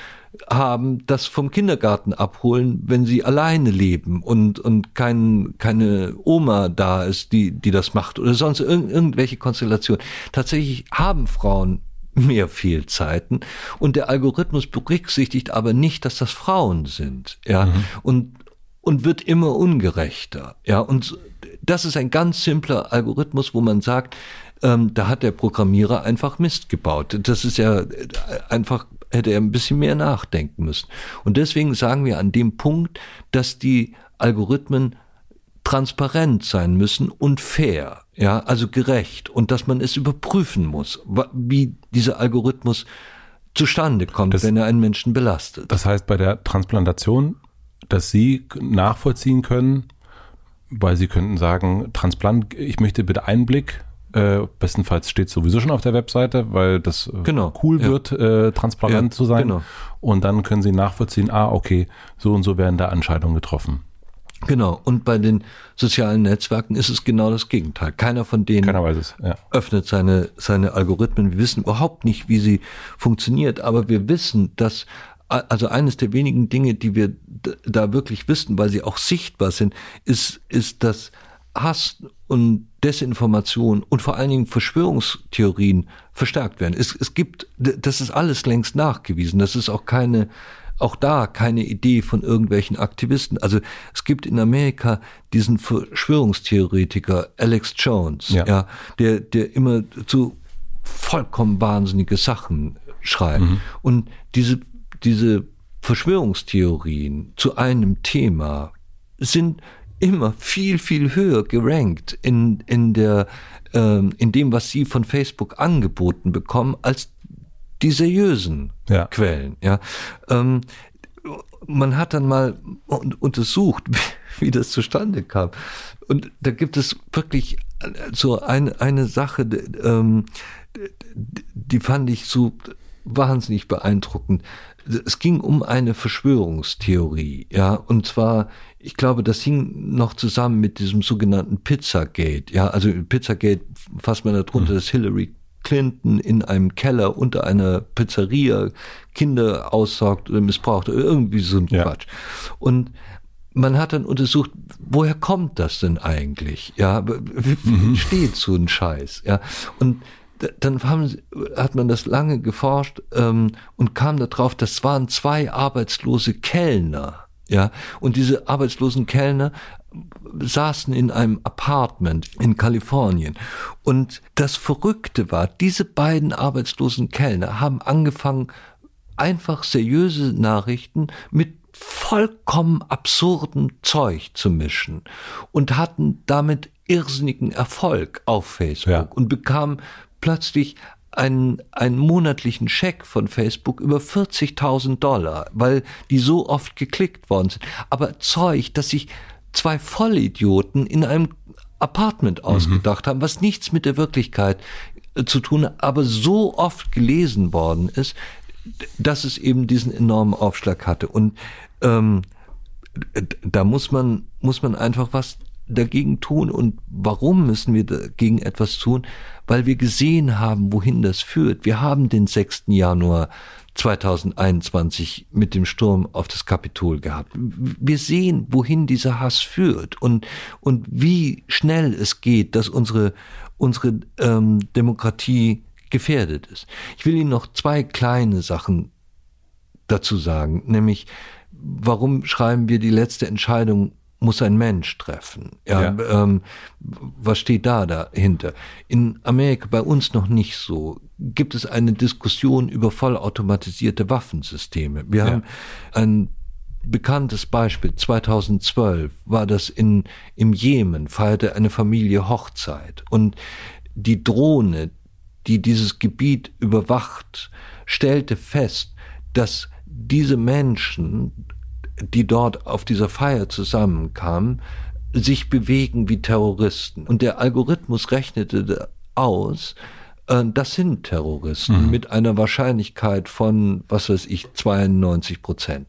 haben, das vom Kindergarten abholen, wenn sie alleine leben und, und kein, keine Oma da ist, die, die das macht oder sonst irg irgendwelche Konstellationen. Tatsächlich haben Frauen mehr Fehlzeiten und der Algorithmus berücksichtigt aber nicht, dass das Frauen sind, ja, mhm. und, und wird immer ungerechter, ja, und das ist ein ganz simpler Algorithmus, wo man sagt, ähm, da hat der Programmierer einfach Mist gebaut. Das ist ja äh, einfach, hätte er ein bisschen mehr nachdenken müssen. Und deswegen sagen wir an dem Punkt, dass die Algorithmen transparent sein müssen und fair, ja, also gerecht und dass man es überprüfen muss, wie dieser Algorithmus zustande kommt, das, wenn er einen Menschen belastet. Das heißt, bei der Transplantation, dass Sie nachvollziehen können, weil Sie könnten sagen, Transplant, ich möchte bitte Einblick. Äh, bestenfalls steht sowieso schon auf der Webseite, weil das äh, genau, cool ja. wird, äh, transparent ja, zu sein. Genau. Und dann können Sie nachvollziehen, ah, okay, so und so werden da Entscheidungen getroffen. Genau. Und bei den sozialen Netzwerken ist es genau das Gegenteil. Keiner von denen Keiner es, ja. öffnet seine, seine Algorithmen. Wir wissen überhaupt nicht, wie sie funktioniert, aber wir wissen, dass also eines der wenigen Dinge, die wir da wirklich wissen, weil sie auch sichtbar sind, ist, ist, dass Hass und Desinformation und vor allen Dingen Verschwörungstheorien verstärkt werden. Es, es gibt, das ist alles längst nachgewiesen. Das ist auch keine, auch da keine Idee von irgendwelchen Aktivisten. Also es gibt in Amerika diesen Verschwörungstheoretiker Alex Jones, ja, ja der, der immer zu vollkommen wahnsinnige Sachen schreibt. Mhm. Und diese diese Verschwörungstheorien zu einem Thema sind immer viel, viel höher gerankt in, in, der, ähm, in dem, was sie von Facebook angeboten bekommen, als die seriösen ja. Quellen. Ja. Ähm, man hat dann mal untersucht, wie das zustande kam. Und da gibt es wirklich so eine, eine Sache, ähm, die fand ich so wahnsinnig beeindruckend es ging um eine Verschwörungstheorie, ja, und zwar, ich glaube, das hing noch zusammen mit diesem sogenannten Pizzagate, ja, also Pizzagate fasst man darunter, mhm. dass Hillary Clinton in einem Keller unter einer Pizzeria Kinder aussaugt oder missbraucht oder irgendwie so ein ja. Quatsch. Und man hat dann untersucht, woher kommt das denn eigentlich? Ja, wie, mhm. steht so ein Scheiß? Ja, und dann haben, hat man das lange geforscht ähm, und kam darauf, das waren zwei arbeitslose Kellner. Ja, und diese arbeitslosen Kellner saßen in einem Apartment in Kalifornien. Und das Verrückte war, diese beiden arbeitslosen Kellner haben angefangen, einfach seriöse Nachrichten mit vollkommen absurden Zeug zu mischen und hatten damit irrsinnigen Erfolg auf Facebook ja. und bekamen plötzlich einen, einen monatlichen Scheck von Facebook über 40.000 Dollar, weil die so oft geklickt worden sind. Aber Zeug, dass sich zwei Vollidioten in einem Apartment mhm. ausgedacht mhm. haben, was nichts mit der Wirklichkeit äh, zu tun hat, aber so oft gelesen worden ist, dass es eben diesen enormen Aufschlag hatte. Und ähm, da muss man, muss man einfach was dagegen tun. Und warum müssen wir dagegen etwas tun? Weil wir gesehen haben, wohin das führt. Wir haben den 6. Januar 2021 mit dem Sturm auf das Kapitol gehabt. Wir sehen, wohin dieser Hass führt und, und wie schnell es geht, dass unsere, unsere ähm, Demokratie gefährdet ist. Ich will Ihnen noch zwei kleine Sachen dazu sagen, nämlich warum schreiben wir die letzte Entscheidung muss ein Mensch treffen. Ja, ja. Ähm, was steht da dahinter? In Amerika bei uns noch nicht so. Gibt es eine Diskussion über vollautomatisierte Waffensysteme? Wir ja. haben ein bekanntes Beispiel. 2012 war das in, im Jemen, feierte eine Familie Hochzeit und die Drohne, die dieses Gebiet überwacht, stellte fest, dass diese Menschen die dort auf dieser Feier zusammenkamen, sich bewegen wie Terroristen. Und der Algorithmus rechnete aus, äh, das sind Terroristen mhm. mit einer Wahrscheinlichkeit von, was weiß ich, 92 Prozent.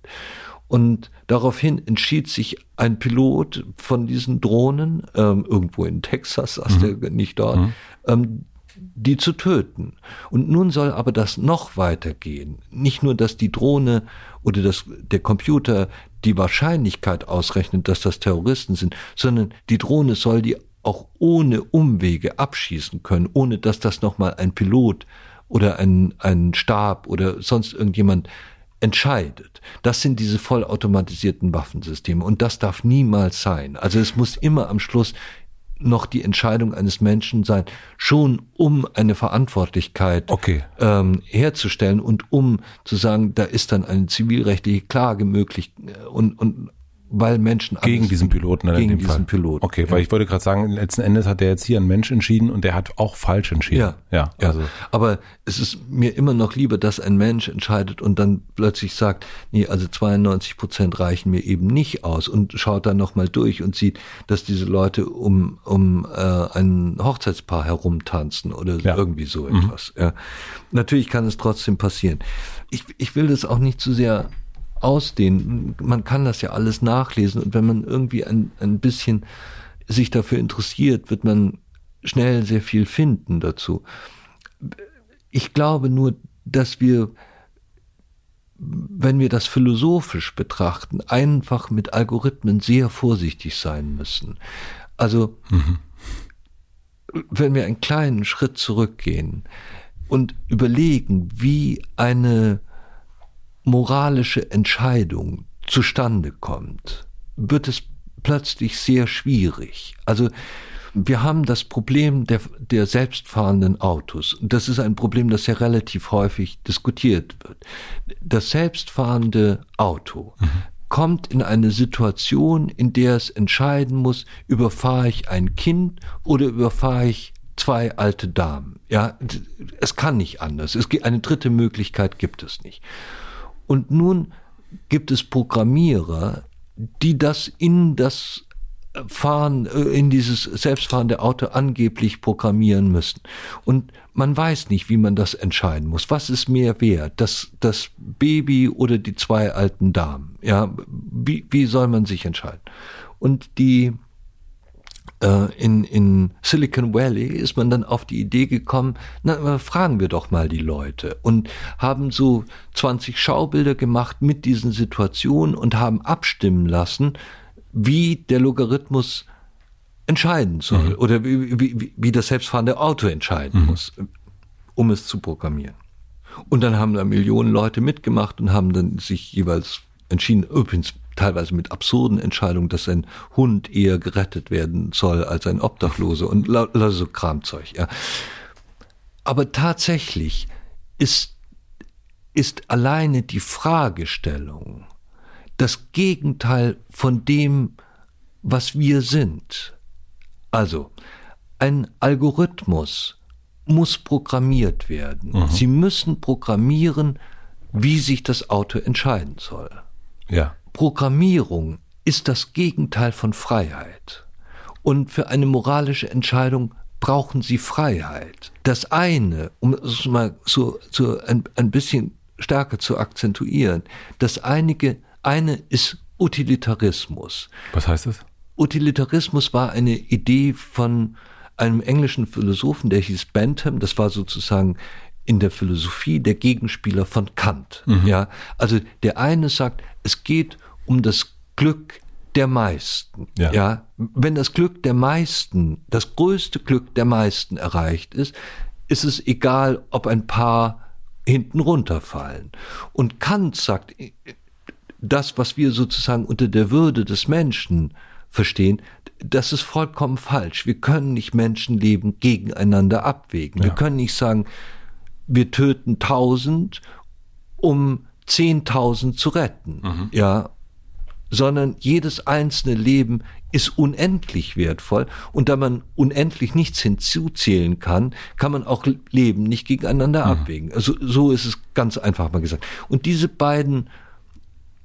Und daraufhin entschied sich ein Pilot von diesen Drohnen, ähm, irgendwo in Texas, saß mhm. der nicht dort, mhm. ähm, die zu töten. Und nun soll aber das noch weitergehen. Nicht nur, dass die Drohne oder dass der Computer die Wahrscheinlichkeit ausrechnet, dass das Terroristen sind, sondern die Drohne soll die auch ohne Umwege abschießen können, ohne dass das nochmal ein Pilot oder ein, ein Stab oder sonst irgendjemand entscheidet. Das sind diese vollautomatisierten Waffensysteme und das darf niemals sein. Also es muss immer am Schluss noch die Entscheidung eines Menschen sein, schon um eine Verantwortlichkeit okay. ähm, herzustellen und um zu sagen, da ist dann eine zivilrechtliche Klage möglich äh, und, und weil Menschen gegen diesen Piloten gegen diesen Fall. Piloten. Okay, ja. weil ich wollte gerade sagen, letzten Endes hat der jetzt hier ein Mensch entschieden und der hat auch falsch entschieden. Ja, ja, ja. Also. Aber es ist mir immer noch lieber, dass ein Mensch entscheidet und dann plötzlich sagt, nee, also 92 Prozent reichen mir eben nicht aus und schaut dann noch mal durch und sieht, dass diese Leute um um äh, ein Hochzeitspaar herumtanzen oder ja. irgendwie so mhm. etwas. Ja. Natürlich kann es trotzdem passieren. Ich ich will das auch nicht zu sehr ausdehnen. Man kann das ja alles nachlesen und wenn man irgendwie ein, ein bisschen sich dafür interessiert, wird man schnell sehr viel finden dazu. Ich glaube nur, dass wir, wenn wir das philosophisch betrachten, einfach mit Algorithmen sehr vorsichtig sein müssen. Also, mhm. wenn wir einen kleinen Schritt zurückgehen und überlegen, wie eine moralische Entscheidung zustande kommt, wird es plötzlich sehr schwierig. Also wir haben das Problem der, der selbstfahrenden Autos. Das ist ein Problem, das ja relativ häufig diskutiert wird. Das selbstfahrende Auto mhm. kommt in eine Situation, in der es entscheiden muss, überfahre ich ein Kind oder überfahre ich zwei alte Damen. Ja, es kann nicht anders. Es gibt eine dritte Möglichkeit gibt es nicht. Und nun gibt es Programmierer, die das in das Fahren äh, in dieses selbstfahrende Auto angeblich programmieren müssen. Und man weiß nicht, wie man das entscheiden muss. Was ist mehr wert? Das, das Baby oder die zwei alten Damen? Ja, wie, wie soll man sich entscheiden? Und die, in, in Silicon Valley ist man dann auf die Idee gekommen, na, fragen wir doch mal die Leute und haben so 20 Schaubilder gemacht mit diesen Situationen und haben abstimmen lassen, wie der Logarithmus entscheiden soll mhm. oder wie, wie, wie das selbstfahrende Auto entscheiden mhm. muss, um es zu programmieren. Und dann haben da Millionen Leute mitgemacht und haben dann sich jeweils entschieden, übrigens teilweise mit absurden Entscheidungen, dass ein Hund eher gerettet werden soll als ein Obdachloser und so Kramzeug, ja. Aber tatsächlich ist, ist alleine die Fragestellung das Gegenteil von dem, was wir sind. Also, ein Algorithmus muss programmiert werden. Mhm. Sie müssen programmieren, wie sich das Auto entscheiden soll. Ja. Programmierung ist das Gegenteil von Freiheit. Und für eine moralische Entscheidung brauchen Sie Freiheit. Das eine, um es mal so, so ein, ein bisschen stärker zu akzentuieren, das einige, eine ist Utilitarismus. Was heißt das? Utilitarismus war eine Idee von einem englischen Philosophen, der hieß Bentham. Das war sozusagen in der Philosophie der Gegenspieler von Kant. Mhm. Ja, also der eine sagt, es geht um das Glück der meisten. Ja. ja, wenn das Glück der meisten, das größte Glück der meisten erreicht ist, ist es egal, ob ein paar hinten runterfallen. Und Kant sagt, das, was wir sozusagen unter der Würde des Menschen verstehen, das ist vollkommen falsch. Wir können nicht Menschenleben gegeneinander abwägen. Ja. Wir können nicht sagen, wir töten tausend, um zehntausend zu retten. Mhm. Ja, sondern jedes einzelne Leben ist unendlich wertvoll. Und da man unendlich nichts hinzuzählen kann, kann man auch Leben nicht gegeneinander mhm. abwägen. Also so ist es ganz einfach mal gesagt. Und diese beiden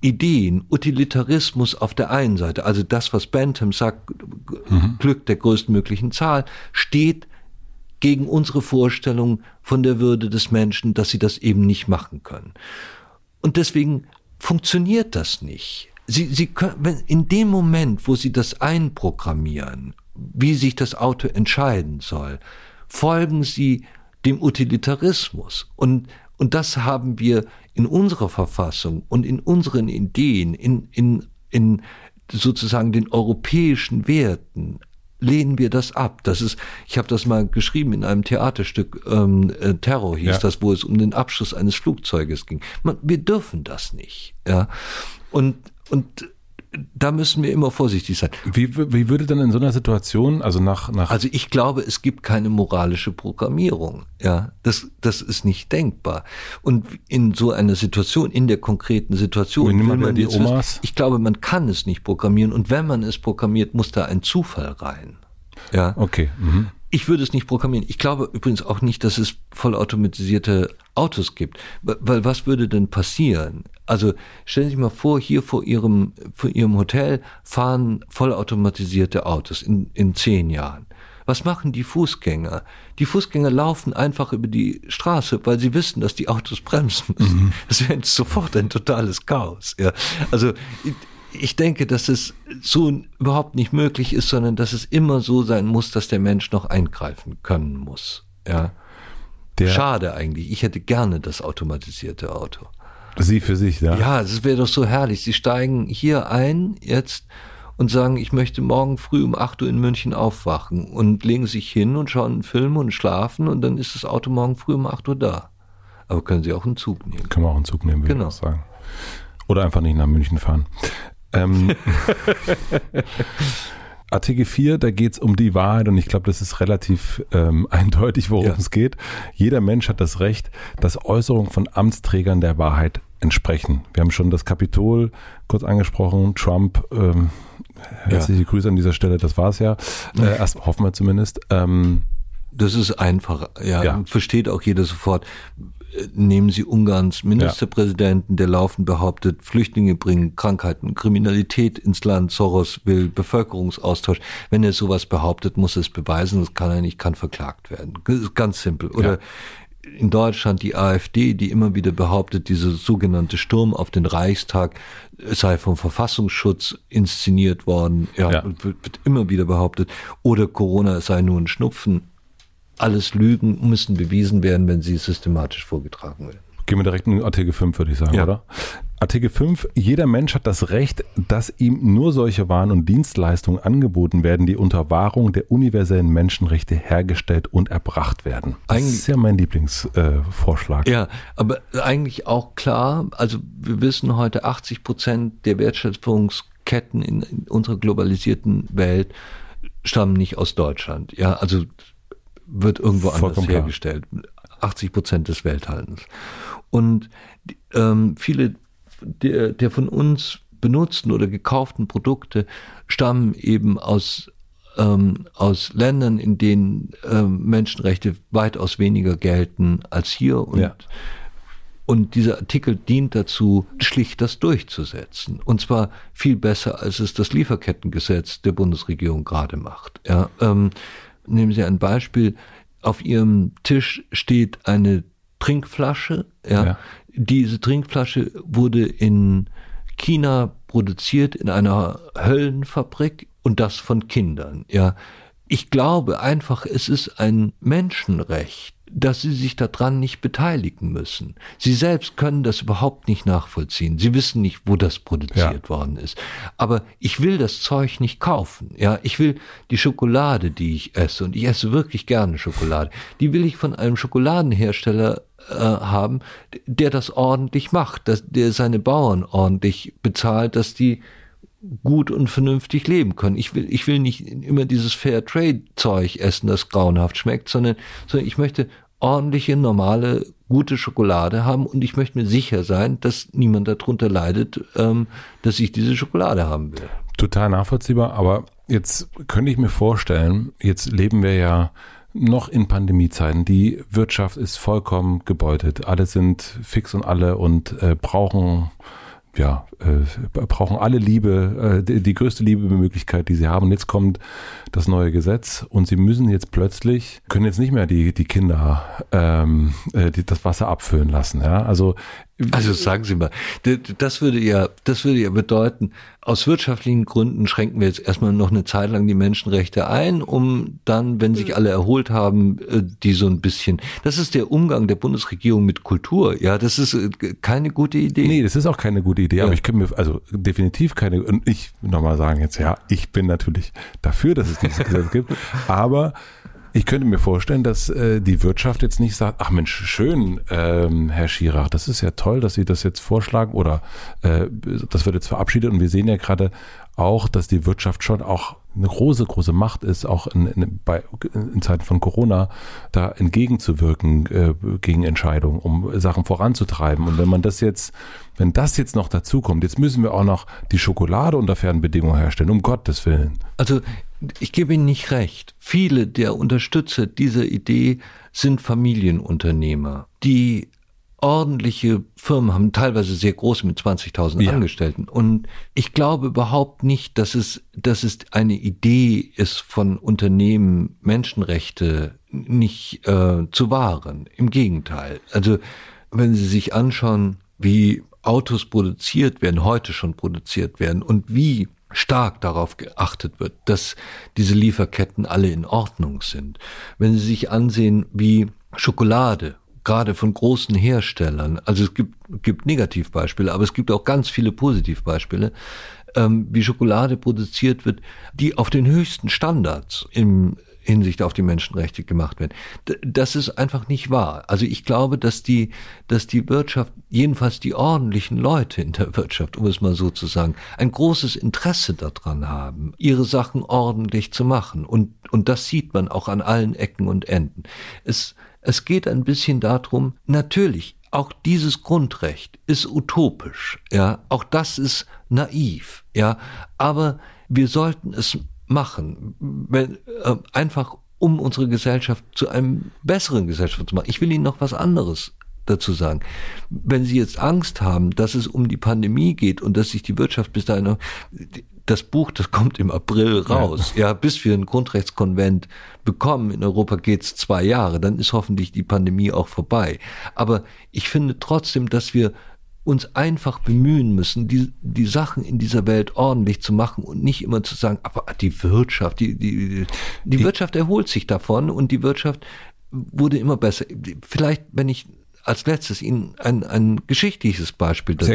Ideen, Utilitarismus auf der einen Seite, also das, was Bentham sagt, mhm. Glück der größtmöglichen Zahl, steht gegen unsere Vorstellung von der Würde des Menschen, dass sie das eben nicht machen können. Und deswegen funktioniert das nicht. Sie, sie können, in dem Moment, wo Sie das einprogrammieren, wie sich das Auto entscheiden soll, folgen Sie dem Utilitarismus. Und, und das haben wir in unserer Verfassung und in unseren Ideen, in, in, in sozusagen den europäischen Werten lehnen wir das ab. Das ist, ich habe das mal geschrieben in einem Theaterstück, ähm, äh, Terror hieß ja. das, wo es um den Abschuss eines Flugzeuges ging. Man, wir dürfen das nicht. Ja, und und da müssen wir immer vorsichtig sein. Wie, wie würde denn in so einer Situation, also nach, nach Also ich glaube, es gibt keine moralische Programmierung. Ja, das, das ist nicht denkbar. Und in so einer Situation, in der konkreten Situation, will man die Omas? ich glaube, man kann es nicht programmieren. Und wenn man es programmiert, muss da ein Zufall rein. Ja. Okay. Mhm. Ich würde es nicht programmieren. Ich glaube übrigens auch nicht, dass es vollautomatisierte Autos gibt. Weil was würde denn passieren? Also stellen Sie sich mal vor, hier vor Ihrem, vor Ihrem Hotel fahren vollautomatisierte Autos in, in zehn Jahren. Was machen die Fußgänger? Die Fußgänger laufen einfach über die Straße, weil sie wissen, dass die Autos bremsen müssen. Mhm. Das wäre sofort ein totales Chaos. Ja. Also ich denke, dass es so überhaupt nicht möglich ist, sondern dass es immer so sein muss, dass der Mensch noch eingreifen können muss. Ja. Der Schade eigentlich. Ich hätte gerne das automatisierte Auto. Sie für sich, ja? Ja, es wäre doch so herrlich. Sie steigen hier ein jetzt und sagen, ich möchte morgen früh um 8 Uhr in München aufwachen und legen sich hin und schauen einen Film und schlafen und dann ist das Auto morgen früh um 8 Uhr da. Aber können Sie auch einen Zug nehmen? Können wir auch einen Zug nehmen, würde genau. ich sagen. Oder einfach nicht nach München fahren. Ähm, Artikel 4, da geht es um die Wahrheit und ich glaube, das ist relativ ähm, eindeutig, worum ja. es geht. Jeder Mensch hat das Recht, dass Äußerungen von Amtsträgern der Wahrheit entsprechen. Wir haben schon das Kapitol kurz angesprochen, Trump, ähm, herzliche ja. Grüße an dieser Stelle, das war's ja. Äh, erst hoffen wir zumindest. Ähm, das ist einfach, ja, ja, versteht auch jeder sofort nehmen Sie Ungarns Ministerpräsidenten, der laufend behauptet, Flüchtlinge bringen Krankheiten, Kriminalität ins Land, Soros will Bevölkerungsaustausch. Wenn er sowas behauptet, muss er es beweisen, das kann er nicht, kann verklagt werden. Ganz simpel. Oder ja in Deutschland die AfD, die immer wieder behauptet, dieser sogenannte Sturm auf den Reichstag sei vom Verfassungsschutz inszeniert worden, ja, ja. Wird, immer wieder behauptet, oder Corona sei nur ein Schnupfen. Alles Lügen müssen bewiesen werden, wenn sie systematisch vorgetragen werden. Gehen wir direkt in Artikel 5, würde ich sagen, ja. oder? Artikel 5, jeder Mensch hat das Recht, dass ihm nur solche Waren und Dienstleistungen angeboten werden, die unter Wahrung der universellen Menschenrechte hergestellt und erbracht werden. Das eigentlich, ist ja mein Lieblingsvorschlag. Äh, ja, aber eigentlich auch klar, also wir wissen heute 80 Prozent der Wertschöpfungsketten in, in unserer globalisierten Welt stammen nicht aus Deutschland. Ja, also wird irgendwo Vollkommen anders hergestellt. 80 Prozent des Welthandels. Und ähm, viele der, der von uns benutzten oder gekauften Produkte stammen eben aus ähm, aus Ländern, in denen ähm, Menschenrechte weitaus weniger gelten als hier und ja. Und dieser Artikel dient dazu, schlicht das durchzusetzen. Und zwar viel besser, als es das Lieferkettengesetz der Bundesregierung gerade macht. Ja, ähm, nehmen Sie ein Beispiel. Auf Ihrem Tisch steht eine Trinkflasche, ja, ja, diese Trinkflasche wurde in China produziert in einer Höllenfabrik und das von Kindern. Ja, ich glaube einfach, es ist ein Menschenrecht, dass sie sich daran nicht beteiligen müssen. Sie selbst können das überhaupt nicht nachvollziehen. Sie wissen nicht, wo das produziert ja. worden ist. Aber ich will das Zeug nicht kaufen. Ja, ich will die Schokolade, die ich esse, und ich esse wirklich gerne Schokolade, die will ich von einem Schokoladenhersteller äh, haben, der das ordentlich macht, dass der seine Bauern ordentlich bezahlt, dass die gut und vernünftig leben können. Ich will, ich will nicht immer dieses Fair Trade Zeug essen, das grauenhaft schmeckt, sondern, sondern ich möchte ordentliche, normale, gute Schokolade haben und ich möchte mir sicher sein, dass niemand darunter leidet, ähm, dass ich diese Schokolade haben will. Total nachvollziehbar, aber jetzt könnte ich mir vorstellen, jetzt leben wir ja noch in Pandemiezeiten. Die Wirtschaft ist vollkommen gebeutelt. Alle sind fix und alle und äh, brauchen ja, brauchen alle Liebe, äh, die, die größte Liebemöglichkeit, die sie haben. Und jetzt kommt das neue Gesetz und sie müssen jetzt plötzlich, können jetzt nicht mehr die, die Kinder ähm, äh, die, das Wasser abfüllen lassen. Ja? Also also sagen Sie mal, das würde ja, das würde ja bedeuten, aus wirtschaftlichen Gründen schränken wir jetzt erstmal noch eine Zeit lang die Menschenrechte ein, um dann, wenn sich alle erholt haben, äh, die so ein bisschen. Das ist der Umgang der Bundesregierung mit Kultur. Ja, das ist äh, keine gute Idee. Nee, das ist auch keine gute Idee. Ja. Aber ich kann mir, also definitiv keine. Und ich nochmal sagen jetzt, ja, ich bin natürlich dafür, dass es dieses Gesetz gibt. Aber ich könnte mir vorstellen, dass äh, die Wirtschaft jetzt nicht sagt, ach Mensch, schön, ähm, Herr Schirach, das ist ja toll, dass Sie das jetzt vorschlagen oder äh, das wird jetzt verabschiedet und wir sehen ja gerade auch, dass die Wirtschaft schon auch eine große, große Macht ist, auch in, in, bei, in Zeiten von Corona da entgegenzuwirken äh, gegen Entscheidungen, um Sachen voranzutreiben. Und wenn man das jetzt, wenn das jetzt noch dazu kommt, jetzt müssen wir auch noch die Schokolade unter fairen Bedingungen herstellen, um Gottes Willen. Also ich gebe Ihnen nicht recht. Viele der Unterstützer dieser Idee sind Familienunternehmer, die ordentliche Firmen haben, teilweise sehr große mit 20.000 ja. Angestellten. Und ich glaube überhaupt nicht, dass es, dass es eine Idee ist von Unternehmen, Menschenrechte nicht äh, zu wahren. Im Gegenteil. Also wenn Sie sich anschauen, wie Autos produziert werden, heute schon produziert werden und wie stark darauf geachtet wird, dass diese Lieferketten alle in Ordnung sind. Wenn Sie sich ansehen, wie Schokolade, gerade von großen Herstellern, also es gibt, gibt Negativbeispiele, aber es gibt auch ganz viele Positivbeispiele, ähm, wie Schokolade produziert wird, die auf den höchsten Standards im Hinsicht auf die Menschenrechte gemacht werden. Das ist einfach nicht wahr. Also ich glaube, dass die, dass die Wirtschaft, jedenfalls die ordentlichen Leute in der Wirtschaft, um es mal so zu sagen, ein großes Interesse daran haben, ihre Sachen ordentlich zu machen. Und, und das sieht man auch an allen Ecken und Enden. Es, es geht ein bisschen darum, natürlich, auch dieses Grundrecht ist utopisch, ja, auch das ist naiv, ja, aber wir sollten es machen, wenn, äh, einfach um unsere Gesellschaft zu einem besseren Gesellschaft zu machen. Ich will Ihnen noch was anderes dazu sagen. Wenn Sie jetzt Angst haben, dass es um die Pandemie geht und dass sich die Wirtschaft bis dahin das Buch, das kommt im April raus. Ja, ja bis wir einen Grundrechtskonvent bekommen in Europa geht's zwei Jahre, dann ist hoffentlich die Pandemie auch vorbei. Aber ich finde trotzdem, dass wir uns einfach bemühen müssen, die, die Sachen in dieser Welt ordentlich zu machen und nicht immer zu sagen, aber die Wirtschaft, die, die, die Wirtschaft erholt sich davon und die Wirtschaft wurde immer besser. Vielleicht, wenn ich als letztes Ihnen ein, ein geschichtliches Beispiel dazu.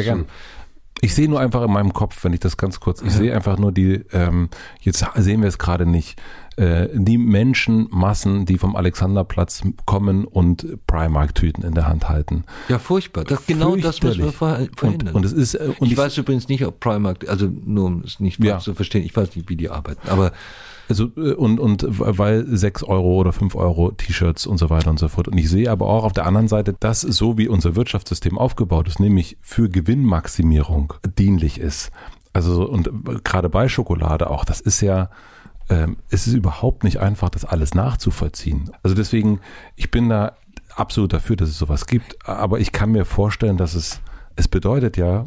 Ich sehe nur einfach in meinem Kopf, wenn ich das ganz kurz, ich sehe einfach nur die, ähm, jetzt sehen wir es gerade nicht, äh, die Menschenmassen, die vom Alexanderplatz kommen und Primark-Tüten in der Hand halten. Ja, furchtbar. Das, genau das müssen wir verhindern. Und, und es ist, äh, und ich, ich weiß übrigens nicht, ob Primark, also nur um es nicht ja. zu verstehen, ich weiß nicht, wie die arbeiten, aber also äh, und, und weil sechs Euro oder fünf Euro T-Shirts und so weiter und so fort. Und ich sehe aber auch auf der anderen Seite, dass so wie unser Wirtschaftssystem aufgebaut ist, nämlich für Gewinnmaximierung dienlich ist. Also und gerade bei Schokolade auch, das ist ja, ähm, es ist überhaupt nicht einfach, das alles nachzuvollziehen. Also deswegen, ich bin da absolut dafür, dass es sowas gibt. Aber ich kann mir vorstellen, dass es, es bedeutet ja,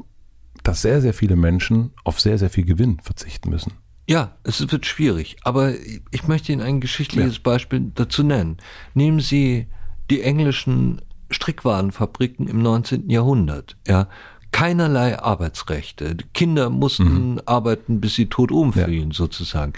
dass sehr, sehr viele Menschen auf sehr, sehr viel Gewinn verzichten müssen. Ja, es wird schwierig, aber ich möchte Ihnen ein geschichtliches ja. Beispiel dazu nennen. Nehmen Sie die englischen Strickwarenfabriken im 19. Jahrhundert, ja. Keinerlei Arbeitsrechte. Kinder mussten mhm. arbeiten, bis sie tot umfielen, ja. sozusagen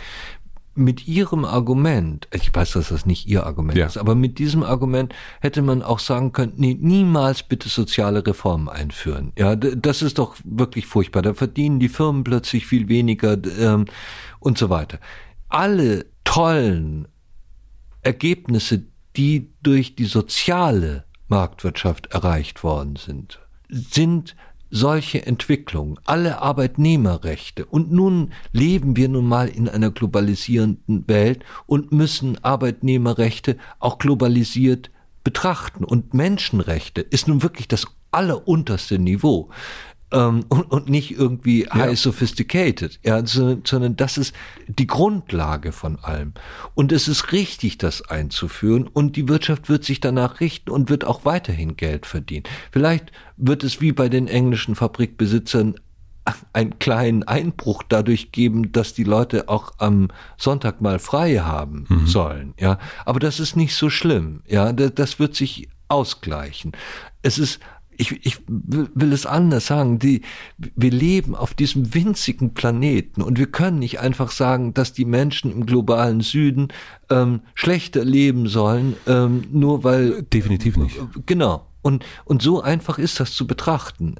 mit ihrem Argument, ich weiß, dass das nicht ihr Argument ja. ist, aber mit diesem Argument hätte man auch sagen können, nee, niemals bitte soziale Reformen einführen. Ja, das ist doch wirklich furchtbar. Da verdienen die Firmen plötzlich viel weniger ähm, und so weiter. Alle tollen Ergebnisse, die durch die soziale Marktwirtschaft erreicht worden sind, sind solche Entwicklung, alle Arbeitnehmerrechte. Und nun leben wir nun mal in einer globalisierenden Welt und müssen Arbeitnehmerrechte auch globalisiert betrachten. Und Menschenrechte ist nun wirklich das allerunterste Niveau ähm, und, und nicht irgendwie high ja. sophisticated, ja, sondern, sondern das ist die Grundlage von allem. Und es ist richtig, das einzuführen und die Wirtschaft wird sich danach richten und wird auch weiterhin Geld verdienen. Vielleicht wird es wie bei den englischen Fabrikbesitzern einen kleinen Einbruch dadurch geben, dass die Leute auch am Sonntag mal frei haben mhm. sollen, ja. Aber das ist nicht so schlimm, ja. Das wird sich ausgleichen. Es ist ich, ich will es anders sagen, die, wir leben auf diesem winzigen Planeten und wir können nicht einfach sagen, dass die Menschen im globalen Süden ähm, schlechter leben sollen, ähm, nur weil. Definitiv nicht. Genau. Und, und so einfach ist das zu betrachten.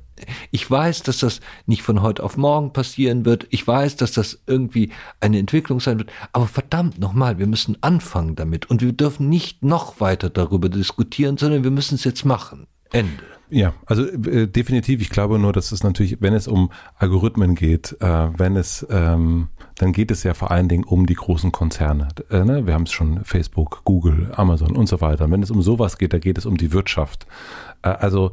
Ich weiß, dass das nicht von heute auf morgen passieren wird. Ich weiß, dass das irgendwie eine Entwicklung sein wird. Aber verdammt nochmal, wir müssen anfangen damit. Und wir dürfen nicht noch weiter darüber diskutieren, sondern wir müssen es jetzt machen. Ende. Ja, also äh, definitiv. Ich glaube nur, dass es natürlich, wenn es um Algorithmen geht, äh, wenn es, ähm, dann geht es ja vor allen Dingen um die großen Konzerne. Äh, ne? Wir haben es schon Facebook, Google, Amazon und so weiter. wenn es um sowas geht, da geht es um die Wirtschaft. Äh, also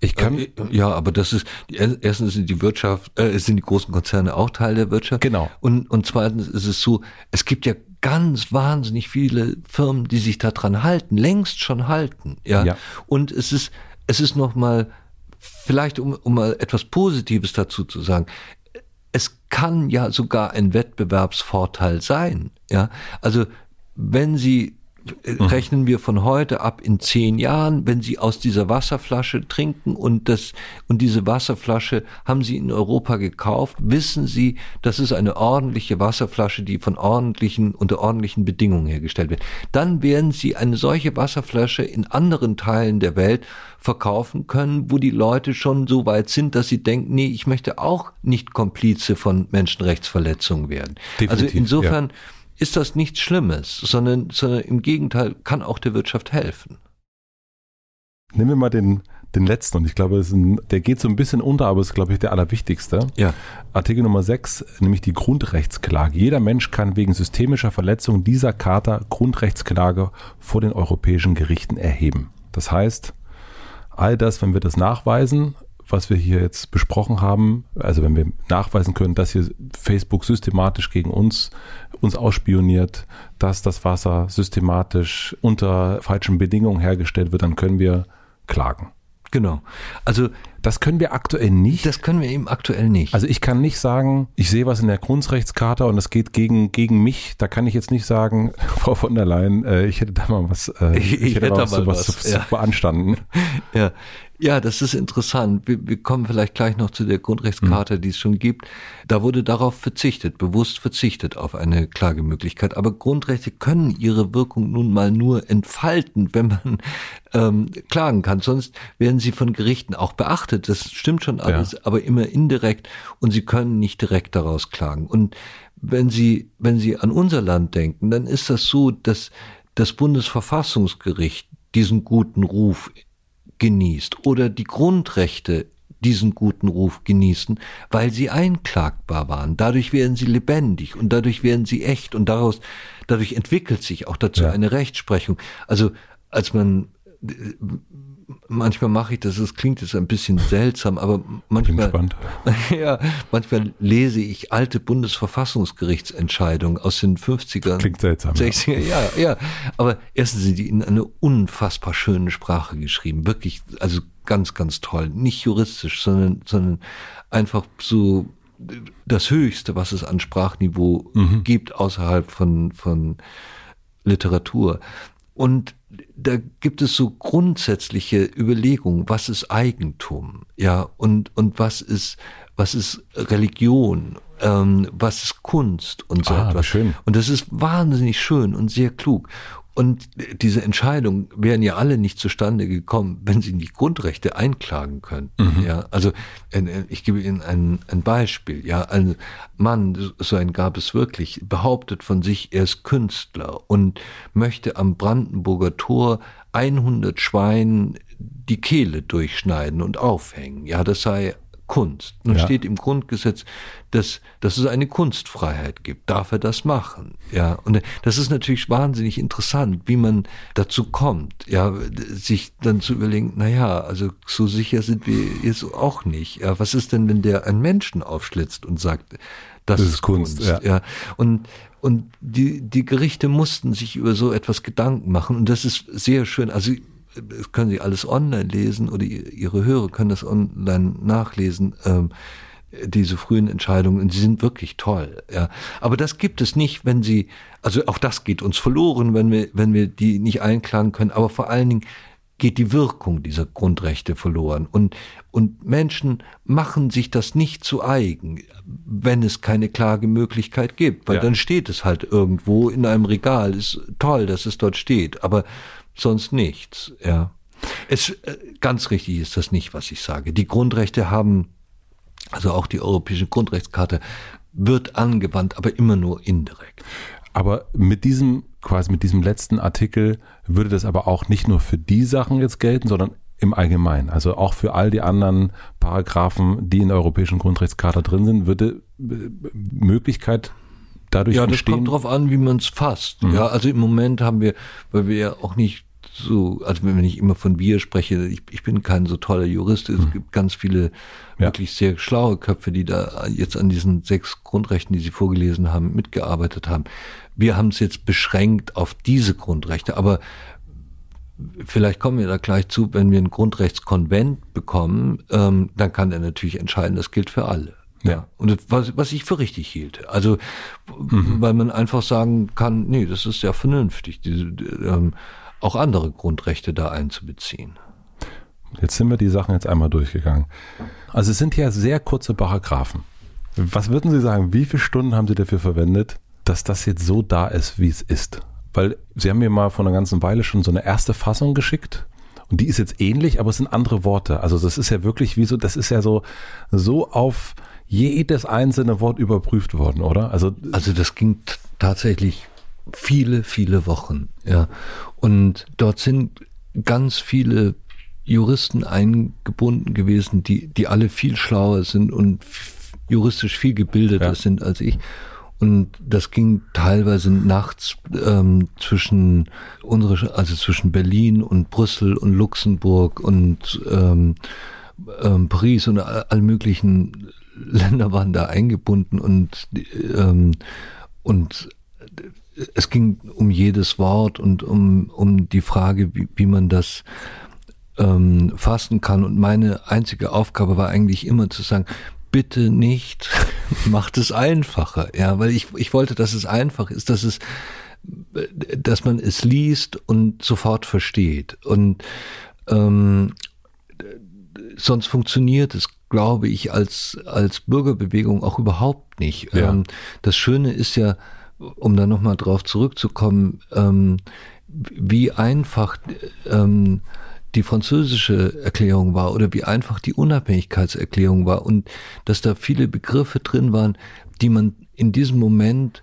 ich kann äh, ja, aber das ist erstens sind die Wirtschaft, äh, sind die großen Konzerne auch Teil der Wirtschaft. Genau. Und und zweitens ist es so, es gibt ja ganz wahnsinnig viele Firmen, die sich daran halten, längst schon halten, ja. ja. Und es ist es ist noch mal, vielleicht um, um mal etwas Positives dazu zu sagen, es kann ja sogar ein Wettbewerbsvorteil sein. Ja, also wenn Sie. Rechnen wir von heute ab in zehn Jahren, wenn Sie aus dieser Wasserflasche trinken und das, und diese Wasserflasche haben Sie in Europa gekauft, wissen Sie, das ist eine ordentliche Wasserflasche, die von ordentlichen, unter ordentlichen Bedingungen hergestellt wird. Dann werden Sie eine solche Wasserflasche in anderen Teilen der Welt verkaufen können, wo die Leute schon so weit sind, dass sie denken, nee, ich möchte auch nicht Komplize von Menschenrechtsverletzungen werden. Also Definitiv, also insofern, ja ist das nichts Schlimmes, sondern, sondern im Gegenteil kann auch der Wirtschaft helfen. Nehmen wir mal den, den letzten und ich glaube, ein, der geht so ein bisschen unter, aber ist, glaube ich, der allerwichtigste. Ja. Artikel Nummer 6, nämlich die Grundrechtsklage. Jeder Mensch kann wegen systemischer Verletzung dieser Charta Grundrechtsklage vor den europäischen Gerichten erheben. Das heißt, all das, wenn wir das nachweisen, was wir hier jetzt besprochen haben, also wenn wir nachweisen können, dass hier Facebook systematisch gegen uns, uns ausspioniert, dass das Wasser systematisch unter falschen Bedingungen hergestellt wird, dann können wir klagen. Genau. Also das können wir aktuell nicht. Das können wir eben aktuell nicht. Also ich kann nicht sagen, ich sehe was in der Grundrechtscharta und es geht gegen, gegen mich. Da kann ich jetzt nicht sagen, Frau von der Leyen, äh, ich hätte da mal was, äh, ich, ich, hätte, hätte mal was, was, was ja. beanstanden. Ja, ja, das ist interessant. Wir, wir kommen vielleicht gleich noch zu der Grundrechtskarte, mhm. die es schon gibt. Da wurde darauf verzichtet, bewusst verzichtet auf eine Klagemöglichkeit. Aber Grundrechte können ihre Wirkung nun mal nur entfalten, wenn man ähm, klagen kann. Sonst werden sie von Gerichten auch beachtet. Das stimmt schon alles, ja. aber immer indirekt und sie können nicht direkt daraus klagen. Und wenn Sie, wenn Sie an unser Land denken, dann ist das so, dass das Bundesverfassungsgericht diesen guten Ruf genießt oder die Grundrechte diesen guten Ruf genießen, weil sie einklagbar waren. Dadurch werden sie lebendig und dadurch werden sie echt und daraus, dadurch entwickelt sich auch dazu ja. eine Rechtsprechung. Also als man manchmal mache ich das, es klingt jetzt ein bisschen seltsam, aber manchmal, ja, manchmal lese ich alte Bundesverfassungsgerichtsentscheidungen aus den 50er, klingt seltsam, 60er, ja. ja, ja, aber erstens sind die in eine unfassbar schöne Sprache geschrieben, wirklich, also ganz, ganz toll, nicht juristisch, sondern, sondern einfach so das Höchste, was es an Sprachniveau mhm. gibt außerhalb von, von Literatur. Und da gibt es so grundsätzliche Überlegungen, was ist Eigentum, ja, und, und was ist, was ist Religion, ähm, was ist Kunst und so ah, etwas. Schön. Und das ist wahnsinnig schön und sehr klug. Und diese Entscheidungen wären ja alle nicht zustande gekommen, wenn sie nicht Grundrechte einklagen könnten. Mhm. Ja, also äh, ich gebe Ihnen ein, ein Beispiel. Ja, ein Mann, so ein gab es wirklich, behauptet von sich, er ist Künstler und möchte am Brandenburger Tor 100 Schweinen die Kehle durchschneiden und aufhängen. Ja, das sei Kunst. Nun ja. steht im Grundgesetz, dass, dass es eine Kunstfreiheit gibt. Darf er das machen? Ja, und das ist natürlich wahnsinnig interessant, wie man dazu kommt, ja, sich dann zu überlegen, na ja, also so sicher sind wir jetzt auch nicht. Ja, was ist denn, wenn der einen Menschen aufschlitzt und sagt, das, das ist Kunst, Kunst ja. ja. Und und die, die Gerichte mussten sich über so etwas Gedanken machen. Und das ist sehr schön. Also das können Sie alles online lesen oder Ihre Hörer können das online nachlesen. Ähm, diese frühen Entscheidungen, und sie sind wirklich toll, ja. Aber das gibt es nicht, wenn sie, also auch das geht uns verloren, wenn wir, wenn wir die nicht einklagen können, aber vor allen Dingen geht die Wirkung dieser Grundrechte verloren. Und, und Menschen machen sich das nicht zu eigen, wenn es keine Klagemöglichkeit gibt, weil ja. dann steht es halt irgendwo in einem Regal. Ist toll, dass es dort steht, aber sonst nichts, ja. Es, äh, ganz richtig ist das nicht, was ich sage. Die Grundrechte haben, also auch die Europäische Grundrechtskarte, wird angewandt, aber immer nur indirekt. Aber mit diesem, quasi mit diesem letzten Artikel würde das aber auch nicht nur für die Sachen jetzt gelten, sondern im Allgemeinen. Also auch für all die anderen Paragraphen, die in der Europäischen Grundrechtskarte drin sind, würde äh, Möglichkeit dadurch ja, entstehen. Ja, das kommt darauf an, wie man es fasst. Mhm. Ja, also im Moment haben wir, weil wir ja auch nicht so, also wenn ich immer von wir spreche, ich, ich bin kein so toller Jurist, es mhm. gibt ganz viele ja. wirklich sehr schlaue Köpfe, die da jetzt an diesen sechs Grundrechten, die Sie vorgelesen haben, mitgearbeitet haben. Wir haben es jetzt beschränkt auf diese Grundrechte, aber vielleicht kommen wir da gleich zu, wenn wir einen Grundrechtskonvent bekommen, ähm, dann kann er natürlich entscheiden, das gilt für alle. Ja. Und was, was ich für richtig hielt. Also, mhm. weil man einfach sagen kann, nee, das ist ja vernünftig, diese, ähm, auch andere Grundrechte da einzubeziehen. Jetzt sind wir die Sachen jetzt einmal durchgegangen. Also es sind ja sehr kurze Paragraphen. Was würden Sie sagen, wie viele Stunden haben Sie dafür verwendet, dass das jetzt so da ist, wie es ist? Weil Sie haben mir mal vor einer ganzen Weile schon so eine erste Fassung geschickt und die ist jetzt ähnlich, aber es sind andere Worte. Also das ist ja wirklich wie so, das ist ja so, so auf jedes einzelne Wort überprüft worden, oder? Also, also das ging tatsächlich viele, viele Wochen, ja. Und dort sind ganz viele Juristen eingebunden gewesen, die, die alle viel schlauer sind und juristisch viel gebildeter ja. sind als ich. Und das ging teilweise nachts ähm, zwischen unsere, also zwischen Berlin und Brüssel und Luxemburg und ähm, ähm, Paris und all möglichen Länder waren da eingebunden und, ähm, und es ging um jedes Wort und um, um die Frage, wie, wie man das ähm, fassen kann. Und meine einzige Aufgabe war eigentlich immer zu sagen, bitte nicht, macht es einfacher. Ja, weil ich, ich wollte, dass es einfach ist, dass es, dass man es liest und sofort versteht. Und ähm, sonst funktioniert es, glaube ich, als, als Bürgerbewegung auch überhaupt nicht. Ja. Ähm, das Schöne ist ja, um da nochmal drauf zurückzukommen, ähm, wie einfach ähm, die französische Erklärung war oder wie einfach die Unabhängigkeitserklärung war und dass da viele Begriffe drin waren, die man in diesem Moment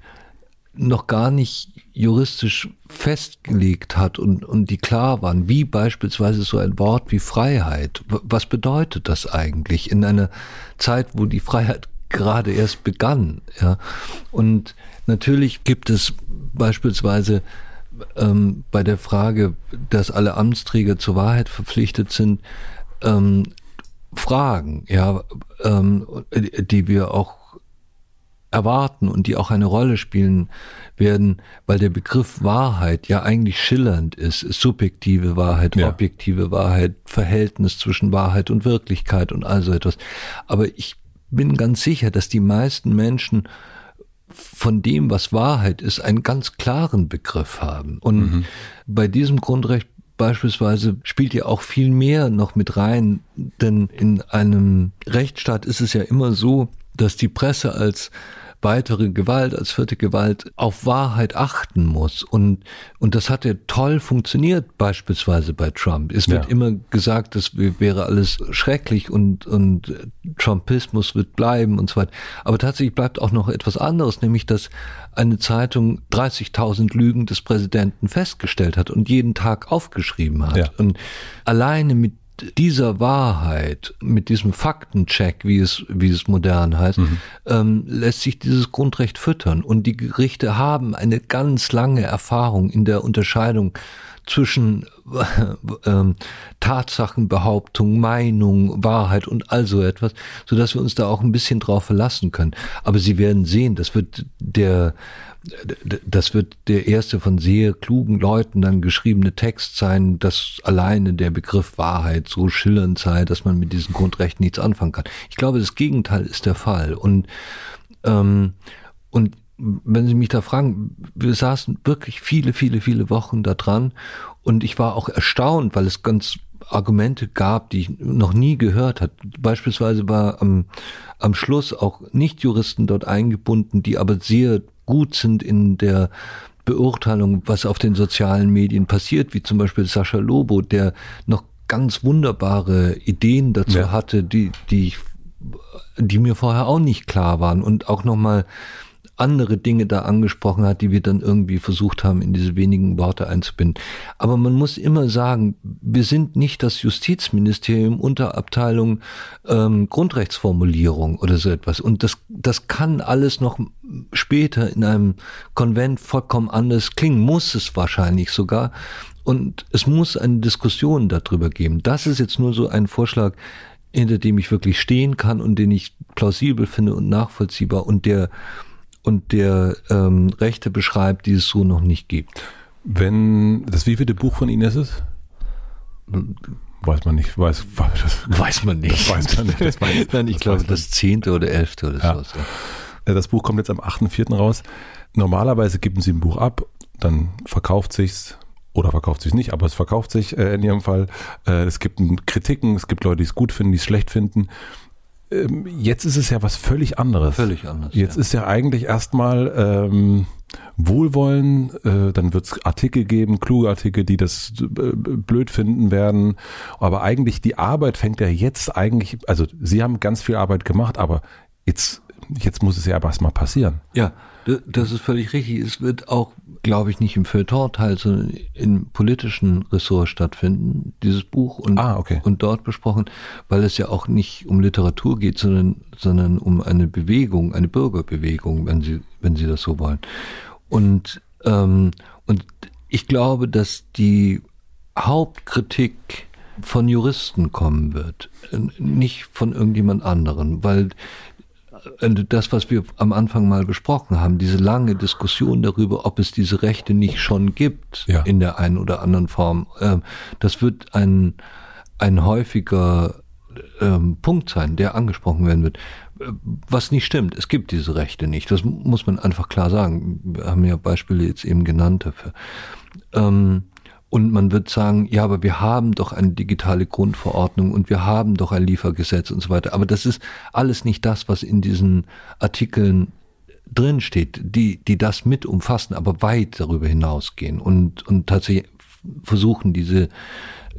noch gar nicht juristisch festgelegt hat und, und die klar waren, wie beispielsweise so ein Wort wie Freiheit. Was bedeutet das eigentlich in einer Zeit, wo die Freiheit gerade erst begann? Ja? Und natürlich gibt es beispielsweise ähm, bei der Frage, dass alle Amtsträger zur Wahrheit verpflichtet sind, ähm, Fragen, ja, ähm, die wir auch erwarten und die auch eine Rolle spielen werden, weil der Begriff Wahrheit ja eigentlich schillernd ist, subjektive Wahrheit, ja. objektive Wahrheit, Verhältnis zwischen Wahrheit und Wirklichkeit und all so etwas. Aber ich bin ganz sicher, dass die meisten Menschen von dem, was Wahrheit ist, einen ganz klaren Begriff haben. Und mhm. bei diesem Grundrecht beispielsweise spielt ja auch viel mehr noch mit rein, denn in einem Rechtsstaat ist es ja immer so, dass die Presse als weitere Gewalt, als vierte Gewalt auf Wahrheit achten muss. Und, und das hat ja toll funktioniert, beispielsweise bei Trump. Es wird ja. immer gesagt, das wäre alles schrecklich und, und Trumpismus wird bleiben und so weiter. Aber tatsächlich bleibt auch noch etwas anderes, nämlich dass eine Zeitung 30.000 Lügen des Präsidenten festgestellt hat und jeden Tag aufgeschrieben hat. Ja. Und alleine mit dieser Wahrheit, mit diesem Faktencheck, wie es, wie es modern heißt, mhm. ähm, lässt sich dieses Grundrecht füttern. Und die Gerichte haben eine ganz lange Erfahrung in der Unterscheidung zwischen äh, äh, Tatsachenbehauptung, Meinung, Wahrheit und all so etwas, so dass wir uns da auch ein bisschen drauf verlassen können. Aber Sie werden sehen, das wird der das wird der erste von sehr klugen Leuten dann geschriebene Text sein, dass alleine der Begriff Wahrheit so schillernd sei, dass man mit diesem Grundrecht nichts anfangen kann. Ich glaube, das Gegenteil ist der Fall. Und, ähm, und wenn Sie mich da fragen, wir saßen wirklich viele, viele, viele Wochen da dran und ich war auch erstaunt, weil es ganz Argumente gab, die ich noch nie gehört hat. Beispielsweise war am, am Schluss auch Nichtjuristen dort eingebunden, die aber sehr gut sind in der Beurteilung, was auf den sozialen Medien passiert, wie zum Beispiel Sascha Lobo, der noch ganz wunderbare Ideen dazu ja. hatte, die, die ich, die mir vorher auch nicht klar waren und auch nochmal andere Dinge da angesprochen hat, die wir dann irgendwie versucht haben, in diese wenigen Worte einzubinden. Aber man muss immer sagen, wir sind nicht das Justizministerium unter Abteilung ähm, Grundrechtsformulierung oder so etwas. Und das, das kann alles noch später in einem Konvent vollkommen anders klingen, muss es wahrscheinlich sogar. Und es muss eine Diskussion darüber geben. Das ist jetzt nur so ein Vorschlag, hinter dem ich wirklich stehen kann und den ich plausibel finde und nachvollziehbar und der und der ähm, Rechte beschreibt, die es so noch nicht gibt. Wenn das wievielte Buch von Ihnen ist es? Weiß man nicht. Weiß, weiß, weiß man nicht. Weiß man nicht. Das weiß, Nein, ich glaube das zehnte oder elfte oder ja. so. Ja. Das Buch kommt jetzt am 8.4. raus. Normalerweise geben Sie ein Buch ab, dann verkauft sich's oder verkauft sich nicht, aber es verkauft sich äh, in Ihrem Fall. Äh, es gibt Kritiken, es gibt Leute, die es gut finden, die es schlecht finden. Ähm, jetzt ist es ja was völlig anderes. Völlig anders. Jetzt ja. ist ja eigentlich erstmal ähm, Wohlwollen, äh, dann wird es Artikel geben, kluge Artikel, die das äh, blöd finden werden. Aber eigentlich die Arbeit fängt ja jetzt eigentlich, also Sie haben ganz viel Arbeit gemacht, aber jetzt, jetzt muss es ja erstmal passieren. Ja, das ist völlig richtig. Es wird auch, glaube ich, nicht im Feuilleton-Teil, sondern im politischen Ressort stattfinden, dieses Buch und, ah, okay. und dort besprochen, weil es ja auch nicht um Literatur geht, sondern, sondern um eine Bewegung, eine Bürgerbewegung, wenn Sie, wenn Sie das so wollen. Und, ähm, und ich glaube, dass die Hauptkritik von Juristen kommen wird, nicht von irgendjemand anderen, weil das, was wir am Anfang mal besprochen haben, diese lange Diskussion darüber, ob es diese Rechte nicht schon gibt ja. in der einen oder anderen Form, ähm, das wird ein, ein häufiger ähm, Punkt sein, der angesprochen werden wird. Was nicht stimmt, es gibt diese Rechte nicht. Das muss man einfach klar sagen. Wir haben ja Beispiele jetzt eben genannt dafür. Und man wird sagen, ja, aber wir haben doch eine digitale Grundverordnung und wir haben doch ein Liefergesetz und so weiter. Aber das ist alles nicht das, was in diesen Artikeln drin steht, die, die das mit umfassen, aber weit darüber hinausgehen und, und tatsächlich versuchen, diese,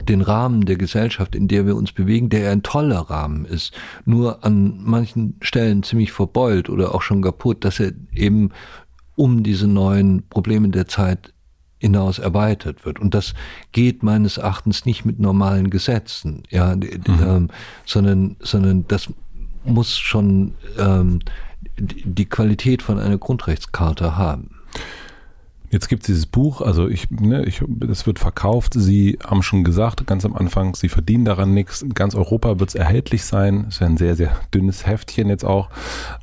den Rahmen der Gesellschaft, in der wir uns bewegen, der ein toller Rahmen ist, nur an manchen Stellen ziemlich verbeult oder auch schon kaputt, dass er eben um diese neuen Probleme der Zeit hinaus erweitert wird. Und das geht meines Erachtens nicht mit normalen Gesetzen, ja, mhm. ähm, sondern, sondern das muss schon ähm, die Qualität von einer Grundrechtskarte haben. Jetzt gibt es dieses Buch, also ich, ne, ich, das wird verkauft. Sie haben schon gesagt, ganz am Anfang, Sie verdienen daran nichts. In ganz Europa wird es erhältlich sein. Ist ja ein sehr, sehr dünnes Heftchen jetzt auch.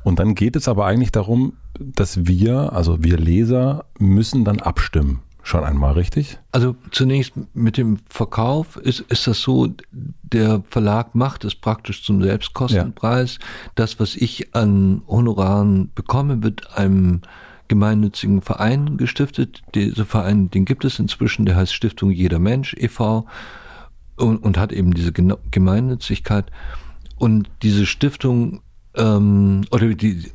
Und dann geht es aber eigentlich darum, dass wir, also wir Leser, müssen dann abstimmen. Schon einmal, richtig? Also zunächst mit dem Verkauf ist, ist das so, der Verlag macht es praktisch zum Selbstkostenpreis. Ja. Das, was ich an Honoraren bekomme, wird einem gemeinnützigen Verein gestiftet. Dieser Verein, den gibt es inzwischen, der heißt Stiftung Jeder Mensch e.V. Und, und hat eben diese Gemeinnützigkeit. Und diese Stiftung, ähm, oder die,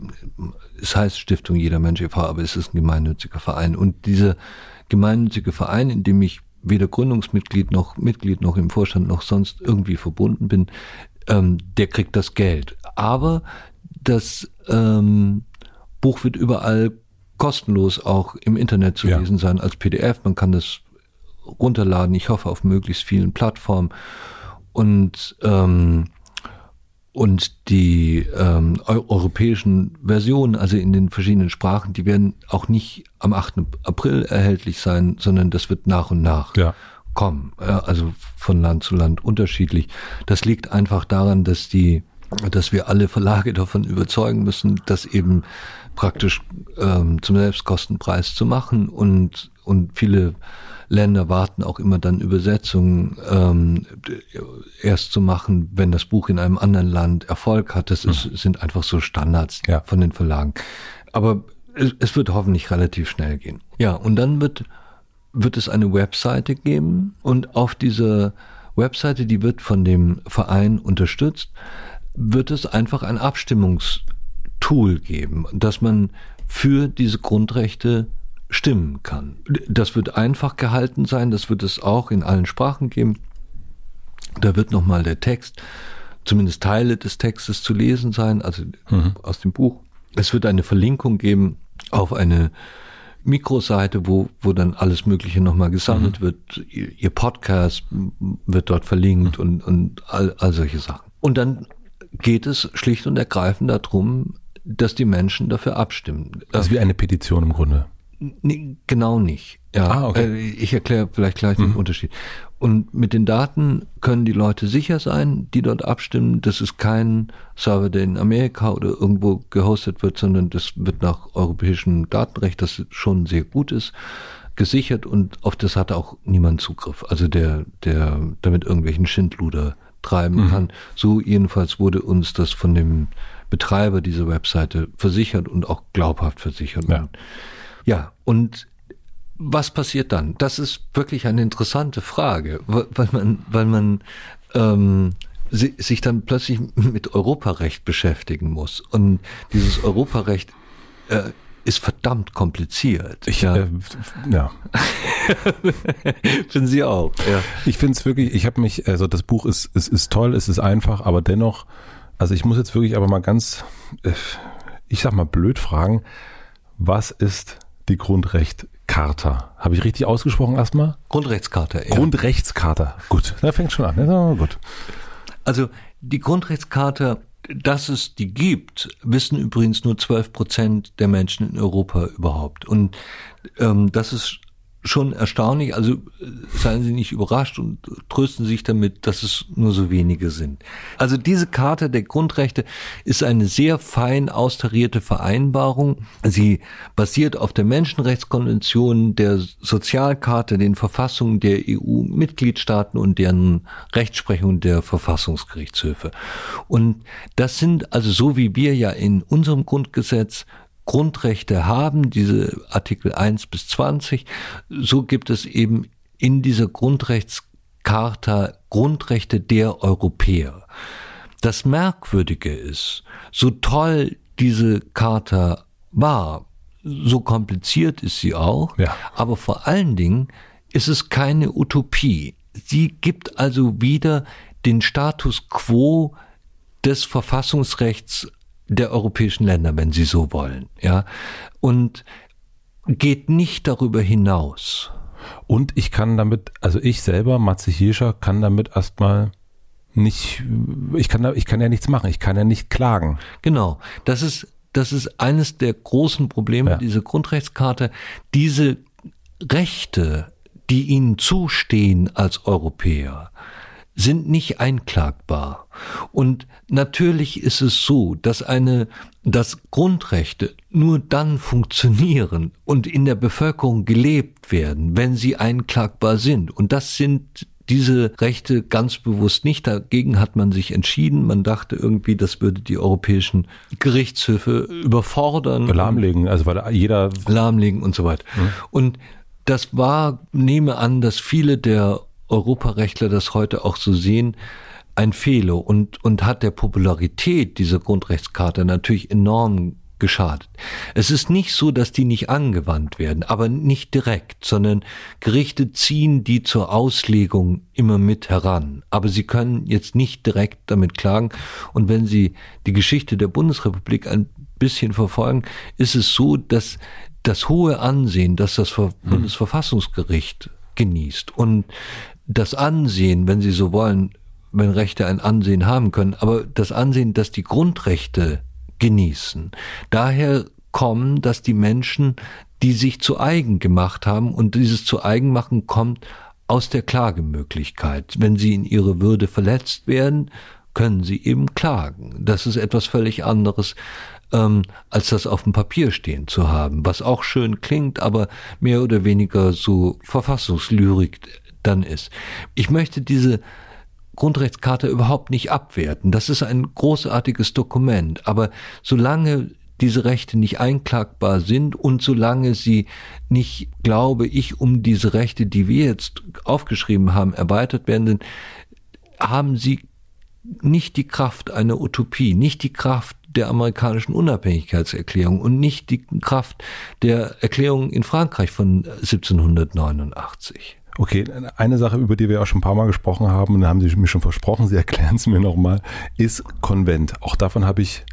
es heißt Stiftung Jeder Mensch e.V., aber es ist ein gemeinnütziger Verein. Und dieser gemeinnützige Verein, in dem ich weder Gründungsmitglied noch Mitglied noch im Vorstand noch sonst irgendwie verbunden bin, ähm, der kriegt das Geld. Aber das ähm, Buch wird überall kostenlos auch im Internet zu ja. lesen sein als PDF. Man kann das runterladen. Ich hoffe auf möglichst vielen Plattformen. Und ähm, und die ähm, europäischen Versionen, also in den verschiedenen Sprachen, die werden auch nicht am 8. April erhältlich sein, sondern das wird nach und nach ja. kommen. Also von Land zu Land unterschiedlich. Das liegt einfach daran, dass die dass wir alle Verlage davon überzeugen müssen, das eben praktisch ähm, zum Selbstkostenpreis zu machen und, und viele Länder warten auch immer dann Übersetzungen ähm, erst zu machen, wenn das Buch in einem anderen Land Erfolg hat. Das ist, mhm. sind einfach so Standards ja. von den Verlagen. Aber es, es wird hoffentlich relativ schnell gehen. Ja, und dann wird, wird es eine Webseite geben und auf dieser Webseite, die wird von dem Verein unterstützt, wird es einfach ein Abstimmungstool geben, dass man für diese Grundrechte stimmen kann. Das wird einfach gehalten sein, das wird es auch in allen Sprachen geben. Da wird nochmal der Text, zumindest Teile des Textes zu lesen sein, also mhm. aus dem Buch. Es wird eine Verlinkung geben auf eine Mikroseite, wo, wo dann alles Mögliche nochmal gesammelt mhm. wird. Ihr Podcast wird dort verlinkt mhm. und, und all, all solche Sachen. Und dann geht es schlicht und ergreifend darum, dass die Menschen dafür abstimmen. Das ist wie eine Petition im Grunde. Nee, genau nicht. Ja, ah, okay. Äh, ich erkläre vielleicht gleich den mhm. Unterschied. Und mit den Daten können die Leute sicher sein, die dort abstimmen. Das ist kein Server, der in Amerika oder irgendwo gehostet wird, sondern das wird nach europäischem Datenrecht, das schon sehr gut ist, gesichert und auf das hat auch niemand Zugriff. Also der, der damit irgendwelchen Schindluder treiben mhm. kann. So jedenfalls wurde uns das von dem Betreiber dieser Webseite versichert und auch glaubhaft versichert. Ja, ja und was passiert dann? Das ist wirklich eine interessante Frage, weil man, weil man ähm, sich dann plötzlich mit Europarecht beschäftigen muss. Und dieses Europarecht äh, ist verdammt kompliziert. Ich, ja. Äh, ja. Finden Sie auch. Ja. Ich finde es wirklich, ich habe mich, also das Buch ist, ist, ist toll, es ist einfach, aber dennoch, also ich muss jetzt wirklich aber mal ganz, äh, ich sag mal blöd fragen, was ist die Grundrechtscharta? Habe ich richtig ausgesprochen erstmal? Grundrechtscharta, ja. Grundrechtscharta. Gut, da fängt schon an. Ja, gut. Also die Grundrechtscharta dass es die gibt, wissen übrigens nur 12 Prozent der Menschen in Europa überhaupt. Und ähm, das ist schon erstaunlich. Also seien Sie nicht überrascht und trösten sich damit, dass es nur so wenige sind. Also diese Karte der Grundrechte ist eine sehr fein austarierte Vereinbarung. Sie basiert auf der Menschenrechtskonvention, der Sozialkarte, den Verfassungen der EU-Mitgliedstaaten und deren Rechtsprechung der Verfassungsgerichtshöfe. Und das sind also so wie wir ja in unserem Grundgesetz Grundrechte haben, diese Artikel 1 bis 20, so gibt es eben in dieser Grundrechtscharta Grundrechte der Europäer. Das Merkwürdige ist, so toll diese Charta war, so kompliziert ist sie auch, ja. aber vor allen Dingen ist es keine Utopie. Sie gibt also wieder den Status quo des Verfassungsrechts der europäischen Länder, wenn Sie so wollen, ja. Und geht nicht darüber hinaus. Und ich kann damit, also ich selber, Matze Hirscher, kann damit erstmal nicht, ich kann, da, ich kann ja nichts machen, ich kann ja nicht klagen. Genau, das ist, das ist eines der großen Probleme ja. dieser Grundrechtskarte. Diese Rechte, die ihnen zustehen als Europäer, sind nicht einklagbar. Und natürlich ist es so, dass eine, dass Grundrechte nur dann funktionieren und in der Bevölkerung gelebt werden, wenn sie einklagbar sind. Und das sind diese Rechte ganz bewusst nicht. Dagegen hat man sich entschieden. Man dachte irgendwie, das würde die europäischen Gerichtshöfe überfordern. Lahmlegen, also weil jeder. Lahmlegen und so weiter. Mhm. Und das war, nehme an, dass viele der Europarechtler das heute auch so sehen, ein Fehler und, und hat der Popularität dieser Grundrechtskarte natürlich enorm geschadet. Es ist nicht so, dass die nicht angewandt werden, aber nicht direkt, sondern Gerichte ziehen die zur Auslegung immer mit heran. Aber sie können jetzt nicht direkt damit klagen. Und wenn Sie die Geschichte der Bundesrepublik ein bisschen verfolgen, ist es so, dass das hohe Ansehen, dass das hm. Bundesverfassungsgericht genießt und das Ansehen, wenn Sie so wollen, wenn Rechte ein Ansehen haben können, aber das Ansehen, dass die Grundrechte genießen. Daher kommen, dass die Menschen, die sich zu eigen gemacht haben und dieses zu eigen machen kommt aus der Klagemöglichkeit. Wenn sie in ihre Würde verletzt werden, können sie eben klagen. Das ist etwas völlig anderes, ähm, als das auf dem Papier stehen zu haben, was auch schön klingt, aber mehr oder weniger so Verfassungslyrik dann ist. Ich möchte diese Grundrechtskarte überhaupt nicht abwerten. Das ist ein großartiges Dokument. Aber solange diese Rechte nicht einklagbar sind und solange sie nicht, glaube ich, um diese Rechte, die wir jetzt aufgeschrieben haben, erweitert werden, haben sie nicht die Kraft einer Utopie, nicht die Kraft der amerikanischen Unabhängigkeitserklärung und nicht die Kraft der Erklärung in Frankreich von 1789. Okay, eine Sache, über die wir auch schon ein paar Mal gesprochen haben, und da haben Sie mir schon versprochen, Sie erklären es mir nochmal, ist Konvent. Auch davon habe ich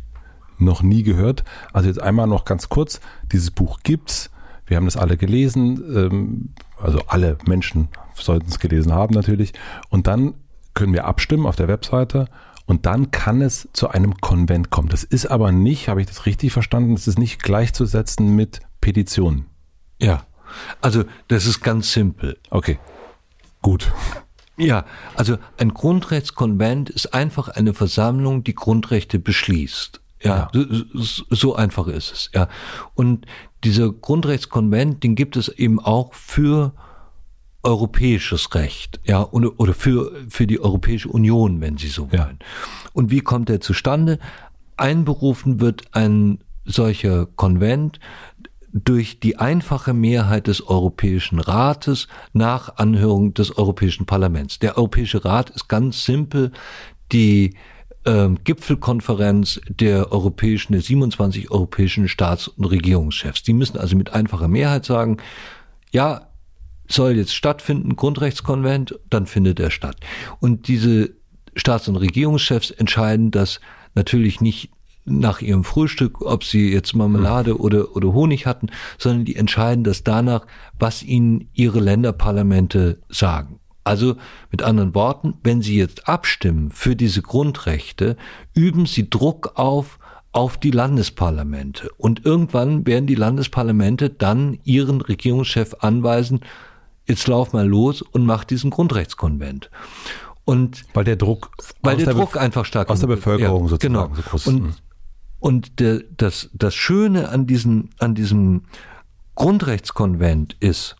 noch nie gehört. Also jetzt einmal noch ganz kurz, dieses Buch gibt's. Wir haben das alle gelesen, ähm, also alle Menschen sollten es gelesen haben natürlich. Und dann können wir abstimmen auf der Webseite und dann kann es zu einem Konvent kommen. Das ist aber nicht, habe ich das richtig verstanden, das ist nicht gleichzusetzen mit Petitionen. Ja. Also das ist ganz simpel. Okay, gut. Ja, also ein Grundrechtskonvent ist einfach eine Versammlung, die Grundrechte beschließt. Ja, ja. So, so, einfach ist es. Ja, und dieser Grundrechtskonvent, den gibt es eben auch für europäisches Recht, ja, oder, oder für, für die Europäische Union, wenn Sie so wollen. Ja. Und wie kommt der zustande? Einberufen wird ein solcher Konvent durch die einfache Mehrheit des Europäischen Rates nach Anhörung des Europäischen Parlaments. Der Europäische Rat ist ganz simpel die äh, Gipfelkonferenz der europäischen, der 27 europäischen Staats- und Regierungschefs. Die müssen also mit einfacher Mehrheit sagen, ja, soll jetzt stattfinden, Grundrechtskonvent, dann findet er statt. Und diese Staats- und Regierungschefs entscheiden das natürlich nicht nach ihrem Frühstück, ob sie jetzt Marmelade hm. oder, oder Honig hatten, sondern die entscheiden das danach, was ihnen ihre Länderparlamente sagen. Also mit anderen Worten, wenn Sie jetzt abstimmen für diese Grundrechte, üben Sie Druck auf auf die Landesparlamente. Und irgendwann werden die Landesparlamente dann ihren Regierungschef anweisen, jetzt lauf mal los und mach diesen Grundrechtskonvent. Und weil der Druck, weil der, der Druck einfach stark aus der Bevölkerung ja, sozusagen genau. so groß und, ist. Und der, das, das Schöne an diesem, an diesem Grundrechtskonvent ist,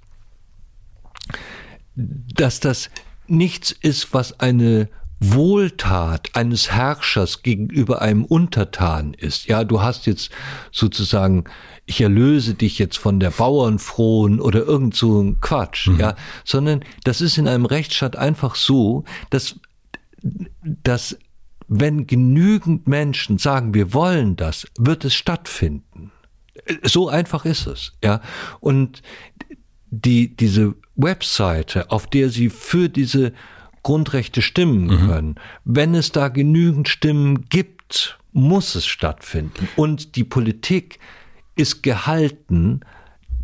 dass das nichts ist, was eine Wohltat eines Herrschers gegenüber einem Untertan ist. Ja, du hast jetzt sozusagen, ich erlöse dich jetzt von der Bauernfrohen oder irgend so ein Quatsch, mhm. ja, sondern das ist in einem Rechtsstaat einfach so, dass, dass wenn genügend Menschen sagen, wir wollen das, wird es stattfinden. So einfach ist es, ja. Und die, diese Webseite, auf der sie für diese Grundrechte stimmen mhm. können. Wenn es da genügend Stimmen gibt, muss es stattfinden. Und die Politik ist gehalten,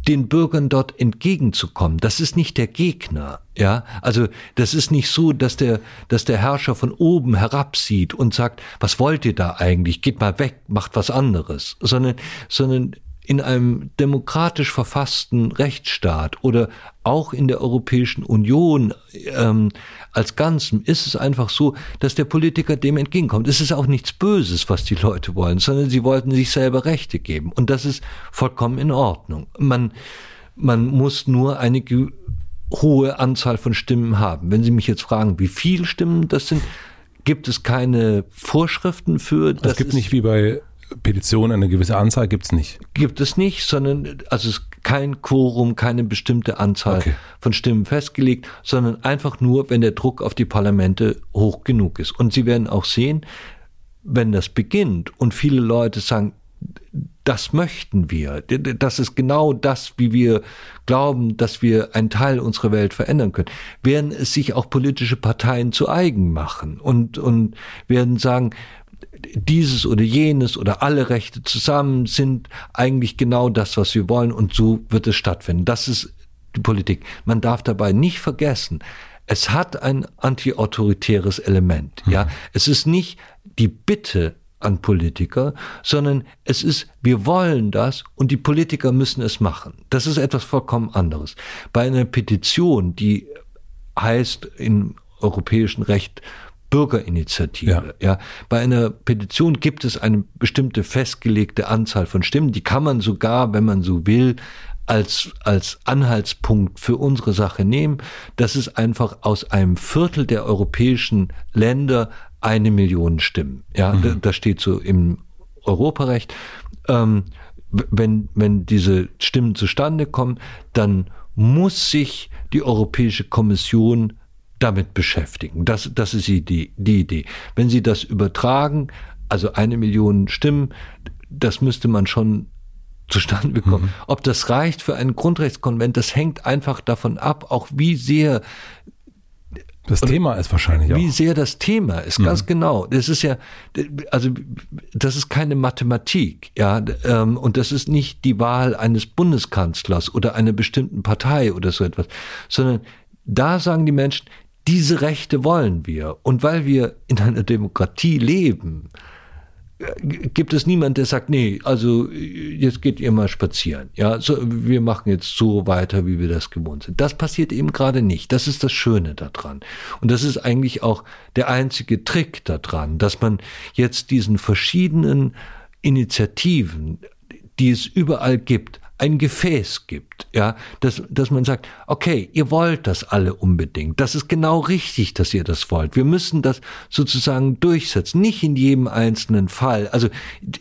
den Bürgern dort entgegenzukommen. Das ist nicht der Gegner, ja. Also, das ist nicht so, dass der, dass der Herrscher von oben herabsieht und sagt, was wollt ihr da eigentlich? Geht mal weg, macht was anderes. Sondern, sondern in einem demokratisch verfassten Rechtsstaat oder auch in der Europäischen Union ähm, als Ganzem ist es einfach so, dass der Politiker dem entgegenkommt. Es ist auch nichts Böses, was die Leute wollen, sondern sie wollten sich selber Rechte geben. Und das ist vollkommen in Ordnung. Man, man muss nur eine hohe Anzahl von Stimmen haben. Wenn Sie mich jetzt fragen, wie viele Stimmen das sind, gibt es keine Vorschriften für. Das es gibt nicht wie bei Petition eine gewisse Anzahl gibt es nicht. Gibt es nicht, sondern also es ist kein Quorum, keine bestimmte Anzahl okay. von Stimmen festgelegt, sondern einfach nur, wenn der Druck auf die Parlamente hoch genug ist. Und Sie werden auch sehen, wenn das beginnt und viele Leute sagen, das möchten wir. Das ist genau das, wie wir glauben, dass wir einen Teil unserer Welt verändern können. Werden es sich auch politische Parteien zu eigen machen und, und werden sagen, dieses oder jenes oder alle Rechte zusammen sind eigentlich genau das, was wir wollen und so wird es stattfinden. Das ist die Politik. Man darf dabei nicht vergessen, es hat ein antiautoritäres Element. Ja, mhm. es ist nicht die Bitte an Politiker, sondern es ist, wir wollen das und die Politiker müssen es machen. Das ist etwas vollkommen anderes. Bei einer Petition, die heißt im europäischen Recht Bürgerinitiative. Ja. ja. Bei einer Petition gibt es eine bestimmte festgelegte Anzahl von Stimmen. Die kann man sogar, wenn man so will, als, als Anhaltspunkt für unsere Sache nehmen. Das ist einfach aus einem Viertel der europäischen Länder eine Million Stimmen. Ja, mhm. das steht so im Europarecht. Ähm, wenn, wenn diese Stimmen zustande kommen, dann muss sich die Europäische Kommission damit beschäftigen. Das, das ist die, die Idee. Wenn Sie das übertragen, also eine Million Stimmen, das müsste man schon zustande bekommen. Mhm. Ob das reicht für einen Grundrechtskonvent, das hängt einfach davon ab, auch wie sehr das Thema ist wahrscheinlich auch. Wie sehr das Thema ist, mhm. ganz genau. Das ist ja, also das ist keine Mathematik, ja, ähm, und das ist nicht die Wahl eines Bundeskanzlers oder einer bestimmten Partei oder so etwas, sondern da sagen die Menschen, diese Rechte wollen wir. Und weil wir in einer Demokratie leben, gibt es niemand, der sagt, nee, also jetzt geht ihr mal spazieren. Ja, so, wir machen jetzt so weiter, wie wir das gewohnt sind. Das passiert eben gerade nicht. Das ist das Schöne daran. Und das ist eigentlich auch der einzige Trick daran, dass man jetzt diesen verschiedenen Initiativen, die es überall gibt, ein Gefäß gibt, ja, dass, dass man sagt, okay, ihr wollt das alle unbedingt. Das ist genau richtig, dass ihr das wollt. Wir müssen das sozusagen durchsetzen, nicht in jedem einzelnen Fall. Also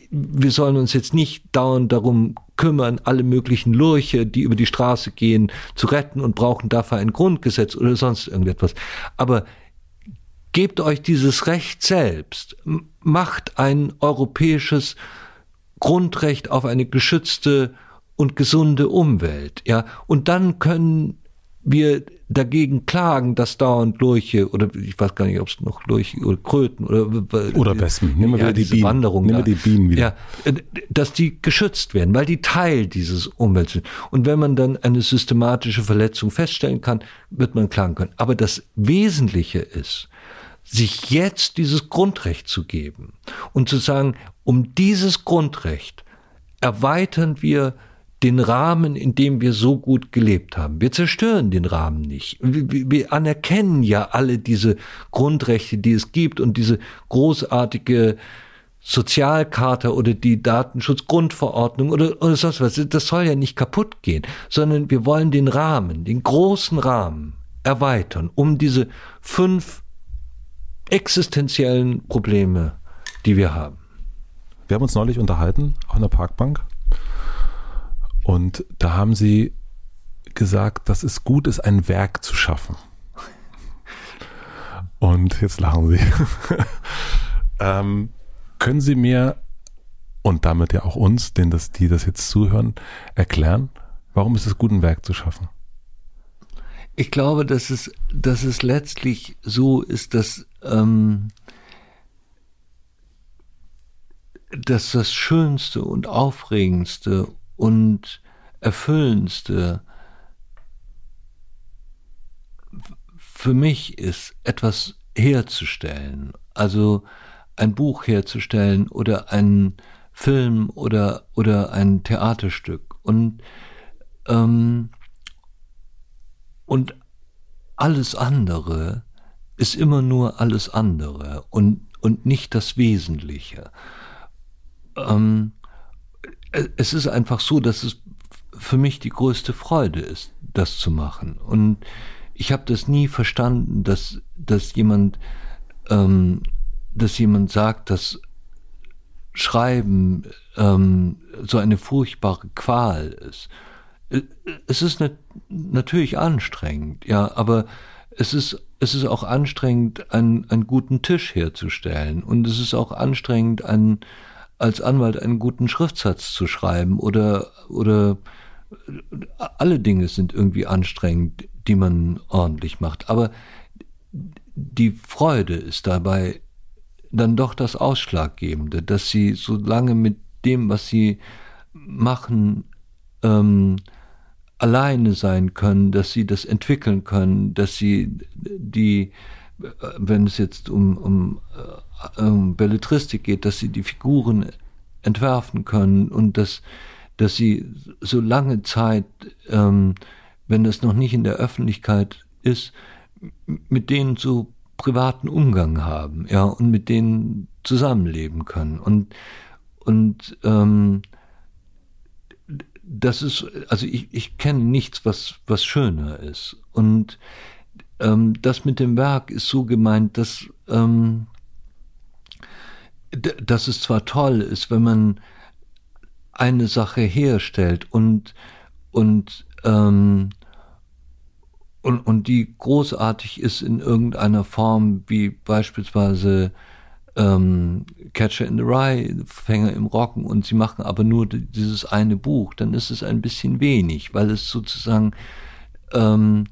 wir sollen uns jetzt nicht dauernd darum kümmern, alle möglichen Lurche, die über die Straße gehen, zu retten und brauchen dafür ein Grundgesetz oder sonst irgendetwas. Aber gebt euch dieses Recht selbst, macht ein europäisches Grundrecht auf eine geschützte und gesunde Umwelt, ja. Und dann können wir dagegen klagen, dass dauernd Lurche oder ich weiß gar nicht, ob es noch Lurche oder Kröten oder oder Wespen, nehmen wir ja, wieder die Bienen, Wanderung nehmen wir die Bienen wieder. Ja, dass die geschützt werden, weil die Teil dieses Umwelts sind. Und wenn man dann eine systematische Verletzung feststellen kann, wird man klagen können. Aber das Wesentliche ist, sich jetzt dieses Grundrecht zu geben und zu sagen, um dieses Grundrecht erweitern wir den Rahmen, in dem wir so gut gelebt haben. Wir zerstören den Rahmen nicht. Wir, wir, anerkennen ja alle diese Grundrechte, die es gibt und diese großartige Sozialkarte oder die Datenschutzgrundverordnung oder, oder sonst was. Das soll ja nicht kaputt gehen, sondern wir wollen den Rahmen, den großen Rahmen erweitern, um diese fünf existenziellen Probleme, die wir haben. Wir haben uns neulich unterhalten auf einer Parkbank und da haben sie gesagt, dass es gut ist, ein Werk zu schaffen. Und jetzt lachen sie. ähm, können Sie mir und damit ja auch uns, denn das, die das jetzt zuhören, erklären, warum ist es gut, ein Werk zu schaffen? Ich glaube, dass es, dass es letztlich so ist, dass, ähm, dass das Schönste und Aufregendste und Erfüllendste für mich ist, etwas herzustellen. Also ein Buch herzustellen oder einen Film oder, oder ein Theaterstück. Und, ähm, und alles andere ist immer nur alles andere und, und nicht das Wesentliche. Ähm, es ist einfach so, dass es für mich die größte Freude ist, das zu machen. Und ich habe das nie verstanden, dass, dass jemand, ähm, dass jemand sagt, dass Schreiben ähm, so eine furchtbare Qual ist. Es ist nat natürlich anstrengend, ja, aber es ist, es ist auch anstrengend, einen, einen guten Tisch herzustellen. Und es ist auch anstrengend, einen, als Anwalt einen guten Schriftsatz zu schreiben oder, oder alle Dinge sind irgendwie anstrengend, die man ordentlich macht. Aber die Freude ist dabei dann doch das Ausschlaggebende, dass sie so lange mit dem, was sie machen, ähm, alleine sein können, dass sie das entwickeln können, dass sie die, wenn es jetzt um, um äh, ähm, Belletristik geht, dass sie die Figuren entwerfen können und dass, dass sie so lange Zeit, ähm, wenn das noch nicht in der Öffentlichkeit ist, mit denen so privaten Umgang haben, ja, und mit denen zusammenleben können. Und, und ähm, das ist, also ich, ich kenne nichts, was, was schöner ist. Und ähm, das mit dem Werk ist so gemeint, dass ähm, dass es zwar toll ist, wenn man eine Sache herstellt und und ähm, und, und die großartig ist in irgendeiner Form, wie beispielsweise ähm, Catcher in the Rye, Fänger im Rocken, und sie machen aber nur dieses eine Buch, dann ist es ein bisschen wenig, weil es sozusagen ähm,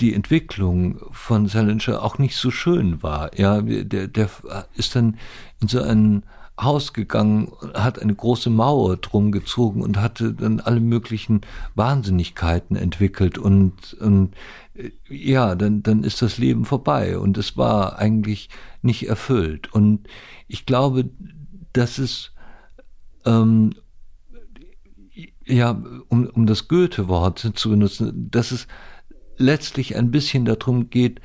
die Entwicklung von Salinger auch nicht so schön war. Ja, der, der ist dann in so ein Haus gegangen, hat eine große Mauer drum gezogen und hatte dann alle möglichen Wahnsinnigkeiten entwickelt und, und ja, dann, dann ist das Leben vorbei und es war eigentlich nicht erfüllt. Und ich glaube, dass es ähm, ja, um, um das Goethe-Wort zu benutzen, dass es letztlich ein bisschen darum geht,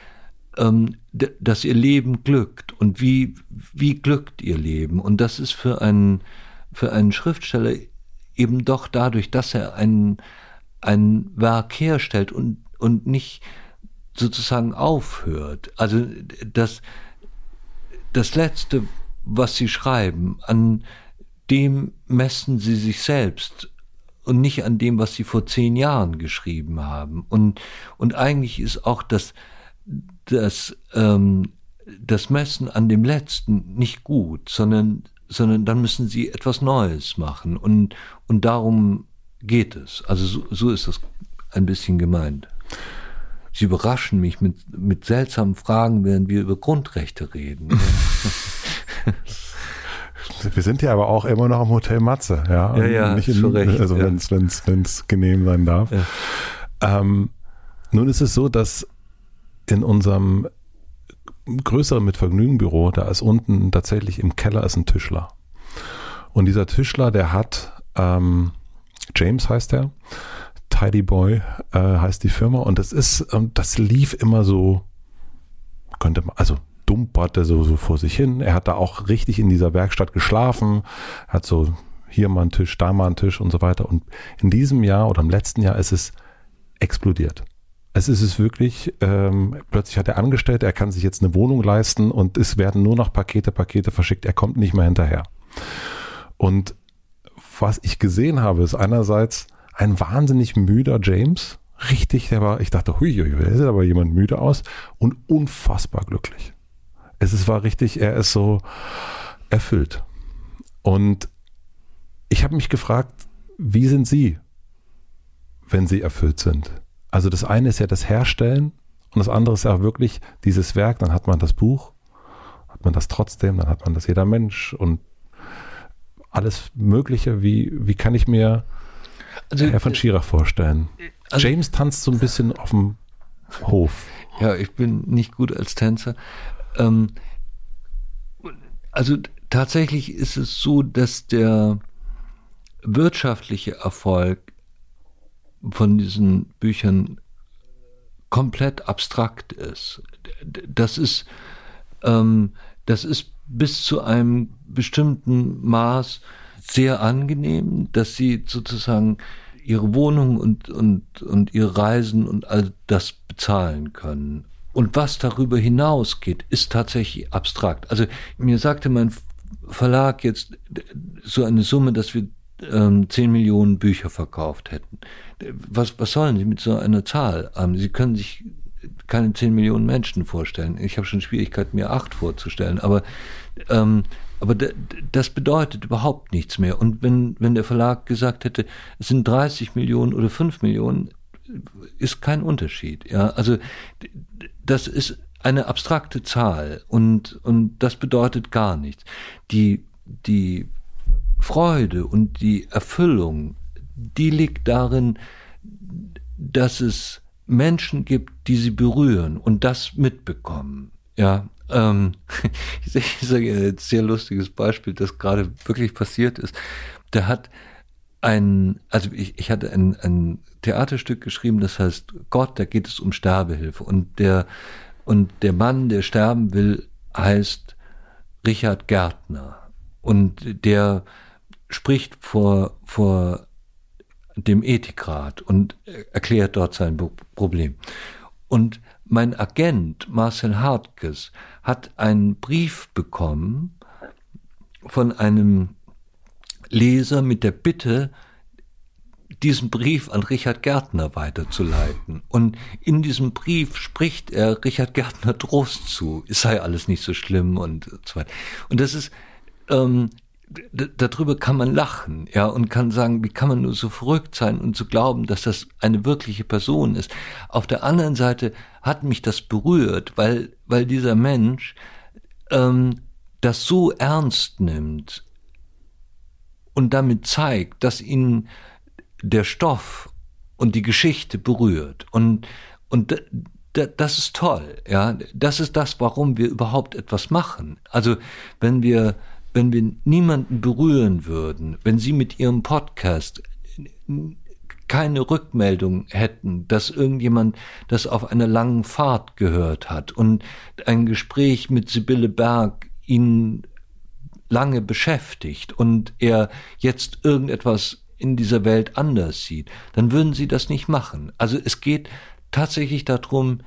ähm, dass ihr Leben glückt und wie, wie glückt ihr Leben. Und das ist für einen, für einen Schriftsteller eben doch dadurch, dass er ein, ein Werk herstellt und, und nicht sozusagen aufhört. Also das, das Letzte, was sie schreiben, an dem messen sie sich selbst und nicht an dem, was sie vor zehn Jahren geschrieben haben. Und, und eigentlich ist auch das, das, ähm, das Messen an dem Letzten nicht gut, sondern, sondern dann müssen sie etwas Neues machen. Und, und darum geht es. Also so, so ist das ein bisschen gemeint. Sie überraschen mich mit, mit seltsamen Fragen, während wir über Grundrechte reden. Wir sind ja aber auch immer noch im Hotel Matze, ja. Ja, ja, nicht in, recht, Also ja. wenn es wenn's, wenn's genehm sein darf. Ja. Ähm, nun ist es so, dass in unserem größere mit Vergnügenbüro, da ist unten tatsächlich im Keller ist ein Tischler. Und dieser Tischler, der hat, ähm, James heißt er, Tidy Boy äh, heißt die Firma und das ist, ähm, das lief immer so, könnte man, also dumperte so, so vor sich hin. Er hat da auch richtig in dieser Werkstatt geschlafen, hat so hier mal einen Tisch, da mal einen Tisch und so weiter. Und in diesem Jahr oder im letzten Jahr ist es explodiert. Es ist es wirklich, ähm, plötzlich hat er angestellt, er kann sich jetzt eine Wohnung leisten und es werden nur noch Pakete, Pakete verschickt, er kommt nicht mehr hinterher. Und was ich gesehen habe, ist einerseits ein wahnsinnig müder James, richtig, der war, ich dachte, hui, hui, hui, sieht aber jemand müde aus und unfassbar glücklich. Es ist, war richtig, er ist so erfüllt. Und ich habe mich gefragt, wie sind Sie, wenn Sie erfüllt sind? Also das eine ist ja das Herstellen und das andere ist ja wirklich dieses Werk, dann hat man das Buch, hat man das trotzdem, dann hat man das jeder Mensch und alles Mögliche. Wie, wie kann ich mir also, Herr von Schirach vorstellen? Also, James tanzt so ein bisschen auf dem Hof. Ja, ich bin nicht gut als Tänzer. Ähm, also tatsächlich ist es so, dass der wirtschaftliche Erfolg von diesen Büchern komplett abstrakt ist. Das ist, ähm, das ist bis zu einem bestimmten Maß sehr angenehm, dass sie sozusagen ihre Wohnung und, und, und ihre Reisen und all das bezahlen können. Und was darüber hinausgeht, ist tatsächlich abstrakt. Also mir sagte mein Verlag jetzt so eine Summe, dass wir ähm, 10 Millionen Bücher verkauft hätten. Was, was sollen Sie mit so einer Zahl? Sie können sich keine 10 Millionen Menschen vorstellen. Ich habe schon Schwierigkeiten, mir acht vorzustellen. Aber, ähm, aber das bedeutet überhaupt nichts mehr. Und wenn, wenn der Verlag gesagt hätte, es sind 30 Millionen oder 5 Millionen, ist kein Unterschied. Ja, also das ist eine abstrakte Zahl und, und das bedeutet gar nichts. Die, die Freude und die Erfüllung, die liegt darin, dass es Menschen gibt, die sie berühren und das mitbekommen. Ja, ähm, ich sage ein sehr lustiges Beispiel, das gerade wirklich passiert ist. Der hat ein, also ich, ich hatte ein, ein Theaterstück geschrieben, das heißt Gott, da geht es um Sterbehilfe und der und der Mann, der sterben will, heißt Richard Gärtner und der spricht vor, vor dem Ethikrat und erklärt dort sein Problem. Und mein Agent Marcel Hartges hat einen Brief bekommen von einem Leser mit der Bitte, diesen Brief an Richard Gärtner weiterzuleiten. Und in diesem Brief spricht er Richard Gärtner Trost zu. Es sei alles nicht so schlimm und so weiter. Und das ist, ähm, darüber kann man lachen, ja, und kann sagen, wie kann man nur so verrückt sein und zu glauben, dass das eine wirkliche Person ist. Auf der anderen Seite hat mich das berührt, weil, weil dieser Mensch ähm, das so ernst nimmt und damit zeigt, dass ihn der Stoff und die Geschichte berührt. Und, und das ist toll, ja. Das ist das, warum wir überhaupt etwas machen. Also, wenn wir wenn wir niemanden berühren würden, wenn Sie mit Ihrem Podcast keine Rückmeldung hätten, dass irgendjemand das auf einer langen Fahrt gehört hat und ein Gespräch mit Sibylle Berg ihn lange beschäftigt und er jetzt irgendetwas in dieser Welt anders sieht, dann würden sie das nicht machen. Also es geht tatsächlich darum,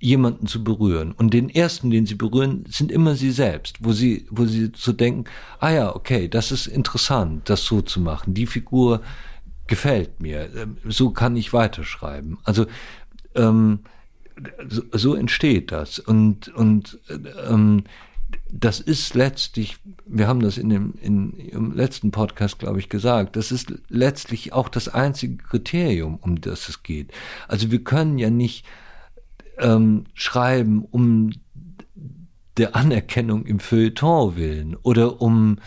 jemanden zu berühren. Und den ersten, den sie berühren, sind immer sie selbst, wo sie, wo sie so denken, ah ja, okay, das ist interessant, das so zu machen. Die Figur gefällt mir. Ähm, so kann ich weiterschreiben. Also ähm, so, so entsteht das. Und, und ähm, das ist letztlich, wir haben das in dem in, im letzten Podcast, glaube ich, gesagt, das ist letztlich auch das einzige Kriterium, um das es geht. Also wir können ja nicht ähm, schreiben um der Anerkennung im Feuilleton willen oder um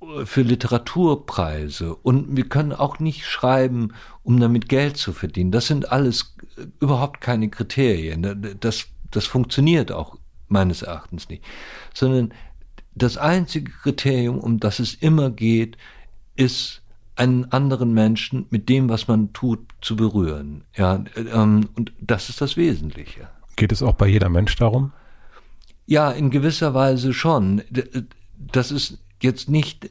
äh, für Literaturpreise und wir können auch nicht schreiben, um damit Geld zu verdienen. Das sind alles äh, überhaupt keine Kriterien. Das, das funktioniert auch meines Erachtens nicht. Sondern das einzige Kriterium, um das es immer geht, ist einen anderen Menschen mit dem, was man tut, zu berühren. Ja, ähm, und das ist das Wesentliche. Geht es auch bei jeder Mensch darum? Ja, in gewisser Weise schon. Das ist jetzt nicht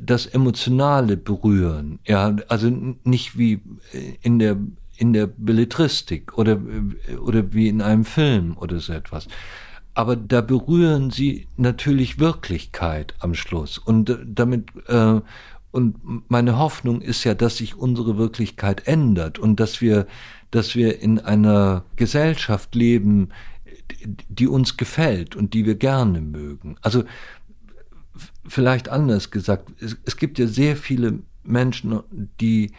das emotionale Berühren, ja, also nicht wie in der in der Belletristik oder oder wie in einem Film oder so etwas. Aber da berühren sie natürlich Wirklichkeit am Schluss und damit äh, und meine Hoffnung ist ja, dass sich unsere Wirklichkeit ändert und dass wir dass wir in einer Gesellschaft leben, die uns gefällt und die wir gerne mögen. Also vielleicht anders gesagt, es, es gibt ja sehr viele Menschen, die,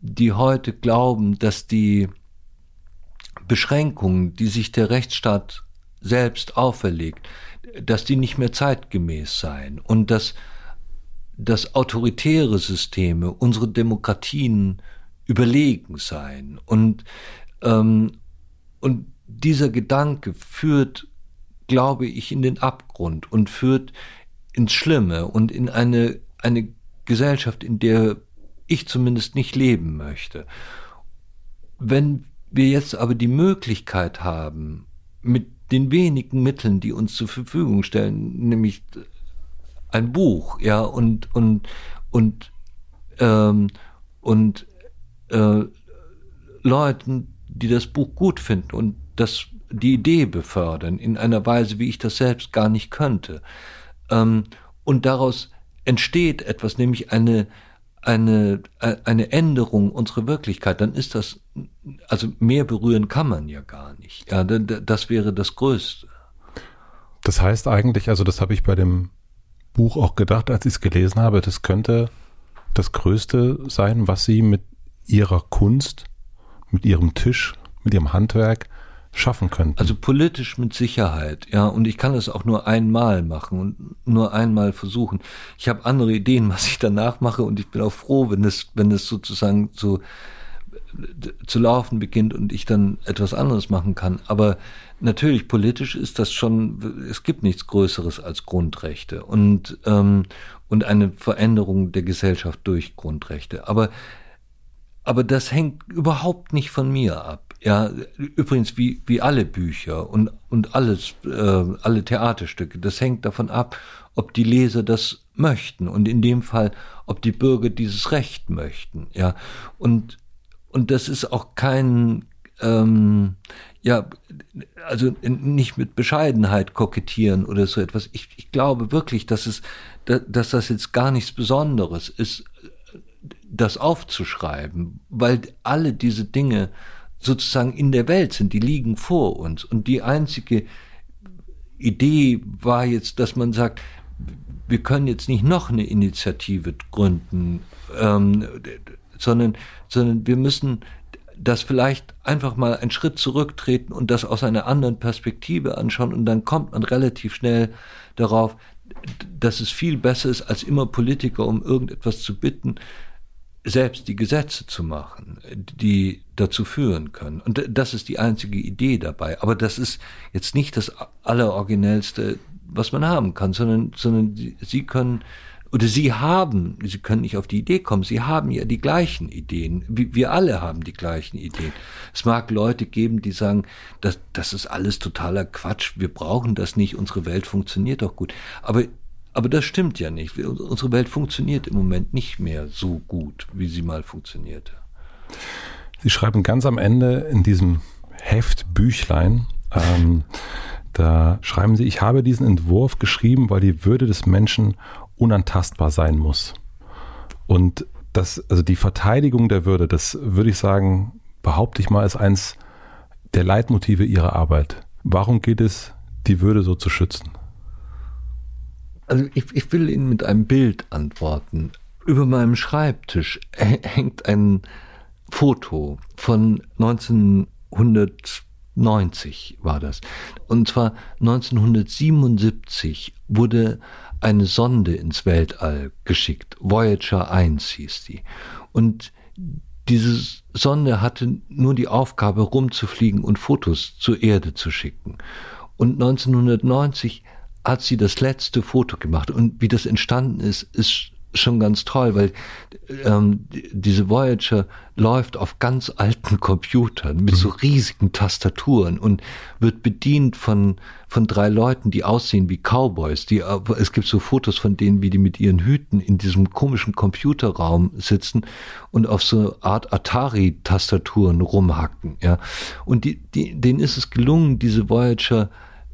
die heute glauben, dass die Beschränkungen, die sich der Rechtsstaat selbst auferlegt, dass die nicht mehr zeitgemäß seien und dass, dass autoritäre Systeme, unsere Demokratien überlegen seien. Und, ähm, und dieser Gedanke führt, glaube ich, in den Abgrund und führt ins Schlimme und in eine, eine Gesellschaft, in der ich zumindest nicht leben möchte. Wenn wir jetzt aber die Möglichkeit haben, mit den wenigen Mitteln, die uns zur Verfügung stellen, nämlich ein Buch, ja, und, und, und, ähm, und äh, Leuten, die das Buch gut finden und das, die Idee befördern, in einer Weise, wie ich das selbst gar nicht könnte, ähm, und daraus entsteht etwas, nämlich eine, eine, eine Änderung unserer Wirklichkeit, dann ist das, also mehr berühren kann man ja gar nicht. Ja, das wäre das Größte. Das heißt eigentlich, also das habe ich bei dem Buch auch gedacht, als ich es gelesen habe, das könnte das Größte sein, was Sie mit Ihrer Kunst, mit Ihrem Tisch, mit Ihrem Handwerk schaffen könnten. Also politisch mit Sicherheit, ja. Und ich kann es auch nur einmal machen und nur einmal versuchen. Ich habe andere Ideen, was ich danach mache, und ich bin auch froh, wenn es, wenn es sozusagen zu, zu laufen beginnt und ich dann etwas anderes machen kann. Aber natürlich politisch ist das schon, es gibt nichts Größeres als Grundrechte und, ähm, und eine Veränderung der Gesellschaft durch Grundrechte. Aber aber das hängt überhaupt nicht von mir ab. Ja, übrigens wie, wie alle Bücher und, und alles, äh, alle Theaterstücke, das hängt davon ab, ob die Leser das möchten und in dem Fall, ob die Bürger dieses Recht möchten. Ja, und, und das ist auch kein, ähm, ja, also nicht mit Bescheidenheit kokettieren oder so etwas. Ich, ich glaube wirklich, dass es, dass das jetzt gar nichts Besonderes ist, das aufzuschreiben, weil alle diese Dinge sozusagen in der Welt sind, die liegen vor uns. Und die einzige Idee war jetzt, dass man sagt, wir können jetzt nicht noch eine Initiative gründen, ähm, sondern, sondern wir müssen das vielleicht einfach mal einen Schritt zurücktreten und das aus einer anderen Perspektive anschauen und dann kommt man relativ schnell darauf, dass es viel besser ist, als immer Politiker um irgendetwas zu bitten, selbst die Gesetze zu machen, die dazu führen können. Und das ist die einzige Idee dabei. Aber das ist jetzt nicht das Alleroriginellste, was man haben kann, sondern, sondern sie können, oder sie haben, sie können nicht auf die Idee kommen, sie haben ja die gleichen Ideen. Wir alle haben die gleichen Ideen. Es mag Leute geben, die sagen, das, das ist alles totaler Quatsch, wir brauchen das nicht, unsere Welt funktioniert doch gut. Aber aber das stimmt ja nicht. Unsere Welt funktioniert im Moment nicht mehr so gut, wie sie mal funktionierte. Sie schreiben ganz am Ende in diesem Heft Büchlein, ähm, da schreiben Sie, ich habe diesen Entwurf geschrieben, weil die Würde des Menschen unantastbar sein muss. Und das, also die Verteidigung der Würde, das würde ich sagen, behaupte ich mal, ist eins der Leitmotive Ihrer Arbeit. Warum geht es, die Würde so zu schützen? Also ich, ich will Ihnen mit einem Bild antworten. Über meinem Schreibtisch hängt ein Foto von 1990 war das. Und zwar 1977 wurde eine Sonde ins Weltall geschickt. Voyager 1 hieß die. Und diese Sonde hatte nur die Aufgabe, rumzufliegen und Fotos zur Erde zu schicken. Und 1990 hat sie das letzte Foto gemacht. Und wie das entstanden ist, ist schon ganz toll, weil ähm, diese Voyager läuft auf ganz alten Computern mit so mhm. riesigen Tastaturen und wird bedient von von drei Leuten, die aussehen wie Cowboys. Die es gibt so Fotos von denen, wie die mit ihren Hüten in diesem komischen Computerraum sitzen und auf so Art Atari-Tastaturen rumhacken. Ja, und die, die, denen ist es gelungen, diese Voyager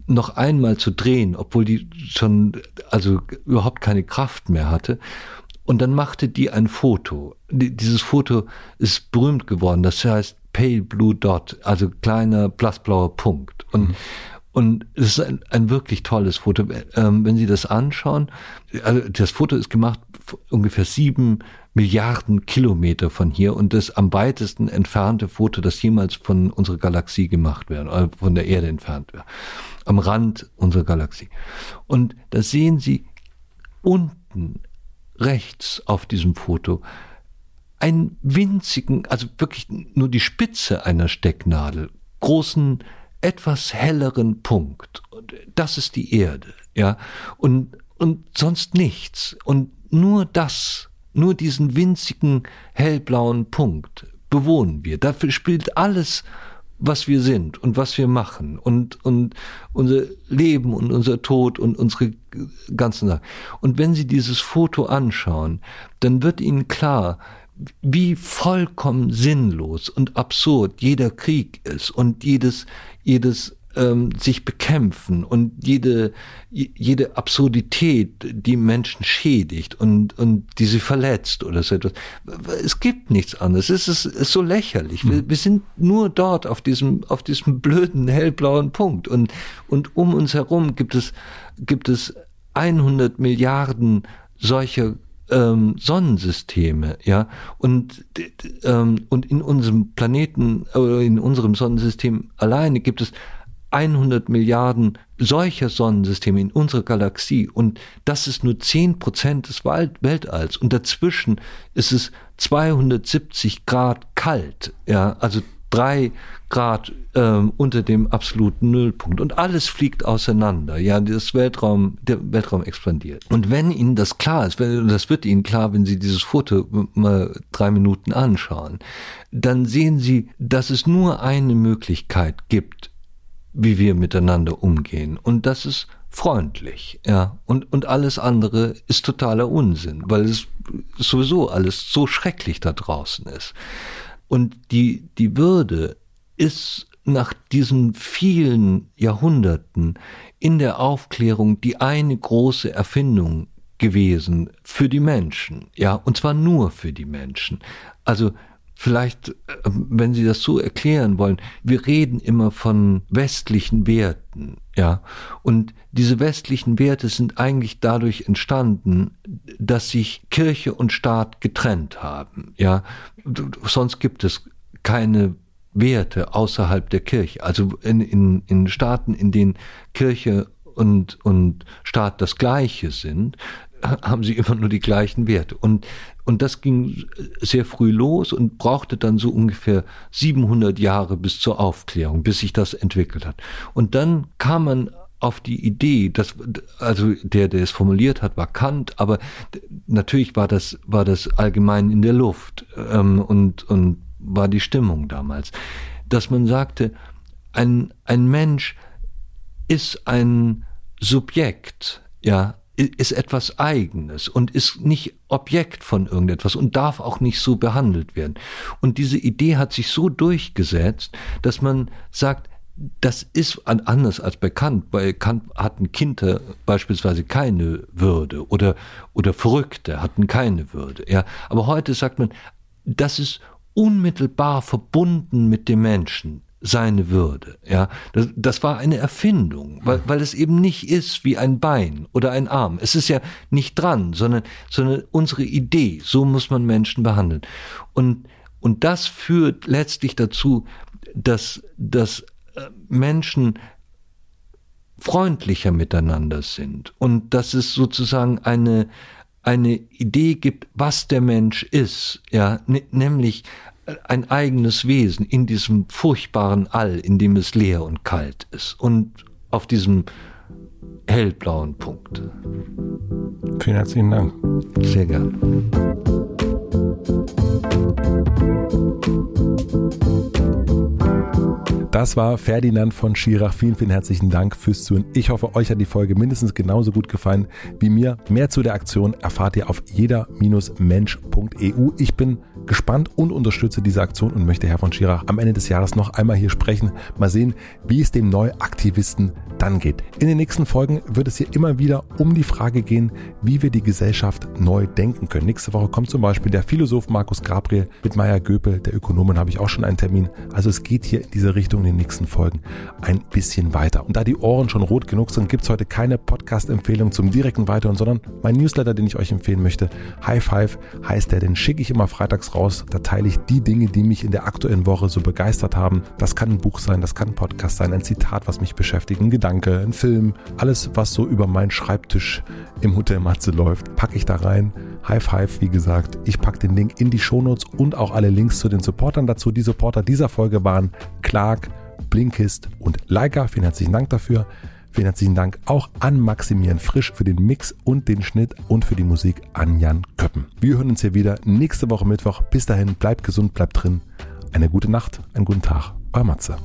noch einmal zu drehen, obwohl die schon also überhaupt keine Kraft mehr hatte. Und dann machte die ein Foto. Dieses Foto ist berühmt geworden. Das heißt Pale Blue Dot, also kleiner blassblauer Punkt. Und, mhm. und es ist ein, ein wirklich tolles Foto. Ähm, wenn Sie das anschauen, also das Foto ist gemacht ungefähr sieben Milliarden Kilometer von hier und das am weitesten entfernte Foto, das jemals von unserer Galaxie gemacht wäre, oder von der Erde entfernt wäre am Rand unserer Galaxie. Und da sehen Sie unten rechts auf diesem Foto einen winzigen, also wirklich nur die Spitze einer Stecknadel, großen, etwas helleren Punkt. Und das ist die Erde, ja. Und, und sonst nichts. Und nur das, nur diesen winzigen hellblauen Punkt bewohnen wir. Dafür spielt alles was wir sind und was wir machen und, und unser Leben und unser Tod und unsere ganzen Sachen. Und wenn Sie dieses Foto anschauen, dann wird Ihnen klar, wie vollkommen sinnlos und absurd jeder Krieg ist und jedes, jedes ähm, sich bekämpfen und jede, jede Absurdität, die Menschen schädigt und, und die sie verletzt oder so etwas. Es gibt nichts anderes. Es ist, ist so lächerlich. Wir, hm. wir sind nur dort auf diesem, auf diesem blöden hellblauen Punkt und, und um uns herum gibt es, gibt es 100 Milliarden solcher ähm, Sonnensysteme, ja, und ähm, und in unserem Planeten oder in unserem Sonnensystem alleine gibt es 100 Milliarden solcher Sonnensysteme in unserer Galaxie und das ist nur 10 Prozent des Weltalls und dazwischen ist es 270 Grad kalt, ja, also drei Grad ähm, unter dem absoluten Nullpunkt und alles fliegt auseinander. Ja, das Weltraum, der Weltraum expandiert. Und wenn Ihnen das klar ist, wenn, das wird Ihnen klar, wenn Sie dieses Foto mal drei Minuten anschauen, dann sehen Sie, dass es nur eine Möglichkeit gibt, wie wir miteinander umgehen. Und das ist freundlich, ja. Und, und alles andere ist totaler Unsinn, weil es sowieso alles so schrecklich da draußen ist. Und die, die Würde ist nach diesen vielen Jahrhunderten in der Aufklärung die eine große Erfindung gewesen für die Menschen, ja, und zwar nur für die Menschen. Also vielleicht, äh, wenn Sie das so erklären wollen, wir reden immer von westlichen Werten, ja, und diese westlichen Werte sind eigentlich dadurch entstanden, dass sich Kirche und Staat getrennt haben, ja, sonst gibt es keine Werte außerhalb der Kirche. Also in, in, in Staaten, in denen Kirche und, und Staat das Gleiche sind, haben sie immer nur die gleichen Werte. Und, und das ging sehr früh los und brauchte dann so ungefähr 700 Jahre bis zur Aufklärung, bis sich das entwickelt hat. Und dann kam man auf die Idee, dass, also der, der es formuliert hat, war Kant, aber natürlich war das, war das allgemein in der Luft ähm, und, und war die Stimmung damals, dass man sagte, ein, ein Mensch ist ein Subjekt, ja, ist etwas Eigenes und ist nicht Objekt von irgendetwas und darf auch nicht so behandelt werden. Und diese Idee hat sich so durchgesetzt, dass man sagt, das ist anders als bei Kant. Bei Kant hatten Kinder beispielsweise keine Würde oder, oder Verrückte hatten keine Würde. Ja. Aber heute sagt man, das ist unmittelbar verbunden mit dem Menschen seine Würde. Ja, das, das war eine Erfindung, weil, weil es eben nicht ist wie ein Bein oder ein Arm. Es ist ja nicht dran, sondern, sondern unsere Idee. So muss man Menschen behandeln. Und, und das führt letztlich dazu, dass, dass äh, Menschen freundlicher miteinander sind und dass es sozusagen eine, eine Idee gibt, was der Mensch ist, ja, nämlich ein eigenes Wesen in diesem furchtbaren All, in dem es leer und kalt ist. Und, auf diesem hellblauen Punkt. Vielen herzlichen Dank. Sehr gern. Das war Ferdinand von Schirach. Vielen, vielen herzlichen Dank fürs Zuhören. Ich hoffe, euch hat die Folge mindestens genauso gut gefallen wie mir. Mehr zu der Aktion erfahrt ihr auf jeder-mensch.eu. Ich bin gespannt und unterstütze diese Aktion und möchte Herr von Schirach am Ende des Jahres noch einmal hier sprechen. Mal sehen, wie es dem Neuaktivisten dann geht. In den nächsten Folgen wird es hier immer wieder um die Frage gehen, wie wir die Gesellschaft neu denken können. Nächste Woche kommt zum Beispiel der Philosoph Markus Gabriel mit Maya Göpel, der Ökonomin habe ich auch schon einen Termin. Also es geht hier in diese Richtung in den nächsten Folgen ein bisschen weiter. Und da die Ohren schon rot genug sind, gibt es heute keine Podcast-Empfehlung zum direkten Weiteren, sondern mein Newsletter, den ich euch empfehlen möchte. High Five heißt der, den schicke ich immer freitags raus. Da teile ich die Dinge, die mich in der aktuellen Woche so begeistert haben. Das kann ein Buch sein, das kann ein Podcast sein, ein Zitat, was mich beschäftigt, ein Gedanke, ein Film. Alles, was so über meinen Schreibtisch im Hotel Matze läuft, packe ich da rein. High Five, wie gesagt. Ich packe den Link in die Shownotes und auch alle Links zu den Supportern dazu. Die Supporter dieser Folge waren Clark, Blinkist und Leica. Vielen herzlichen Dank dafür. Vielen herzlichen Dank auch an Maximilian Frisch für den Mix und den Schnitt und für die Musik an Jan Köppen. Wir hören uns hier wieder nächste Woche Mittwoch. Bis dahin, bleibt gesund, bleibt drin. Eine gute Nacht, einen guten Tag. Euer Matze.